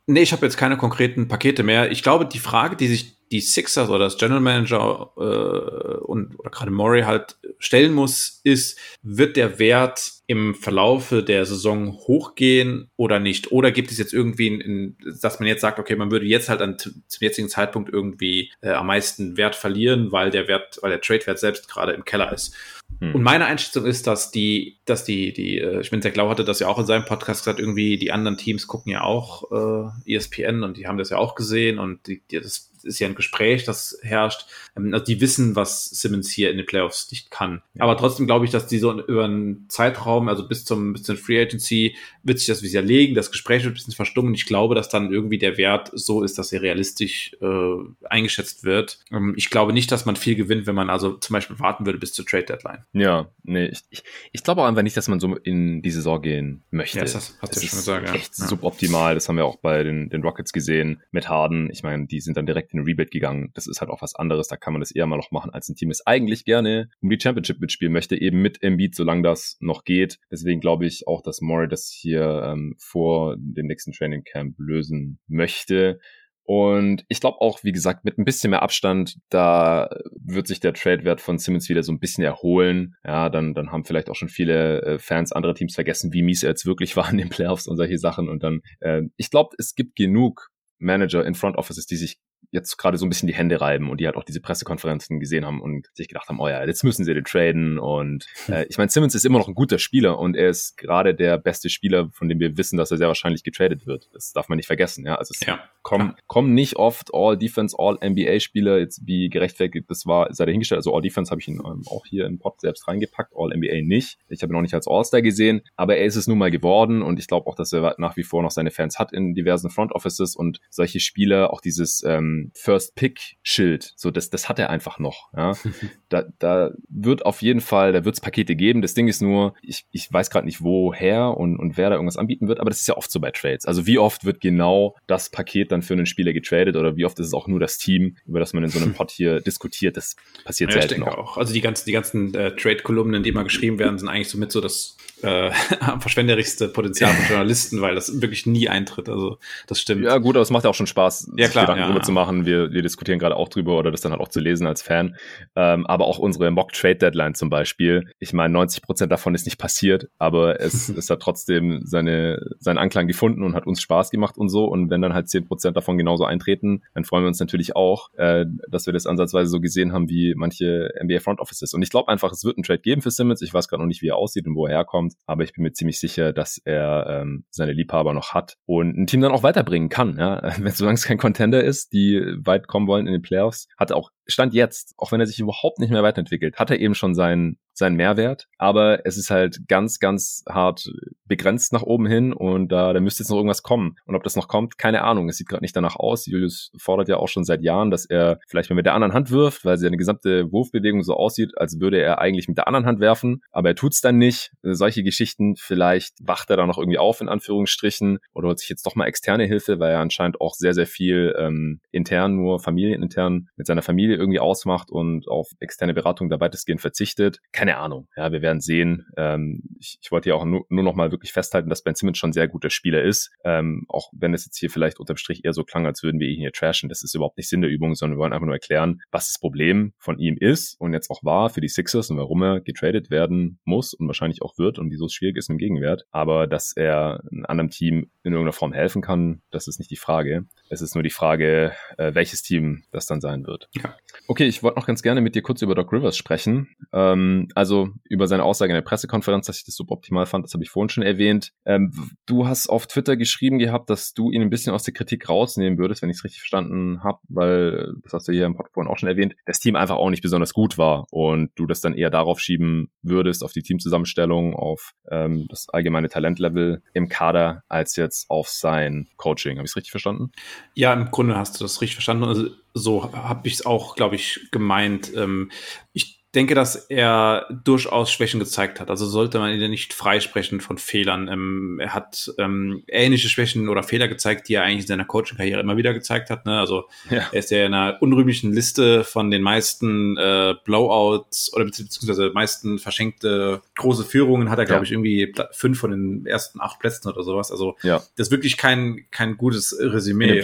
Nee, ich habe jetzt keine konkreten Pakete mehr. Ich glaube, die Frage, die sich die Sixers oder das General Manager äh, und oder gerade Murray halt stellen muss, ist, wird der Wert im Verlaufe der Saison hochgehen oder nicht? Oder gibt es jetzt irgendwie, in, dass man jetzt sagt, okay, man würde jetzt halt an, zum jetzigen Zeitpunkt irgendwie äh, am meisten Wert verlieren, weil der Wert, weil der Trade-Wert selbst gerade im Keller ist. Hm. Und meine Einschätzung ist, dass die, dass die, die, äh, ich bin sehr Glau hatte das ja auch in seinem Podcast gesagt, irgendwie die anderen Teams gucken ja auch äh, ESPN und die haben das ja auch gesehen und die, die das ist ja ein Gespräch, das herrscht. Ähm, also die wissen, was Simmons hier in den Playoffs nicht kann. Ja. Aber trotzdem glaube ich, dass die so über einen Zeitraum, also bis zum, bis zum Free Agency, wird sich das wieder legen. Das Gespräch wird ein bisschen verstummen. Ich glaube, dass dann irgendwie der Wert so ist, dass er realistisch äh, eingeschätzt wird. Ähm, ich glaube nicht, dass man viel gewinnt, wenn man also zum Beispiel warten würde bis zur Trade Deadline. Ja, nee, ich, ich, ich glaube auch einfach nicht, dass man so in die Saison gehen möchte. Ja, das hast du ja schon gesagt. Ja. Echt ja. suboptimal. Das haben wir auch bei den, den Rockets gesehen mit Harden. Ich meine, die sind dann direkt in Rebate gegangen. Das ist halt auch was anderes. Da kann man das eher mal noch machen, als ein Team, das eigentlich gerne um die Championship mitspielen möchte, eben mit Embiid, solange das noch geht. Deswegen glaube ich auch, dass Murray das hier ähm, vor dem nächsten Training Camp lösen möchte. Und ich glaube auch, wie gesagt, mit ein bisschen mehr Abstand, da wird sich der Trade-Wert von Simmons wieder so ein bisschen erholen. Ja, dann, dann haben vielleicht auch schon viele äh, Fans anderer Teams vergessen, wie mies er jetzt wirklich (laughs) war in den Playoffs und solche Sachen. Und dann, äh, ich glaube, es gibt genug Manager in Front Offices, die sich jetzt gerade so ein bisschen die Hände reiben und die halt auch diese Pressekonferenzen gesehen haben und sich gedacht haben, oh ja, jetzt müssen sie den traden. Und (laughs) äh, ich meine, Simmons ist immer noch ein guter Spieler und er ist gerade der beste Spieler, von dem wir wissen, dass er sehr wahrscheinlich getradet wird. Das darf man nicht vergessen. Ja, also es ja, kommen, kommen nicht oft All-Defense, All-NBA-Spieler, jetzt wie gerechtfertigt das war, sei dahingestellt. Also All-Defense habe ich ihn ähm, auch hier im Pod selbst reingepackt, All-NBA nicht. Ich habe ihn noch nicht als All-Star gesehen, aber er ist es nun mal geworden und ich glaube auch, dass er nach wie vor noch seine Fans hat in diversen Front Offices und solche Spieler, auch dieses ähm, First Pick Schild. So, das, das hat er einfach noch. Ja. (laughs) da, da wird auf jeden Fall, da wird es Pakete geben. Das Ding ist nur, ich, ich weiß gerade nicht woher und, und wer da irgendwas anbieten wird, aber das ist ja oft so bei Trades. Also wie oft wird genau das Paket dann für einen Spieler getradet oder wie oft ist es auch nur das Team, über das man in so einem (laughs) Pod hier diskutiert. Das passiert ja, selten. Ich denke auch. Also die ganzen, die ganzen äh, Trade-Kolumnen, die mal geschrieben werden, sind eigentlich somit so das äh, (laughs) verschwenderischste Potenzial von Journalisten, weil das wirklich nie eintritt. Also das stimmt. Ja gut, aber es macht ja auch schon Spaß, ja, klar, Gedanken ja, darüber zu machen. Wir, wir diskutieren gerade auch drüber oder das dann halt auch zu lesen als Fan. Ähm, aber auch unsere Mock Trade Deadline zum Beispiel. Ich meine, 90 Prozent davon ist nicht passiert, aber es, (laughs) es hat trotzdem seine, seinen Anklang gefunden und hat uns Spaß gemacht und so. Und wenn dann halt 10 Prozent davon genauso eintreten, dann freuen wir uns natürlich auch, äh, dass wir das ansatzweise so gesehen haben wie manche NBA Front Offices. Und ich glaube einfach, es wird einen Trade geben für Simmons. Ich weiß gerade noch nicht, wie er aussieht und wo er herkommt. Kommt. Aber ich bin mir ziemlich sicher, dass er ähm, seine Liebhaber noch hat und ein Team dann auch weiterbringen kann. Ja? (laughs) Wenn solange es kein Contender ist, die weit kommen wollen in den Playoffs, hat er auch Stand jetzt, auch wenn er sich überhaupt nicht mehr weiterentwickelt, hat er eben schon seinen seinen Mehrwert, aber es ist halt ganz, ganz hart begrenzt nach oben hin und da, da müsste jetzt noch irgendwas kommen. Und ob das noch kommt, keine Ahnung. Es sieht gerade nicht danach aus. Julius fordert ja auch schon seit Jahren, dass er vielleicht mal mit der anderen Hand wirft, weil seine gesamte Wurfbewegung so aussieht, als würde er eigentlich mit der anderen Hand werfen, aber er tut's dann nicht. Solche Geschichten, vielleicht wacht er da noch irgendwie auf, in Anführungsstrichen, oder holt sich jetzt doch mal externe Hilfe, weil er anscheinend auch sehr, sehr viel ähm, intern, nur familienintern mit seiner Familie irgendwie ausmacht und auf externe Beratung da weitestgehend verzichtet keine Ahnung. Ja, wir werden sehen. Ähm, ich, ich wollte ja auch nur, nur noch mal wirklich festhalten, dass Ben Simmons schon ein sehr guter Spieler ist. Ähm, auch wenn es jetzt hier vielleicht unterm Strich eher so klang, als würden wir ihn hier trashen. Das ist überhaupt nicht Sinn der Übung, sondern wir wollen einfach nur erklären, was das Problem von ihm ist und jetzt auch war für die Sixers und warum er getradet werden muss und wahrscheinlich auch wird und wieso es schwierig ist im Gegenwert. Aber dass er einem anderen Team in irgendeiner Form helfen kann, das ist nicht die Frage. Es ist nur die Frage, äh, welches Team das dann sein wird. Ja. Okay, ich wollte noch ganz gerne mit dir kurz über Doc Rivers sprechen. Ähm, also über seine Aussage in der Pressekonferenz, dass ich das suboptimal fand, das habe ich vorhin schon erwähnt. Ähm, du hast auf Twitter geschrieben gehabt, dass du ihn ein bisschen aus der Kritik rausnehmen würdest, wenn ich es richtig verstanden habe, weil, das hast du hier im Podcast auch schon erwähnt, das Team einfach auch nicht besonders gut war und du das dann eher darauf schieben würdest, auf die Teamzusammenstellung, auf ähm, das allgemeine Talentlevel im Kader, als jetzt auf sein Coaching. Habe ich es richtig verstanden? Ja, im Grunde hast du das richtig verstanden. Also so habe ich es auch, glaube ich, gemeint. Ähm, ich denke, dass er durchaus Schwächen gezeigt hat. Also sollte man ihn nicht freisprechen von Fehlern. Ähm, er hat ähm, ähnliche Schwächen oder Fehler gezeigt, die er eigentlich in seiner Coaching-Karriere immer wieder gezeigt hat. Ne? Also ja. er ist ja in einer unrühmlichen Liste von den meisten äh, Blowouts oder beziehungsweise meisten verschenkte große Führungen hat er, glaube ja. ich, irgendwie fünf von den ersten acht Plätzen oder sowas. Also ja. das ist wirklich kein, kein gutes Resümee.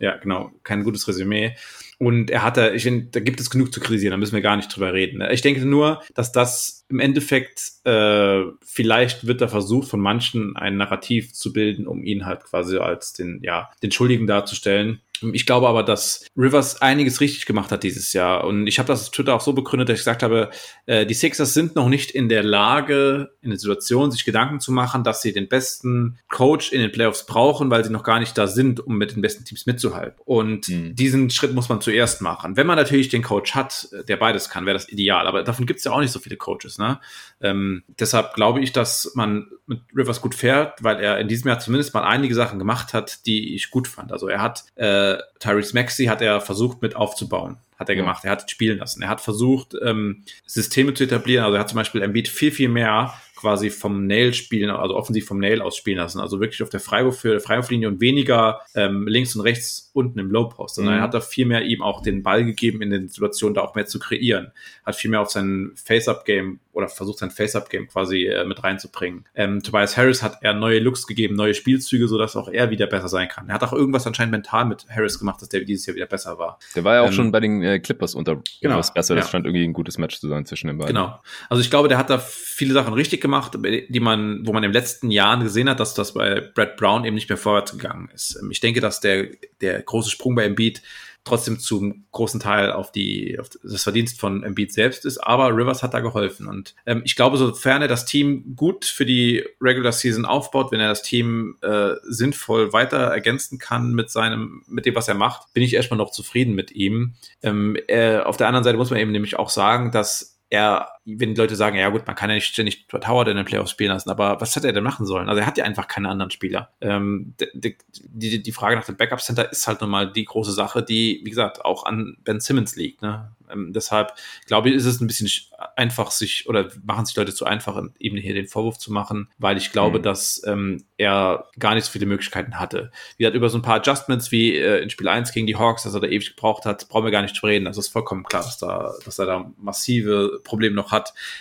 Ja, genau, kein gutes Resümee. Und er hatte, ich finde, da gibt es genug zu kritisieren, da müssen wir gar nicht drüber reden. Ich denke nur, dass das im Endeffekt, äh, vielleicht wird da versucht, von manchen ein Narrativ zu bilden, um ihn halt quasi als den, ja, den Schuldigen darzustellen. Ich glaube aber, dass Rivers einiges richtig gemacht hat dieses Jahr. Und ich habe das auf Twitter auch so begründet, dass ich gesagt habe, äh, die Sixers sind noch nicht in der Lage, in der Situation, sich Gedanken zu machen, dass sie den besten Coach in den Playoffs brauchen, weil sie noch gar nicht da sind, um mit den besten Teams mitzuhalten. Und mhm. diesen Schritt muss man zuerst machen. Wenn man natürlich den Coach hat, der beides kann, wäre das ideal. Aber davon gibt es ja auch nicht so viele Coaches. Ne? Ähm, deshalb glaube ich, dass man mit Rivers gut fährt, weil er in diesem Jahr zumindest mal einige Sachen gemacht hat, die ich gut fand. Also er hat äh, Tyrese Maxey hat er versucht mit aufzubauen hat er gemacht. Er hat spielen lassen. Er hat versucht, ähm, Systeme zu etablieren. Also er hat zum Beispiel Embiid viel, viel mehr quasi vom Nail spielen, also offensiv vom Nail aus spielen lassen. Also wirklich auf der Freiwurf Freiwurflinie und weniger ähm, links und rechts unten im Low Post. Sondern mhm. er hat da viel mehr ihm auch den Ball gegeben, in den Situationen da auch mehr zu kreieren. Hat viel mehr auf sein Face-Up-Game oder versucht sein Face-Up-Game quasi äh, mit reinzubringen. Ähm, Tobias Harris hat er neue Looks gegeben, neue Spielzüge, sodass auch er wieder besser sein kann. Er hat auch irgendwas anscheinend mental mit Harris gemacht, dass der dieses Jahr wieder besser war. Der war ja auch ähm, schon bei den äh, Clippers unter genau, besser. Das ja. scheint irgendwie ein gutes Match zu sein zwischen den beiden. Genau. Also ich glaube, der hat da viele Sachen richtig gemacht, die man, wo man den letzten Jahren gesehen hat, dass das bei Brad Brown eben nicht mehr vorwärts gegangen ist. Ähm, ich denke, dass der, der große Sprung bei Embiid trotzdem zum großen Teil auf die auf das Verdienst von Embiid selbst ist, aber Rivers hat da geholfen und ähm, ich glaube, sofern er das Team gut für die Regular Season aufbaut, wenn er das Team äh, sinnvoll weiter ergänzen kann mit seinem mit dem, was er macht, bin ich erstmal noch zufrieden mit ihm. Ähm, äh, auf der anderen Seite muss man eben nämlich auch sagen, dass er, wenn die Leute sagen, ja gut, man kann ja nicht ständig Howard in den Playoffs spielen lassen, aber was hätte er denn machen sollen? Also er hat ja einfach keine anderen Spieler. Ähm, die, die, die Frage nach dem Backup Center ist halt nun mal die große Sache, die, wie gesagt, auch an Ben Simmons liegt. Ne? Ähm, deshalb glaube ich, ist es ein bisschen einfach, sich oder machen sich Leute zu einfach, eben hier den Vorwurf zu machen, weil ich glaube, mhm. dass ähm, er gar nicht so viele Möglichkeiten hatte. Wie gesagt, über so ein paar Adjustments wie äh, in Spiel 1 gegen die Hawks, dass er da ewig gebraucht hat, brauchen wir gar nicht zu reden. Also ist vollkommen klar, dass, da, dass er da massive Probleme noch hat.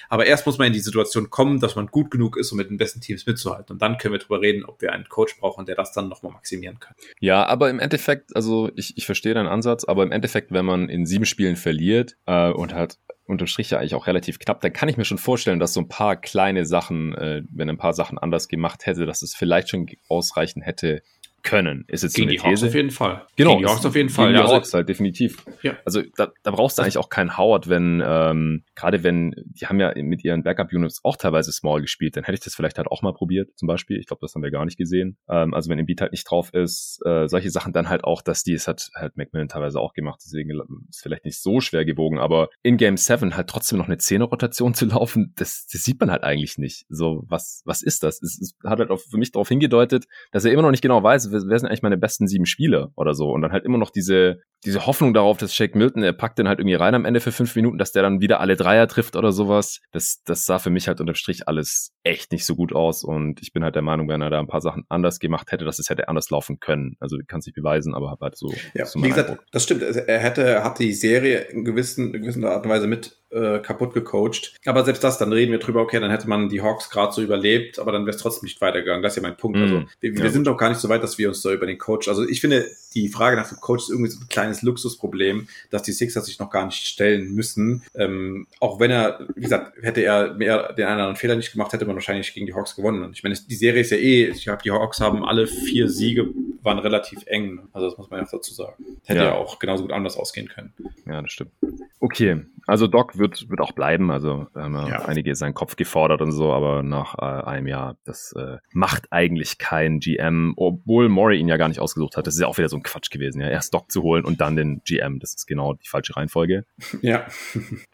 Aber erst muss man in die Situation kommen, dass man gut genug ist, um mit den besten Teams mitzuhalten. Und dann können wir darüber reden, ob wir einen Coach brauchen, der das dann nochmal maximieren kann. Ja, aber im Endeffekt, also ich, ich verstehe deinen Ansatz, aber im Endeffekt, wenn man in sieben Spielen verliert, verliert äh, und hat unterm Strich ja eigentlich auch relativ knapp, dann kann ich mir schon vorstellen, dass so ein paar kleine Sachen, äh, wenn ein paar Sachen anders gemacht hätte, dass es vielleicht schon ausreichen hätte, können. Ist jetzt Gegen so die Hawks auf jeden Fall. Genau. Gegen die Hawks auf jeden Fall. Gegen ja, die also, Hawks halt definitiv. Ja. Also da, da brauchst du eigentlich auch keinen Howard, wenn, ähm, gerade wenn, die haben ja mit ihren Backup-Units auch teilweise Small gespielt, dann hätte ich das vielleicht halt auch mal probiert, zum Beispiel. Ich glaube, das haben wir gar nicht gesehen. Ähm, also wenn Embiid halt nicht drauf ist, äh, solche Sachen dann halt auch, dass die, es hat halt McMillan teilweise auch gemacht, deswegen ist vielleicht nicht so schwer gewogen, aber in Game 7 halt trotzdem noch eine Zehner-Rotation zu laufen, das, das sieht man halt eigentlich nicht. So, was, was ist das? Es, es hat halt auch für mich darauf hingedeutet, dass er immer noch nicht genau weiß, wer, sind eigentlich meine besten sieben Spiele oder so. Und dann halt immer noch diese, diese Hoffnung darauf, dass Shake Milton, er packt den halt irgendwie rein am Ende für fünf Minuten, dass der dann wieder alle Dreier trifft oder sowas. Das, das sah für mich halt unterm Strich alles echt nicht so gut aus. Und ich bin halt der Meinung, wenn er da ein paar Sachen anders gemacht hätte, dass es hätte anders laufen können. Also kann sich beweisen, aber halt so. Ja, so wie gesagt, Eindruck. das stimmt. Also er hätte, hat die Serie in gewissen, in gewisser Art und Weise mit äh, kaputt gecoacht. Aber selbst das, dann reden wir drüber, okay, dann hätte man die Hawks gerade so überlebt, aber dann wäre es trotzdem nicht weitergegangen. Das ist ja mein Punkt. Mm, also wir, wir sind doch gar nicht so weit, dass wir uns da über den Coach. Also ich finde, die Frage nach dem Coach ist irgendwie so ein kleines Luxusproblem, dass die Sixers sich noch gar nicht stellen müssen. Ähm, auch wenn er, wie gesagt, hätte er mehr den einen oder anderen Fehler nicht gemacht, hätte man wahrscheinlich gegen die Hawks gewonnen. Und ich meine, die Serie ist ja eh, ich glaube, die Hawks haben alle vier Siege, waren relativ eng. Also das muss man ja dazu sagen. Hätte ja. ja auch genauso gut anders ausgehen können. Ja, das stimmt. Okay, also Doc wird, wird auch bleiben. Also haben ja. einige seinen Kopf gefordert und so, aber nach äh, einem Jahr, das äh, macht eigentlich kein GM, obwohl Maury ihn ja gar nicht ausgesucht hat. Das ist ja auch wieder so ein Quatsch gewesen, ja. Erst Doc zu holen und dann den GM. Das ist genau die falsche Reihenfolge. Ja.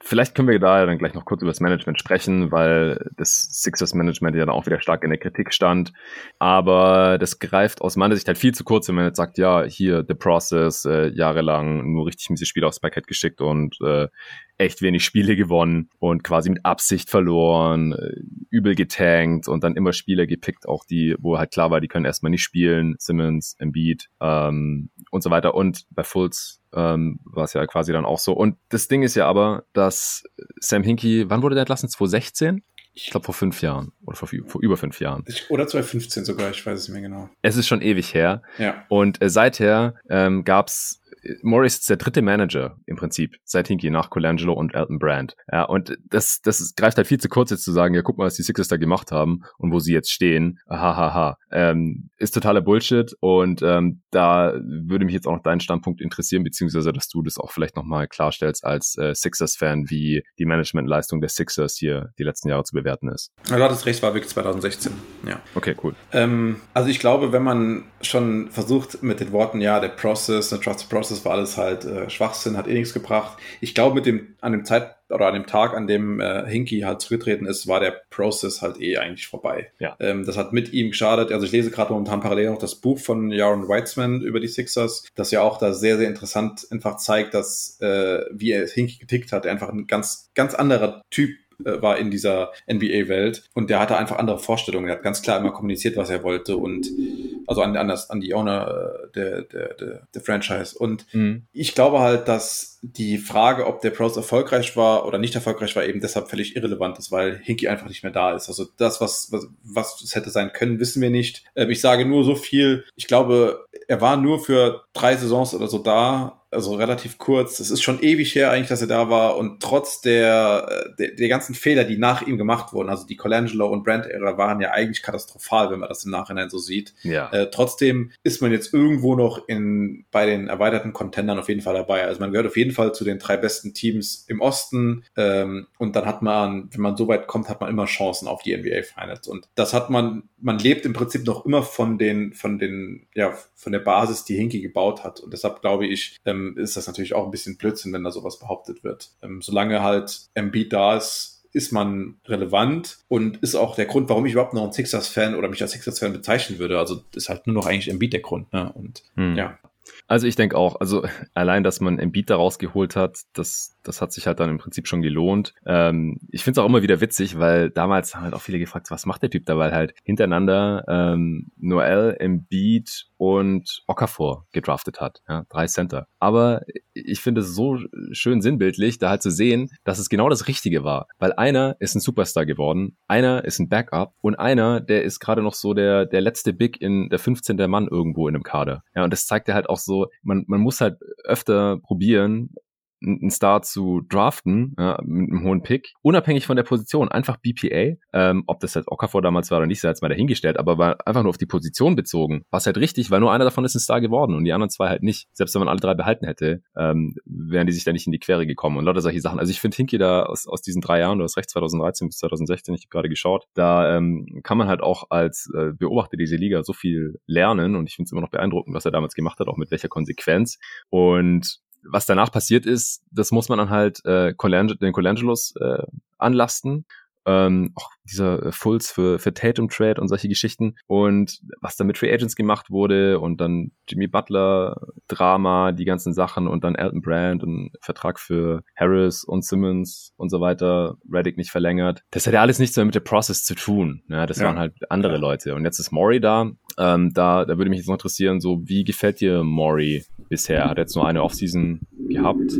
Vielleicht können wir da dann gleich noch kurz über das Management sprechen, weil das Sixers Management ja dann auch wieder stark in der Kritik stand. Aber das greift aus meiner Sicht halt viel zu kurz, wenn man jetzt sagt, ja, hier, The Process, äh, jahrelang nur richtig miese Spiele aufs Parkett geschickt und äh, echt wenig Spiele gewonnen und quasi mit Absicht verloren, äh, übel getankt und dann immer Spieler gepickt, auch die, wo halt klar war, die können erstmal nicht spielen, Simmons, Embiid ähm, und so weiter. Und bei Fultz ähm, war es ja quasi dann auch so. Und das Ding ist ja aber, dass Sam Hinkie, wann wurde der entlassen? 2016? Ich glaube vor fünf Jahren oder vor, vor über fünf Jahren. Oder 2015 sogar, ich weiß es nicht mehr genau. Es ist schon ewig her. Ja. Und äh, seither ähm, gab es Morris ist der dritte Manager im Prinzip seit Hinky nach Colangelo und Elton Brand. Ja, und das, das greift halt viel zu kurz jetzt zu sagen, ja, guck mal, was die Sixers da gemacht haben und wo sie jetzt stehen. Hahaha. Ähm, ist totaler Bullshit und ähm, da würde mich jetzt auch noch dein Standpunkt interessieren, beziehungsweise, dass du das auch vielleicht nochmal klarstellst als äh, Sixers-Fan, wie die Managementleistung der Sixers hier die letzten Jahre zu bewerten ist. Ja, du hattest recht, war wirklich 2016. Ja. Okay, cool. Ähm, also ich glaube, wenn man schon versucht mit den Worten, ja, der Process, der Trust Process das war alles halt äh, Schwachsinn, hat eh nichts gebracht. Ich glaube, mit dem, an dem Zeit oder an dem Tag, an dem äh, Hinky halt zurückgetreten ist, war der Prozess halt eh eigentlich vorbei. Ja. Ähm, das hat mit ihm geschadet. Also ich lese gerade momentan parallel noch das Buch von Jaron Weitzman über die Sixers, das ja auch da sehr, sehr interessant einfach zeigt, dass äh, wie er Hinky getickt hat, er einfach ein ganz, ganz anderer Typ war in dieser NBA-Welt und der hatte einfach andere Vorstellungen. Er hat ganz klar immer kommuniziert, was er wollte und also an, an, das, an die Owner äh, der, der, der, der Franchise. Und mhm. ich glaube halt, dass die Frage, ob der Pros erfolgreich war oder nicht erfolgreich war, eben deshalb völlig irrelevant ist, weil Hinky einfach nicht mehr da ist. Also das, was, was, was es hätte sein können, wissen wir nicht. Ähm, ich sage nur so viel. Ich glaube, er war nur für drei Saisons oder so da also relativ kurz. Es ist schon ewig her eigentlich, dass er da war und trotz der, der, der ganzen Fehler, die nach ihm gemacht wurden, also die Colangelo und Brand-Ära waren ja eigentlich katastrophal, wenn man das im Nachhinein so sieht. Ja. Äh, trotzdem ist man jetzt irgendwo noch in, bei den erweiterten Contendern auf jeden Fall dabei. Also man gehört auf jeden Fall zu den drei besten Teams im Osten ähm, und dann hat man, wenn man so weit kommt, hat man immer Chancen auf die NBA Finals und das hat man, man lebt im Prinzip noch immer von den, von den, ja, von der Basis, die Hinky gebaut hat und deshalb glaube ich, ähm, ähm, ist das natürlich auch ein bisschen Blödsinn, wenn da sowas behauptet wird. Ähm, solange halt Embiid da ist, ist man relevant und ist auch der Grund, warum ich überhaupt noch ein Sixers-Fan oder mich als Sixers-Fan bezeichnen würde. Also ist halt nur noch eigentlich Embiid der Grund. Ne? Und hm. ja. Also ich denke auch, also (laughs) allein, dass man Embiid da rausgeholt hat, das, das hat sich halt dann im Prinzip schon gelohnt. Ähm, ich finde es auch immer wieder witzig, weil damals haben halt auch viele gefragt, was macht der Typ da, weil halt hintereinander ähm, Noel, Embiid und Okafor gedraftet hat. Ja, drei Center. Aber ich finde es so schön sinnbildlich, da halt zu sehen, dass es genau das Richtige war. Weil einer ist ein Superstar geworden, einer ist ein Backup und einer, der ist gerade noch so der, der letzte Big in der 15. Mann irgendwo in einem Kader. Ja, und das zeigt ja halt auch so, man, man muss halt öfter probieren, einen Star zu draften, ja, mit einem hohen Pick, unabhängig von der Position, einfach BPA, ähm, ob das jetzt Okafor damals war oder nicht, sei jetzt mal dahingestellt, aber war einfach nur auf die Position bezogen, was halt richtig, weil nur einer davon ist ein Star geworden und die anderen zwei halt nicht. Selbst wenn man alle drei behalten hätte, ähm, wären die sich da nicht in die Quere gekommen und lauter solche Sachen. Also ich finde Hinky da aus, aus diesen drei Jahren, du hast recht, 2013 bis 2016, ich habe gerade geschaut, da ähm, kann man halt auch als äh, Beobachter dieser Liga so viel lernen und ich finde es immer noch beeindruckend, was er damals gemacht hat, auch mit welcher Konsequenz. Und was danach passiert ist, das muss man dann halt äh, Colangelo, den Colangelos äh, anlasten ähm, auch dieser äh, Fulls für, für Tatum Trade und solche Geschichten und was da mit Free Agents gemacht wurde und dann Jimmy Butler Drama, die ganzen Sachen und dann Elton Brand und Vertrag für Harris und Simmons und so weiter, Reddick nicht verlängert. Das hat ja alles nichts mehr mit der Process zu tun. Ja, das ja. waren halt andere Leute und jetzt ist Maury da. Ähm, da, da würde mich jetzt noch interessieren, so wie gefällt dir Maury bisher? Hat jetzt nur eine Offseason gehabt?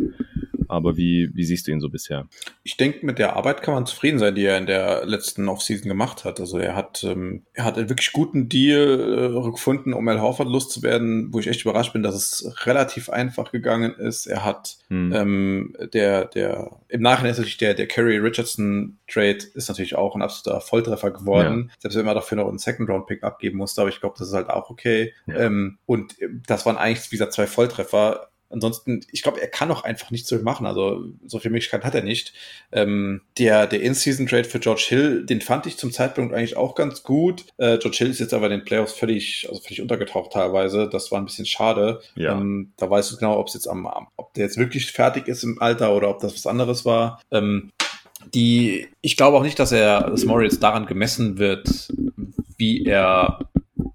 Aber wie, wie siehst du ihn so bisher? Ich denke, mit der Arbeit kann man zufrieden sein, die er in der letzten Offseason gemacht hat. Also er hat, ähm, er hat einen wirklich guten Deal äh, gefunden, um Al Horford loszuwerden, wo ich echt überrascht bin, dass es relativ einfach gegangen ist. Er hat hm. ähm, der, der, im Nachhinein ist natürlich der, der Kerry Richardson Trade ist natürlich auch ein absoluter Volltreffer geworden. Ja. Selbst wenn man dafür noch einen Second Round Pick abgeben musste, aber ich glaube, das ist halt auch okay. Ja. Ähm, und das waren eigentlich, wie gesagt, zwei Volltreffer Ansonsten, ich glaube, er kann auch einfach nicht so viel machen. Also so viel Möglichkeit hat er nicht. Ähm, der der In-Season-Trade für George Hill, den fand ich zum Zeitpunkt eigentlich auch ganz gut. Äh, George Hill ist jetzt aber in den Playoffs völlig, also völlig untergetaucht teilweise. Das war ein bisschen schade. Ja. Ähm, da weißt du genau, ob es jetzt am, ob der jetzt wirklich fertig ist im Alter oder ob das was anderes war. Ähm, die, ich glaube auch nicht, dass er, dass Moritz daran gemessen wird, wie er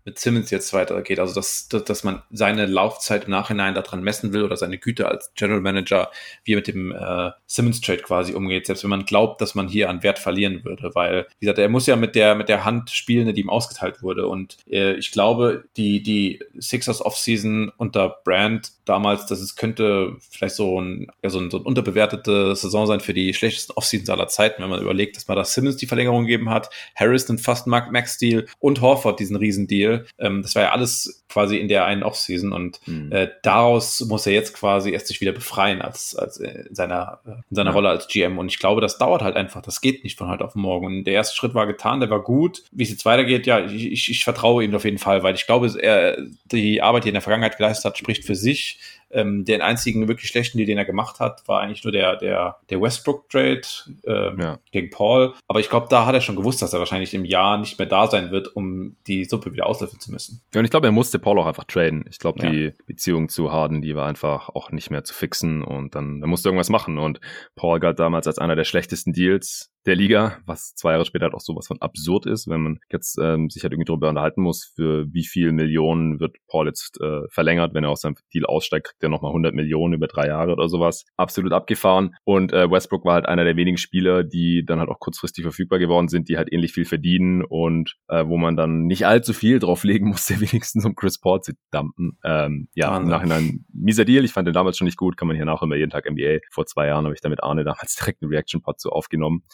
mit Simmons jetzt weitergeht. Also, dass, dass, man seine Laufzeit im Nachhinein daran messen will oder seine Güte als General Manager, wie er mit dem äh, Simmons-Trade quasi umgeht, selbst wenn man glaubt, dass man hier an Wert verlieren würde. Weil, wie gesagt, er muss ja mit der, mit der Hand spielen, die ihm ausgeteilt wurde. Und äh, ich glaube, die, die Sixers Offseason unter Brand damals, das ist, könnte vielleicht so ein, ja, so, ein, so ein unterbewertete Saison sein für die schlechtesten Offseasons aller Zeiten, wenn man überlegt, dass man da Simmons die Verlängerung gegeben hat, Harris den fast Max-Deal und Horford diesen Riesendeal ähm, das war ja alles quasi in der einen Offseason und mhm. äh, daraus muss er jetzt quasi erst sich wieder befreien als, als in seiner, in seiner ja. Rolle als GM. Und ich glaube, das dauert halt einfach. Das geht nicht von heute auf morgen. Und der erste Schritt war getan, der war gut. Wie es jetzt weitergeht, ja, ich, ich, ich vertraue ihm auf jeden Fall, weil ich glaube, er, die Arbeit, die er in der Vergangenheit geleistet hat, spricht für sich. Ähm, den einzigen wirklich schlechten, den er gemacht hat, war eigentlich nur der, der, der Westbrook-Trade ähm, ja. gegen Paul. Aber ich glaube, da hat er schon gewusst, dass er wahrscheinlich im Jahr nicht mehr da sein wird, um die Suppe wieder auslöffeln zu müssen. Ja, und ich glaube, er musste Paul auch einfach traden. Ich glaube, ja. die Beziehung zu Harden, die war einfach auch nicht mehr zu fixen und dann, dann musste irgendwas machen. Und Paul galt damals als einer der schlechtesten Deals der Liga, was zwei Jahre später halt auch sowas von absurd ist, wenn man jetzt ähm, sich halt irgendwie darüber unterhalten muss, für wie viel Millionen wird Paul jetzt äh, verlängert, wenn er aus seinem Deal aussteigt, kriegt er nochmal 100 Millionen über drei Jahre oder sowas. Absolut abgefahren. Und äh, Westbrook war halt einer der wenigen Spieler, die dann halt auch kurzfristig verfügbar geworden sind, die halt ähnlich viel verdienen und äh, wo man dann nicht allzu viel drauflegen musste, (laughs) wenigstens um Chris Paul zu dumpen. Ähm, ja, Wahnsinn. im Nachhinein mieser Deal. Ich fand den damals schon nicht gut, kann man hier nach immer jeden Tag NBA. Vor zwei Jahren habe ich damit Arne damals (laughs) direkt einen Reaction-Pod zu aufgenommen.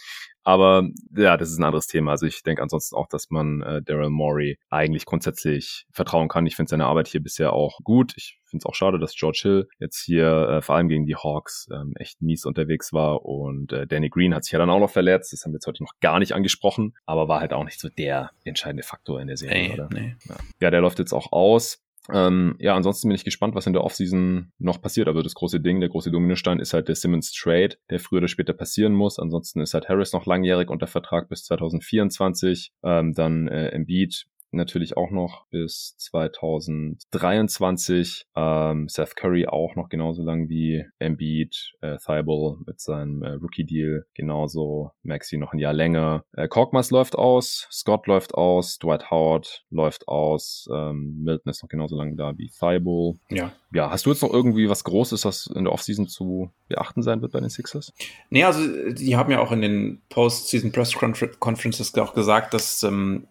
Aber ja, das ist ein anderes Thema. Also ich denke ansonsten auch, dass man äh, Daryl Morey eigentlich grundsätzlich vertrauen kann. Ich finde seine Arbeit hier bisher auch gut. Ich finde es auch schade, dass George Hill jetzt hier äh, vor allem gegen die Hawks ähm, echt mies unterwegs war. Und äh, Danny Green hat sich ja dann auch noch verletzt. Das haben wir jetzt heute noch gar nicht angesprochen, aber war halt auch nicht so der entscheidende Faktor in der Serie, nee, oder? Nee. Ja. ja, der läuft jetzt auch aus. Ähm, ja, ansonsten bin ich gespannt, was in der Offseason noch passiert. Also das große Ding, der große Dominostein ist halt der Simmons Trade, der früher oder später passieren muss. Ansonsten ist halt Harris noch langjährig unter Vertrag bis 2024. Ähm, dann äh, Embiid natürlich auch noch bis 2023. Ähm, Seth Curry auch noch genauso lang wie Embiid, äh, Thibault mit seinem äh, Rookie-Deal genauso. Maxi noch ein Jahr länger. Äh, Korkmaz läuft aus, Scott läuft aus, Dwight Howard läuft aus, ähm, Milton ist noch genauso lang da wie Thibault. Ja. Ja, hast du jetzt noch irgendwie was Großes, was in der Offseason zu beachten sein wird bei den Sixers? Nee, also die haben ja auch in den Post-Season Press Conferences auch gesagt, dass ähm,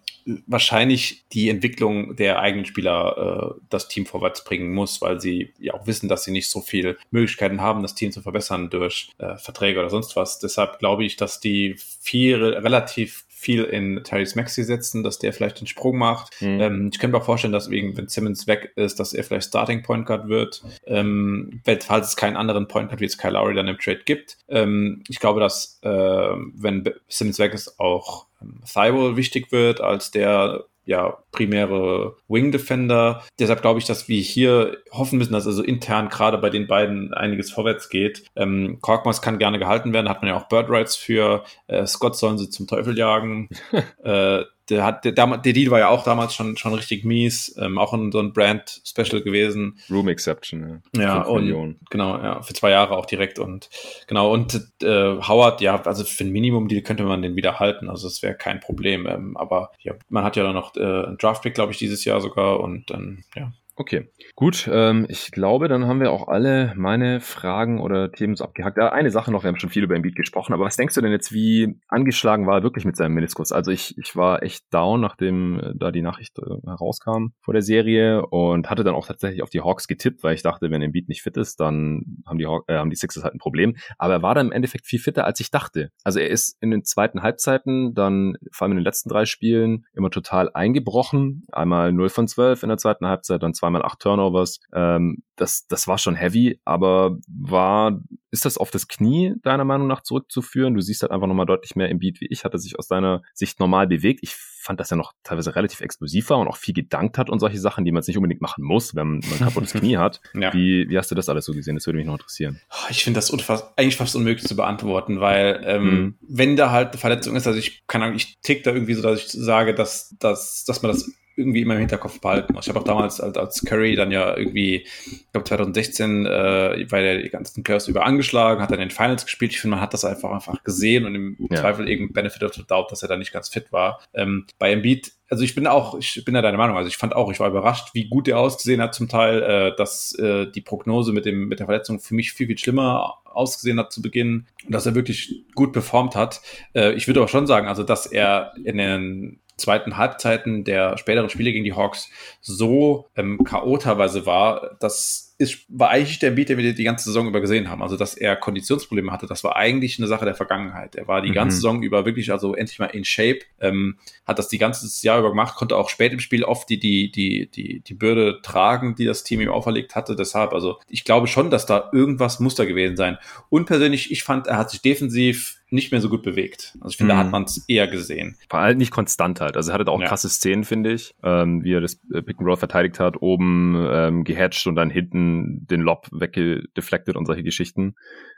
wahrscheinlich die Entwicklung der eigenen Spieler äh, das Team vorwärts bringen muss, weil sie ja auch wissen, dass sie nicht so viele Möglichkeiten haben, das Team zu verbessern durch äh, Verträge oder sonst was. Deshalb glaube ich, dass die viel relativ viel in Tyrese Maxi setzen, dass der vielleicht den Sprung macht. Mhm. Ähm, ich könnte mir auch vorstellen, dass wegen, wenn Simmons weg ist, dass er vielleicht Starting Point Guard wird, ähm, falls es keinen anderen Point Guard wie jetzt Kyle Lowry dann im Trade gibt. Ähm, ich glaube, dass äh, wenn Simmons weg ist, auch Thywall wichtig wird als der ja, primäre Wing Defender. Deshalb glaube ich, dass wir hier hoffen müssen, dass also intern gerade bei den beiden einiges vorwärts geht. Ähm, Korkmaz kann gerne gehalten werden, hat man ja auch Bird Rights für. Äh, Scott sollen sie zum Teufel jagen. (laughs) äh, der hat, der, der Deal war ja auch damals schon, schon richtig mies, ähm, auch in so ein Brand-Special gewesen. Room Exception, ja. Ja, und Millionen. genau, ja, für zwei Jahre auch direkt und genau, und äh, Howard, ja, also für ein Minimum-Deal könnte man den wieder halten, also das wäre kein Problem. Ähm, aber ja, man hat ja dann noch äh, einen Draft-Pick, glaube ich, dieses Jahr sogar und dann, ja, Okay, gut. Ähm, ich glaube, dann haben wir auch alle meine Fragen oder Themen so abgehakt. Ja, eine Sache noch, wir haben schon viel über Embiid gesprochen, aber was denkst du denn jetzt, wie angeschlagen war er wirklich mit seinem Meniskus? Also ich, ich war echt down, nachdem äh, da die Nachricht äh, herauskam vor der Serie und hatte dann auch tatsächlich auf die Hawks getippt, weil ich dachte, wenn Embiid nicht fit ist, dann haben die, äh, haben die Sixers halt ein Problem. Aber er war dann im Endeffekt viel fitter, als ich dachte. Also er ist in den zweiten Halbzeiten dann, vor allem in den letzten drei Spielen, immer total eingebrochen. Einmal 0 von 12 in der zweiten Halbzeit, dann zweimal acht Turnovers. Ähm, das, das war schon heavy, aber war, ist das auf das Knie deiner Meinung nach zurückzuführen? Du siehst halt einfach nochmal deutlich mehr im Beat wie ich, hat er sich aus deiner Sicht normal bewegt. Ich fand, dass er noch teilweise relativ explosiv war und auch viel gedankt hat und solche Sachen, die man jetzt nicht unbedingt machen muss, wenn man ein kaputtes (laughs) Knie hat. Ja. Wie, wie hast du das alles so gesehen? Das würde mich noch interessieren. Ich finde das unfass, eigentlich fast unmöglich zu beantworten, weil ähm, mhm. wenn da halt eine Verletzung ist, also ich kann ich tick da irgendwie so, dass ich sage, dass, dass, dass man das irgendwie immer im Hinterkopf behalten muss. Ich habe auch damals als, als Curry dann ja irgendwie, ich glaube 2016, äh, weil er die ganzen Playoffs über angeschlagen, hat dann in den Finals gespielt. Ich finde, man hat das einfach einfach gesehen und im ja. Zweifel irgendein Benefit of the Doubt, dass er da nicht ganz fit war. Ähm, bei Embiid also ich bin auch, ich bin ja deiner Meinung, also ich fand auch, ich war überrascht, wie gut er ausgesehen hat zum Teil, äh, dass äh, die Prognose mit dem mit der Verletzung für mich viel viel schlimmer ausgesehen hat zu Beginn und dass er wirklich gut performt hat. Äh, ich würde aber schon sagen, also dass er in den zweiten Halbzeiten der späteren Spiele gegen die Hawks so ähm, K.O. teilweise war, dass ist, war eigentlich der Beat, den wir die ganze Saison über gesehen haben. Also, dass er Konditionsprobleme hatte, das war eigentlich eine Sache der Vergangenheit. Er war die mhm. ganze Saison über wirklich, also endlich mal in Shape, ähm, hat das die ganze Jahr über gemacht, konnte auch spät im Spiel oft die, die, die, die, die Bürde tragen, die das Team ihm auferlegt hatte. Deshalb, also, ich glaube schon, dass da irgendwas Muster gewesen sein. Und persönlich, ich fand, er hat sich defensiv nicht mehr so gut bewegt. Also ich finde, mhm. da hat man es eher gesehen. Vor allem nicht konstant halt. Also er hatte auch ja. krasse Szenen, finde ich, ähm, wie er das äh, Pick and Roll verteidigt hat, oben ähm, gehatcht und dann hinten den Lob weggedeflected und solche Geschichten.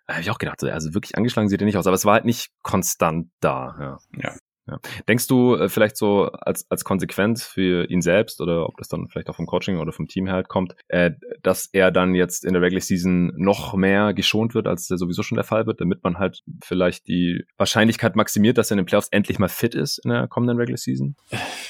Da habe ich auch gedacht, also wirklich angeschlagen sieht er nicht aus, aber es war halt nicht konstant da. Ja. ja. Ja. Denkst du äh, vielleicht so als, als Konsequenz für ihn selbst oder ob das dann vielleicht auch vom Coaching oder vom Team halt kommt, äh, dass er dann jetzt in der Regular Season noch mehr geschont wird, als der sowieso schon der Fall wird, damit man halt vielleicht die Wahrscheinlichkeit maximiert, dass er in den Playoffs endlich mal fit ist in der kommenden Regular Season?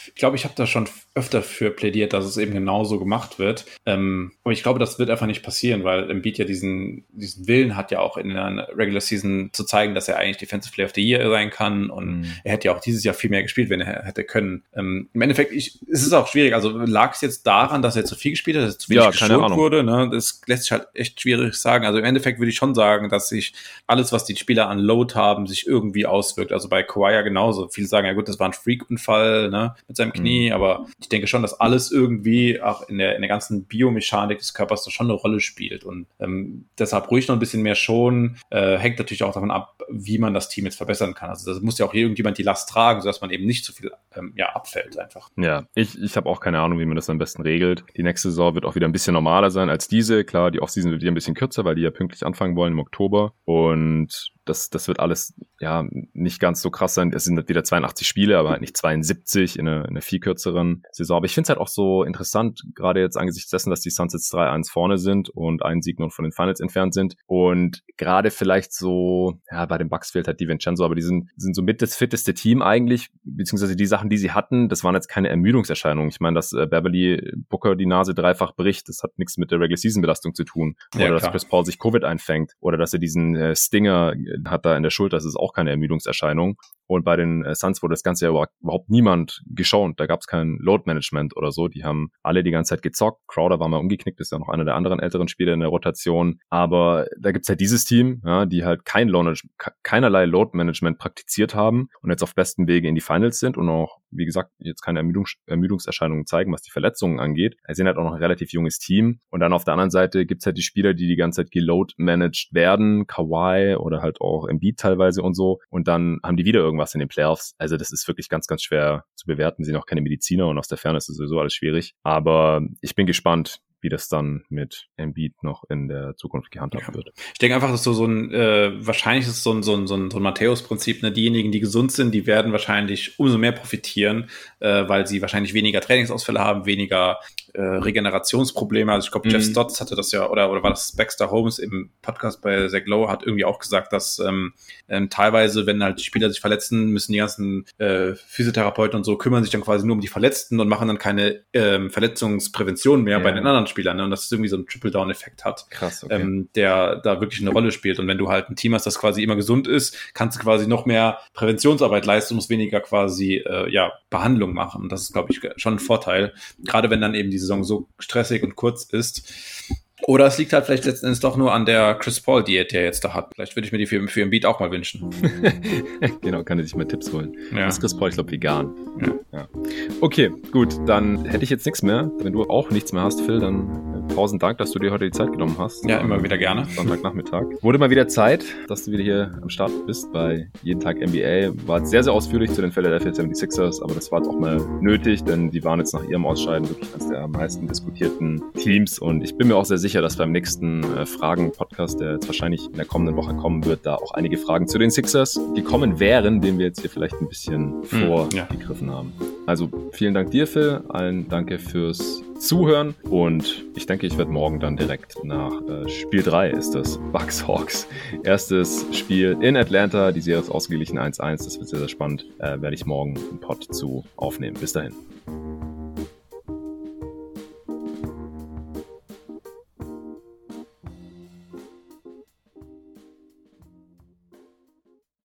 Ich glaube, ich habe da schon öfter für plädiert, dass es eben genauso gemacht wird. Ähm, aber ich glaube, das wird einfach nicht passieren, weil Embiid ja diesen, diesen Willen hat ja auch in der Regular Season zu zeigen, dass er eigentlich Defensive Player of the Year sein kann und mhm. er hätte ja auch dieses Jahr viel mehr gespielt, wenn er hätte können. Ähm, Im Endeffekt, ich, es ist auch schwierig. Also lag es jetzt daran, dass er zu viel gespielt hat, dass er zu wenig ja, geschont wurde? Ne? Das lässt sich halt echt schwierig sagen. Also im Endeffekt würde ich schon sagen, dass sich alles, was die Spieler an Load haben, sich irgendwie auswirkt. Also bei Kawhi genauso. Viele sagen, ja gut, das war ein Freak-Unfall ne, mit seinem Knie, mhm. aber ich denke schon, dass alles irgendwie auch in der, in der ganzen Biomechanik des Körpers da schon eine Rolle spielt. Und ähm, deshalb ruhig noch ein bisschen mehr schon. Äh, hängt natürlich auch davon ab, wie man das Team jetzt verbessern kann. Also das muss ja auch irgendjemand die Last tragen, sodass man eben nicht zu viel ähm, ja, abfällt einfach. Ja, ich, ich habe auch keine Ahnung, wie man das am besten regelt. Die nächste Saison wird auch wieder ein bisschen normaler sein als diese. Klar, die Offseason wird wieder ein bisschen kürzer, weil die ja pünktlich anfangen wollen im Oktober. Und das, das wird alles ja nicht ganz so krass sein. Es sind wieder 82 Spiele, aber halt nicht 72 in einer, in einer viel kürzeren Saison. Aber ich finde es halt auch so interessant, gerade jetzt angesichts dessen, dass die Suns jetzt 3-1 vorne sind und einen Sieg nur von den Finals entfernt sind. Und gerade vielleicht so, ja, bei den Bucks fehlt halt die Vincenzo, aber die sind, sind so mit das fitteste Team eigentlich, beziehungsweise die Sachen, die sie hatten, das waren jetzt keine Ermüdungserscheinungen. Ich meine, dass äh, Beverly Booker die Nase dreifach bricht, das hat nichts mit der Regular Season Belastung zu tun. Oder ja, dass Chris Paul sich Covid einfängt. Oder dass er diesen äh, Stinger hat da in der Schulter, das ist auch keine Ermüdungserscheinung. Und bei den äh, Suns wurde das Ganze ja überhaupt niemand geschont. Da gab es kein Load Management oder so. Die haben alle die ganze Zeit gezockt. Crowder war mal umgeknickt, ist ja noch einer der anderen älteren Spieler in der Rotation. Aber da gibt's halt dieses Team, ja, die halt kein Load, keinerlei Load Management praktiziert haben und jetzt auf bestem Wege in die Finals sind und auch, wie gesagt, jetzt keine Ermüdungs Ermüdungserscheinungen zeigen, was die Verletzungen angeht. Sie sind halt auch noch ein relativ junges Team. Und dann auf der anderen Seite gibt's halt die Spieler, die die ganze Zeit geload managed werden, Kawhi oder halt auch Embiid teilweise und so. Und dann haben die wieder irgendwas in den Playoffs. Also das ist wirklich ganz, ganz schwer zu bewerten. Sie sind auch keine Mediziner und aus der Ferne ist es sowieso alles schwierig. Aber ich bin gespannt, wie das dann mit Embiid noch in der Zukunft gehandhabt ja. wird. Ich denke einfach, dass so, so ein, äh, wahrscheinlich ist es so ein, so ein, so ein, so ein Matthäus-Prinzip, ne? diejenigen, die gesund sind, die werden wahrscheinlich umso mehr profitieren, äh, weil sie wahrscheinlich weniger Trainingsausfälle haben, weniger äh, Regenerationsprobleme. Also ich glaube, mhm. Jeff Stotts hatte das ja, oder, oder war das Baxter Holmes im Podcast bei Zach Lowe, hat irgendwie auch gesagt, dass ähm, ähm, teilweise, wenn halt Spieler sich verletzen, müssen die ganzen äh, Physiotherapeuten und so kümmern sich dann quasi nur um die Verletzten und machen dann keine ähm, Verletzungsprävention mehr ja. bei den anderen Spielern. Ne? Und das ist irgendwie so ein Triple-Down-Effekt hat, Krass, okay. ähm, der da wirklich eine Rolle spielt. Und wenn du halt ein Team hast, das quasi immer gesund ist, kannst du quasi noch mehr Präventionsarbeit leisten, musst weniger quasi äh, ja, Behandlung machen. Und das ist, glaube ich, schon ein Vorteil. Gerade wenn dann eben diese Saison so stressig und kurz ist. Oder es liegt halt vielleicht letztendlich doch nur an der Chris Paul-Diät, die er jetzt da hat. Vielleicht würde ich mir die für, für einen Beat auch mal wünschen. (laughs) genau, kann er sich mal Tipps holen. Ja. Das ist Chris Paul, ich glaube, vegan. Ja. ja. Okay, gut, dann hätte ich jetzt nichts mehr. Wenn du auch nichts mehr hast, Phil, dann äh, tausend Dank, dass du dir heute die Zeit genommen hast. Ja, immer wieder gerne. Sonntagnachmittag. Wurde mal wieder Zeit, dass du wieder hier am Start bist bei Jeden Tag NBA. War sehr, sehr ausführlich zu den Philadelphia 76ers, aber das war jetzt auch mal nötig, denn die waren jetzt nach ihrem Ausscheiden wirklich eines der am meisten diskutierten Teams und ich bin mir auch sehr sicher, dass beim nächsten äh, Fragen-Podcast, der jetzt wahrscheinlich in der kommenden Woche kommen wird, da auch einige Fragen zu den Sixers gekommen wären, denen wir jetzt hier vielleicht ein bisschen hm, vorgegriffen ja. haben. Also vielen Dank dir, Phil. Allen danke fürs Zuhören und ich denke, ich werde morgen dann direkt nach äh, Spiel 3 ist das Bucks Hawks. Erstes Spiel in Atlanta. Die Serie ist ausgeglichen 1-1. Das wird sehr, sehr spannend. Äh, werde ich morgen einen Pod zu aufnehmen. Bis dahin.